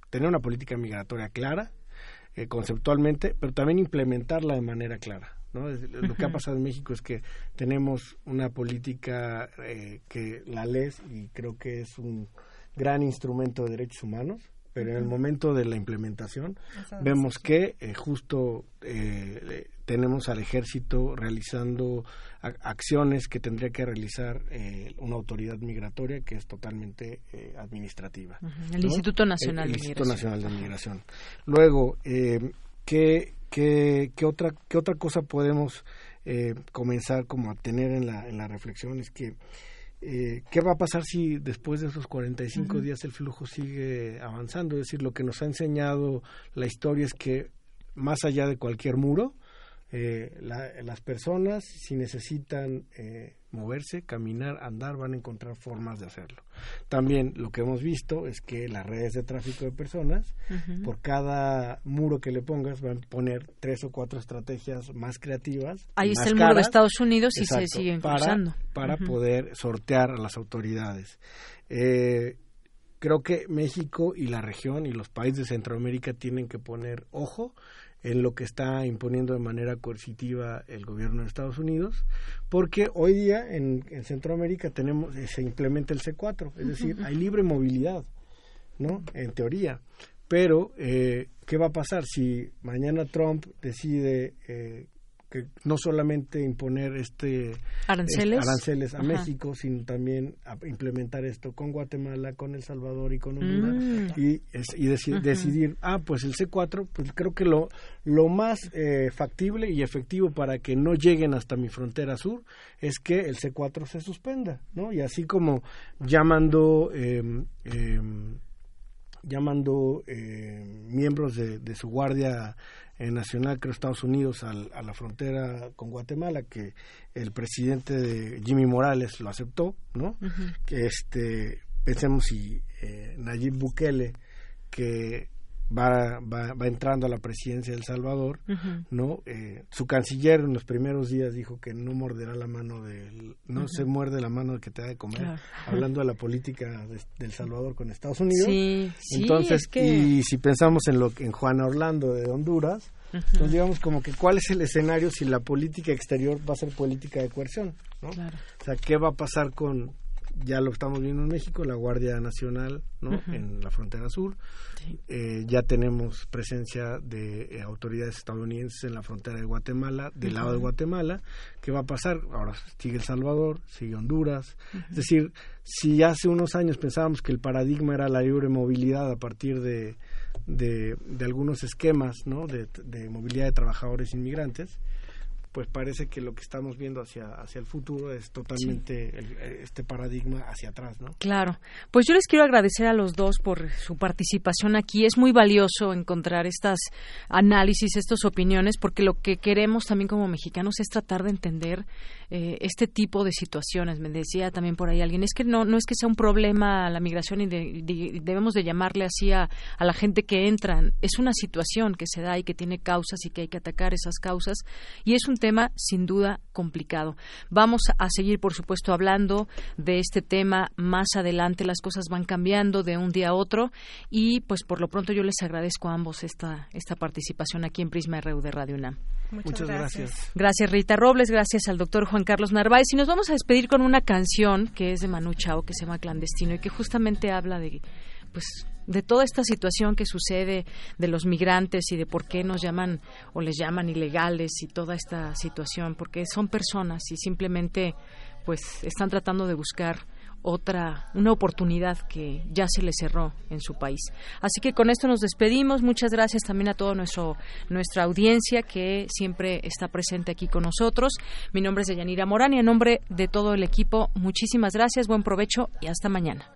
tener una política migratoria clara, eh, conceptualmente, pero también implementarla de manera clara. ¿no? Lo que ha pasado en México es que tenemos una política eh, que la lees y creo que es un gran instrumento de derechos humanos, pero en el momento de la implementación vemos que eh, justo eh, tenemos al ejército realizando acciones que tendría que realizar eh, una autoridad migratoria que es totalmente administrativa. El Instituto Nacional el, de Instituto Nacional de Migración. Luego, ¿qué, qué, qué, otra, ¿qué otra cosa podemos comenzar como a tener en la, en la reflexión? Es que eh, ¿Qué va a pasar si después de esos 45 días el flujo sigue avanzando? Es decir, lo que nos ha enseñado la historia es que más allá de cualquier muro, eh, las personas, si necesitan eh, moverse, caminar, andar, van a encontrar formas de hacerlo. También lo que hemos visto es que las redes de tráfico de personas, por cada muro que le pongas, van a poner tres o cuatro estrategias más creativas. Ahí está el muro de Estados Unidos y se sigue impulsando. Para, poder sortear a las autoridades. Eh, creo que México y la región y los países de Centroamérica tienen que poner ojo en lo que está imponiendo de manera coercitiva el gobierno de Estados Unidos, porque hoy día en, Centroamérica tenemos eh, se implementa el C4, es decir, hay libre movilidad, ¿no? En teoría. Pero, eh, ¿qué va a pasar si mañana Trump decide eh, que no solamente imponer este aranceles, aranceles a México, sino también a implementar esto con Guatemala, con El Salvador y con Honduras mm. y, y decidir, ah, pues el C4, pues creo que lo, lo más eh, factible y efectivo para que no lleguen hasta mi frontera sur es que el C4 se suspenda, ¿no? Y así como llamando eh, llamando eh, miembros de, de, su guardia nacional, creo, Estados Unidos, a la frontera con Guatemala, que el presidente de Jimmy Morales lo aceptó, ¿no? Que este, pensemos si eh, Nayib Bukele, que va, va, va, entrando a la presidencia de El Salvador, ¿no? Eh, su canciller en los primeros días dijo que no morderá la mano del, no se muerde la mano que te da de comer, hablando de la política de, El Salvador con Estados Unidos. Sí, entonces, y si pensamos en lo en Juana Orlando de Honduras, entonces digamos como que cuál es el escenario si la política exterior va a ser política de coerción, ¿no? O sea, ¿qué va a pasar con ya lo estamos viendo en México, la Guardia Nacional ¿no? en la frontera sur. Eh, ya tenemos presencia de eh, autoridades estadounidenses en la frontera de Guatemala, del lado de Guatemala. ¿Qué va a pasar? Ahora sigue El Salvador, sigue Honduras. Es decir, si hace unos años pensábamos que el paradigma era la libre movilidad a partir de, de, algunos esquemas ¿no? de, de movilidad de trabajadores inmigrantes, pues parece que lo que estamos viendo hacia, hacia el futuro es totalmente este paradigma hacia atrás, ¿no? Claro. Pues yo les quiero agradecer a los dos por su participación aquí. Es muy valioso encontrar estas análisis, estas opiniones, porque lo que queremos también como mexicanos es tratar de entender eh, este tipo de situaciones. Me decía también por ahí alguien, es que no, no es que sea un problema la migración y debemos de llamarle así a, a la gente que entra. Es una situación que se da y que tiene causas y que hay que atacar esas causas. Y es un tema sin duda complicado. Vamos a seguir, por supuesto, hablando de este tema más adelante. Las cosas van cambiando de un día a otro y, pues, por lo pronto yo les agradezco a ambos esta, esta participación aquí en Prisma RU de Radio UNAM. Muchas, gracias. gracias. Rita Robles, gracias al doctor Juan Carlos Narváez. Y nos vamos a despedir con una canción que es de Manu Chao, que se llama Clandestino y que justamente habla de, pues, de toda esta situación que sucede de los migrantes y de por qué nos llaman o les llaman ilegales y toda esta situación, porque son personas y simplemente pues están tratando de buscar otra una oportunidad que ya se les cerró en su país. Así que con esto nos despedimos. Muchas gracias también a toda nuestra audiencia que siempre está presente aquí con nosotros. Mi nombre es Deyanira Morán y en nombre de todo el equipo, muchísimas gracias, buen provecho y hasta mañana.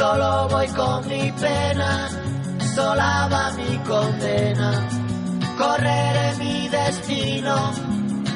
Solo voy con mi pena, sola va mi condena. Correré mi destino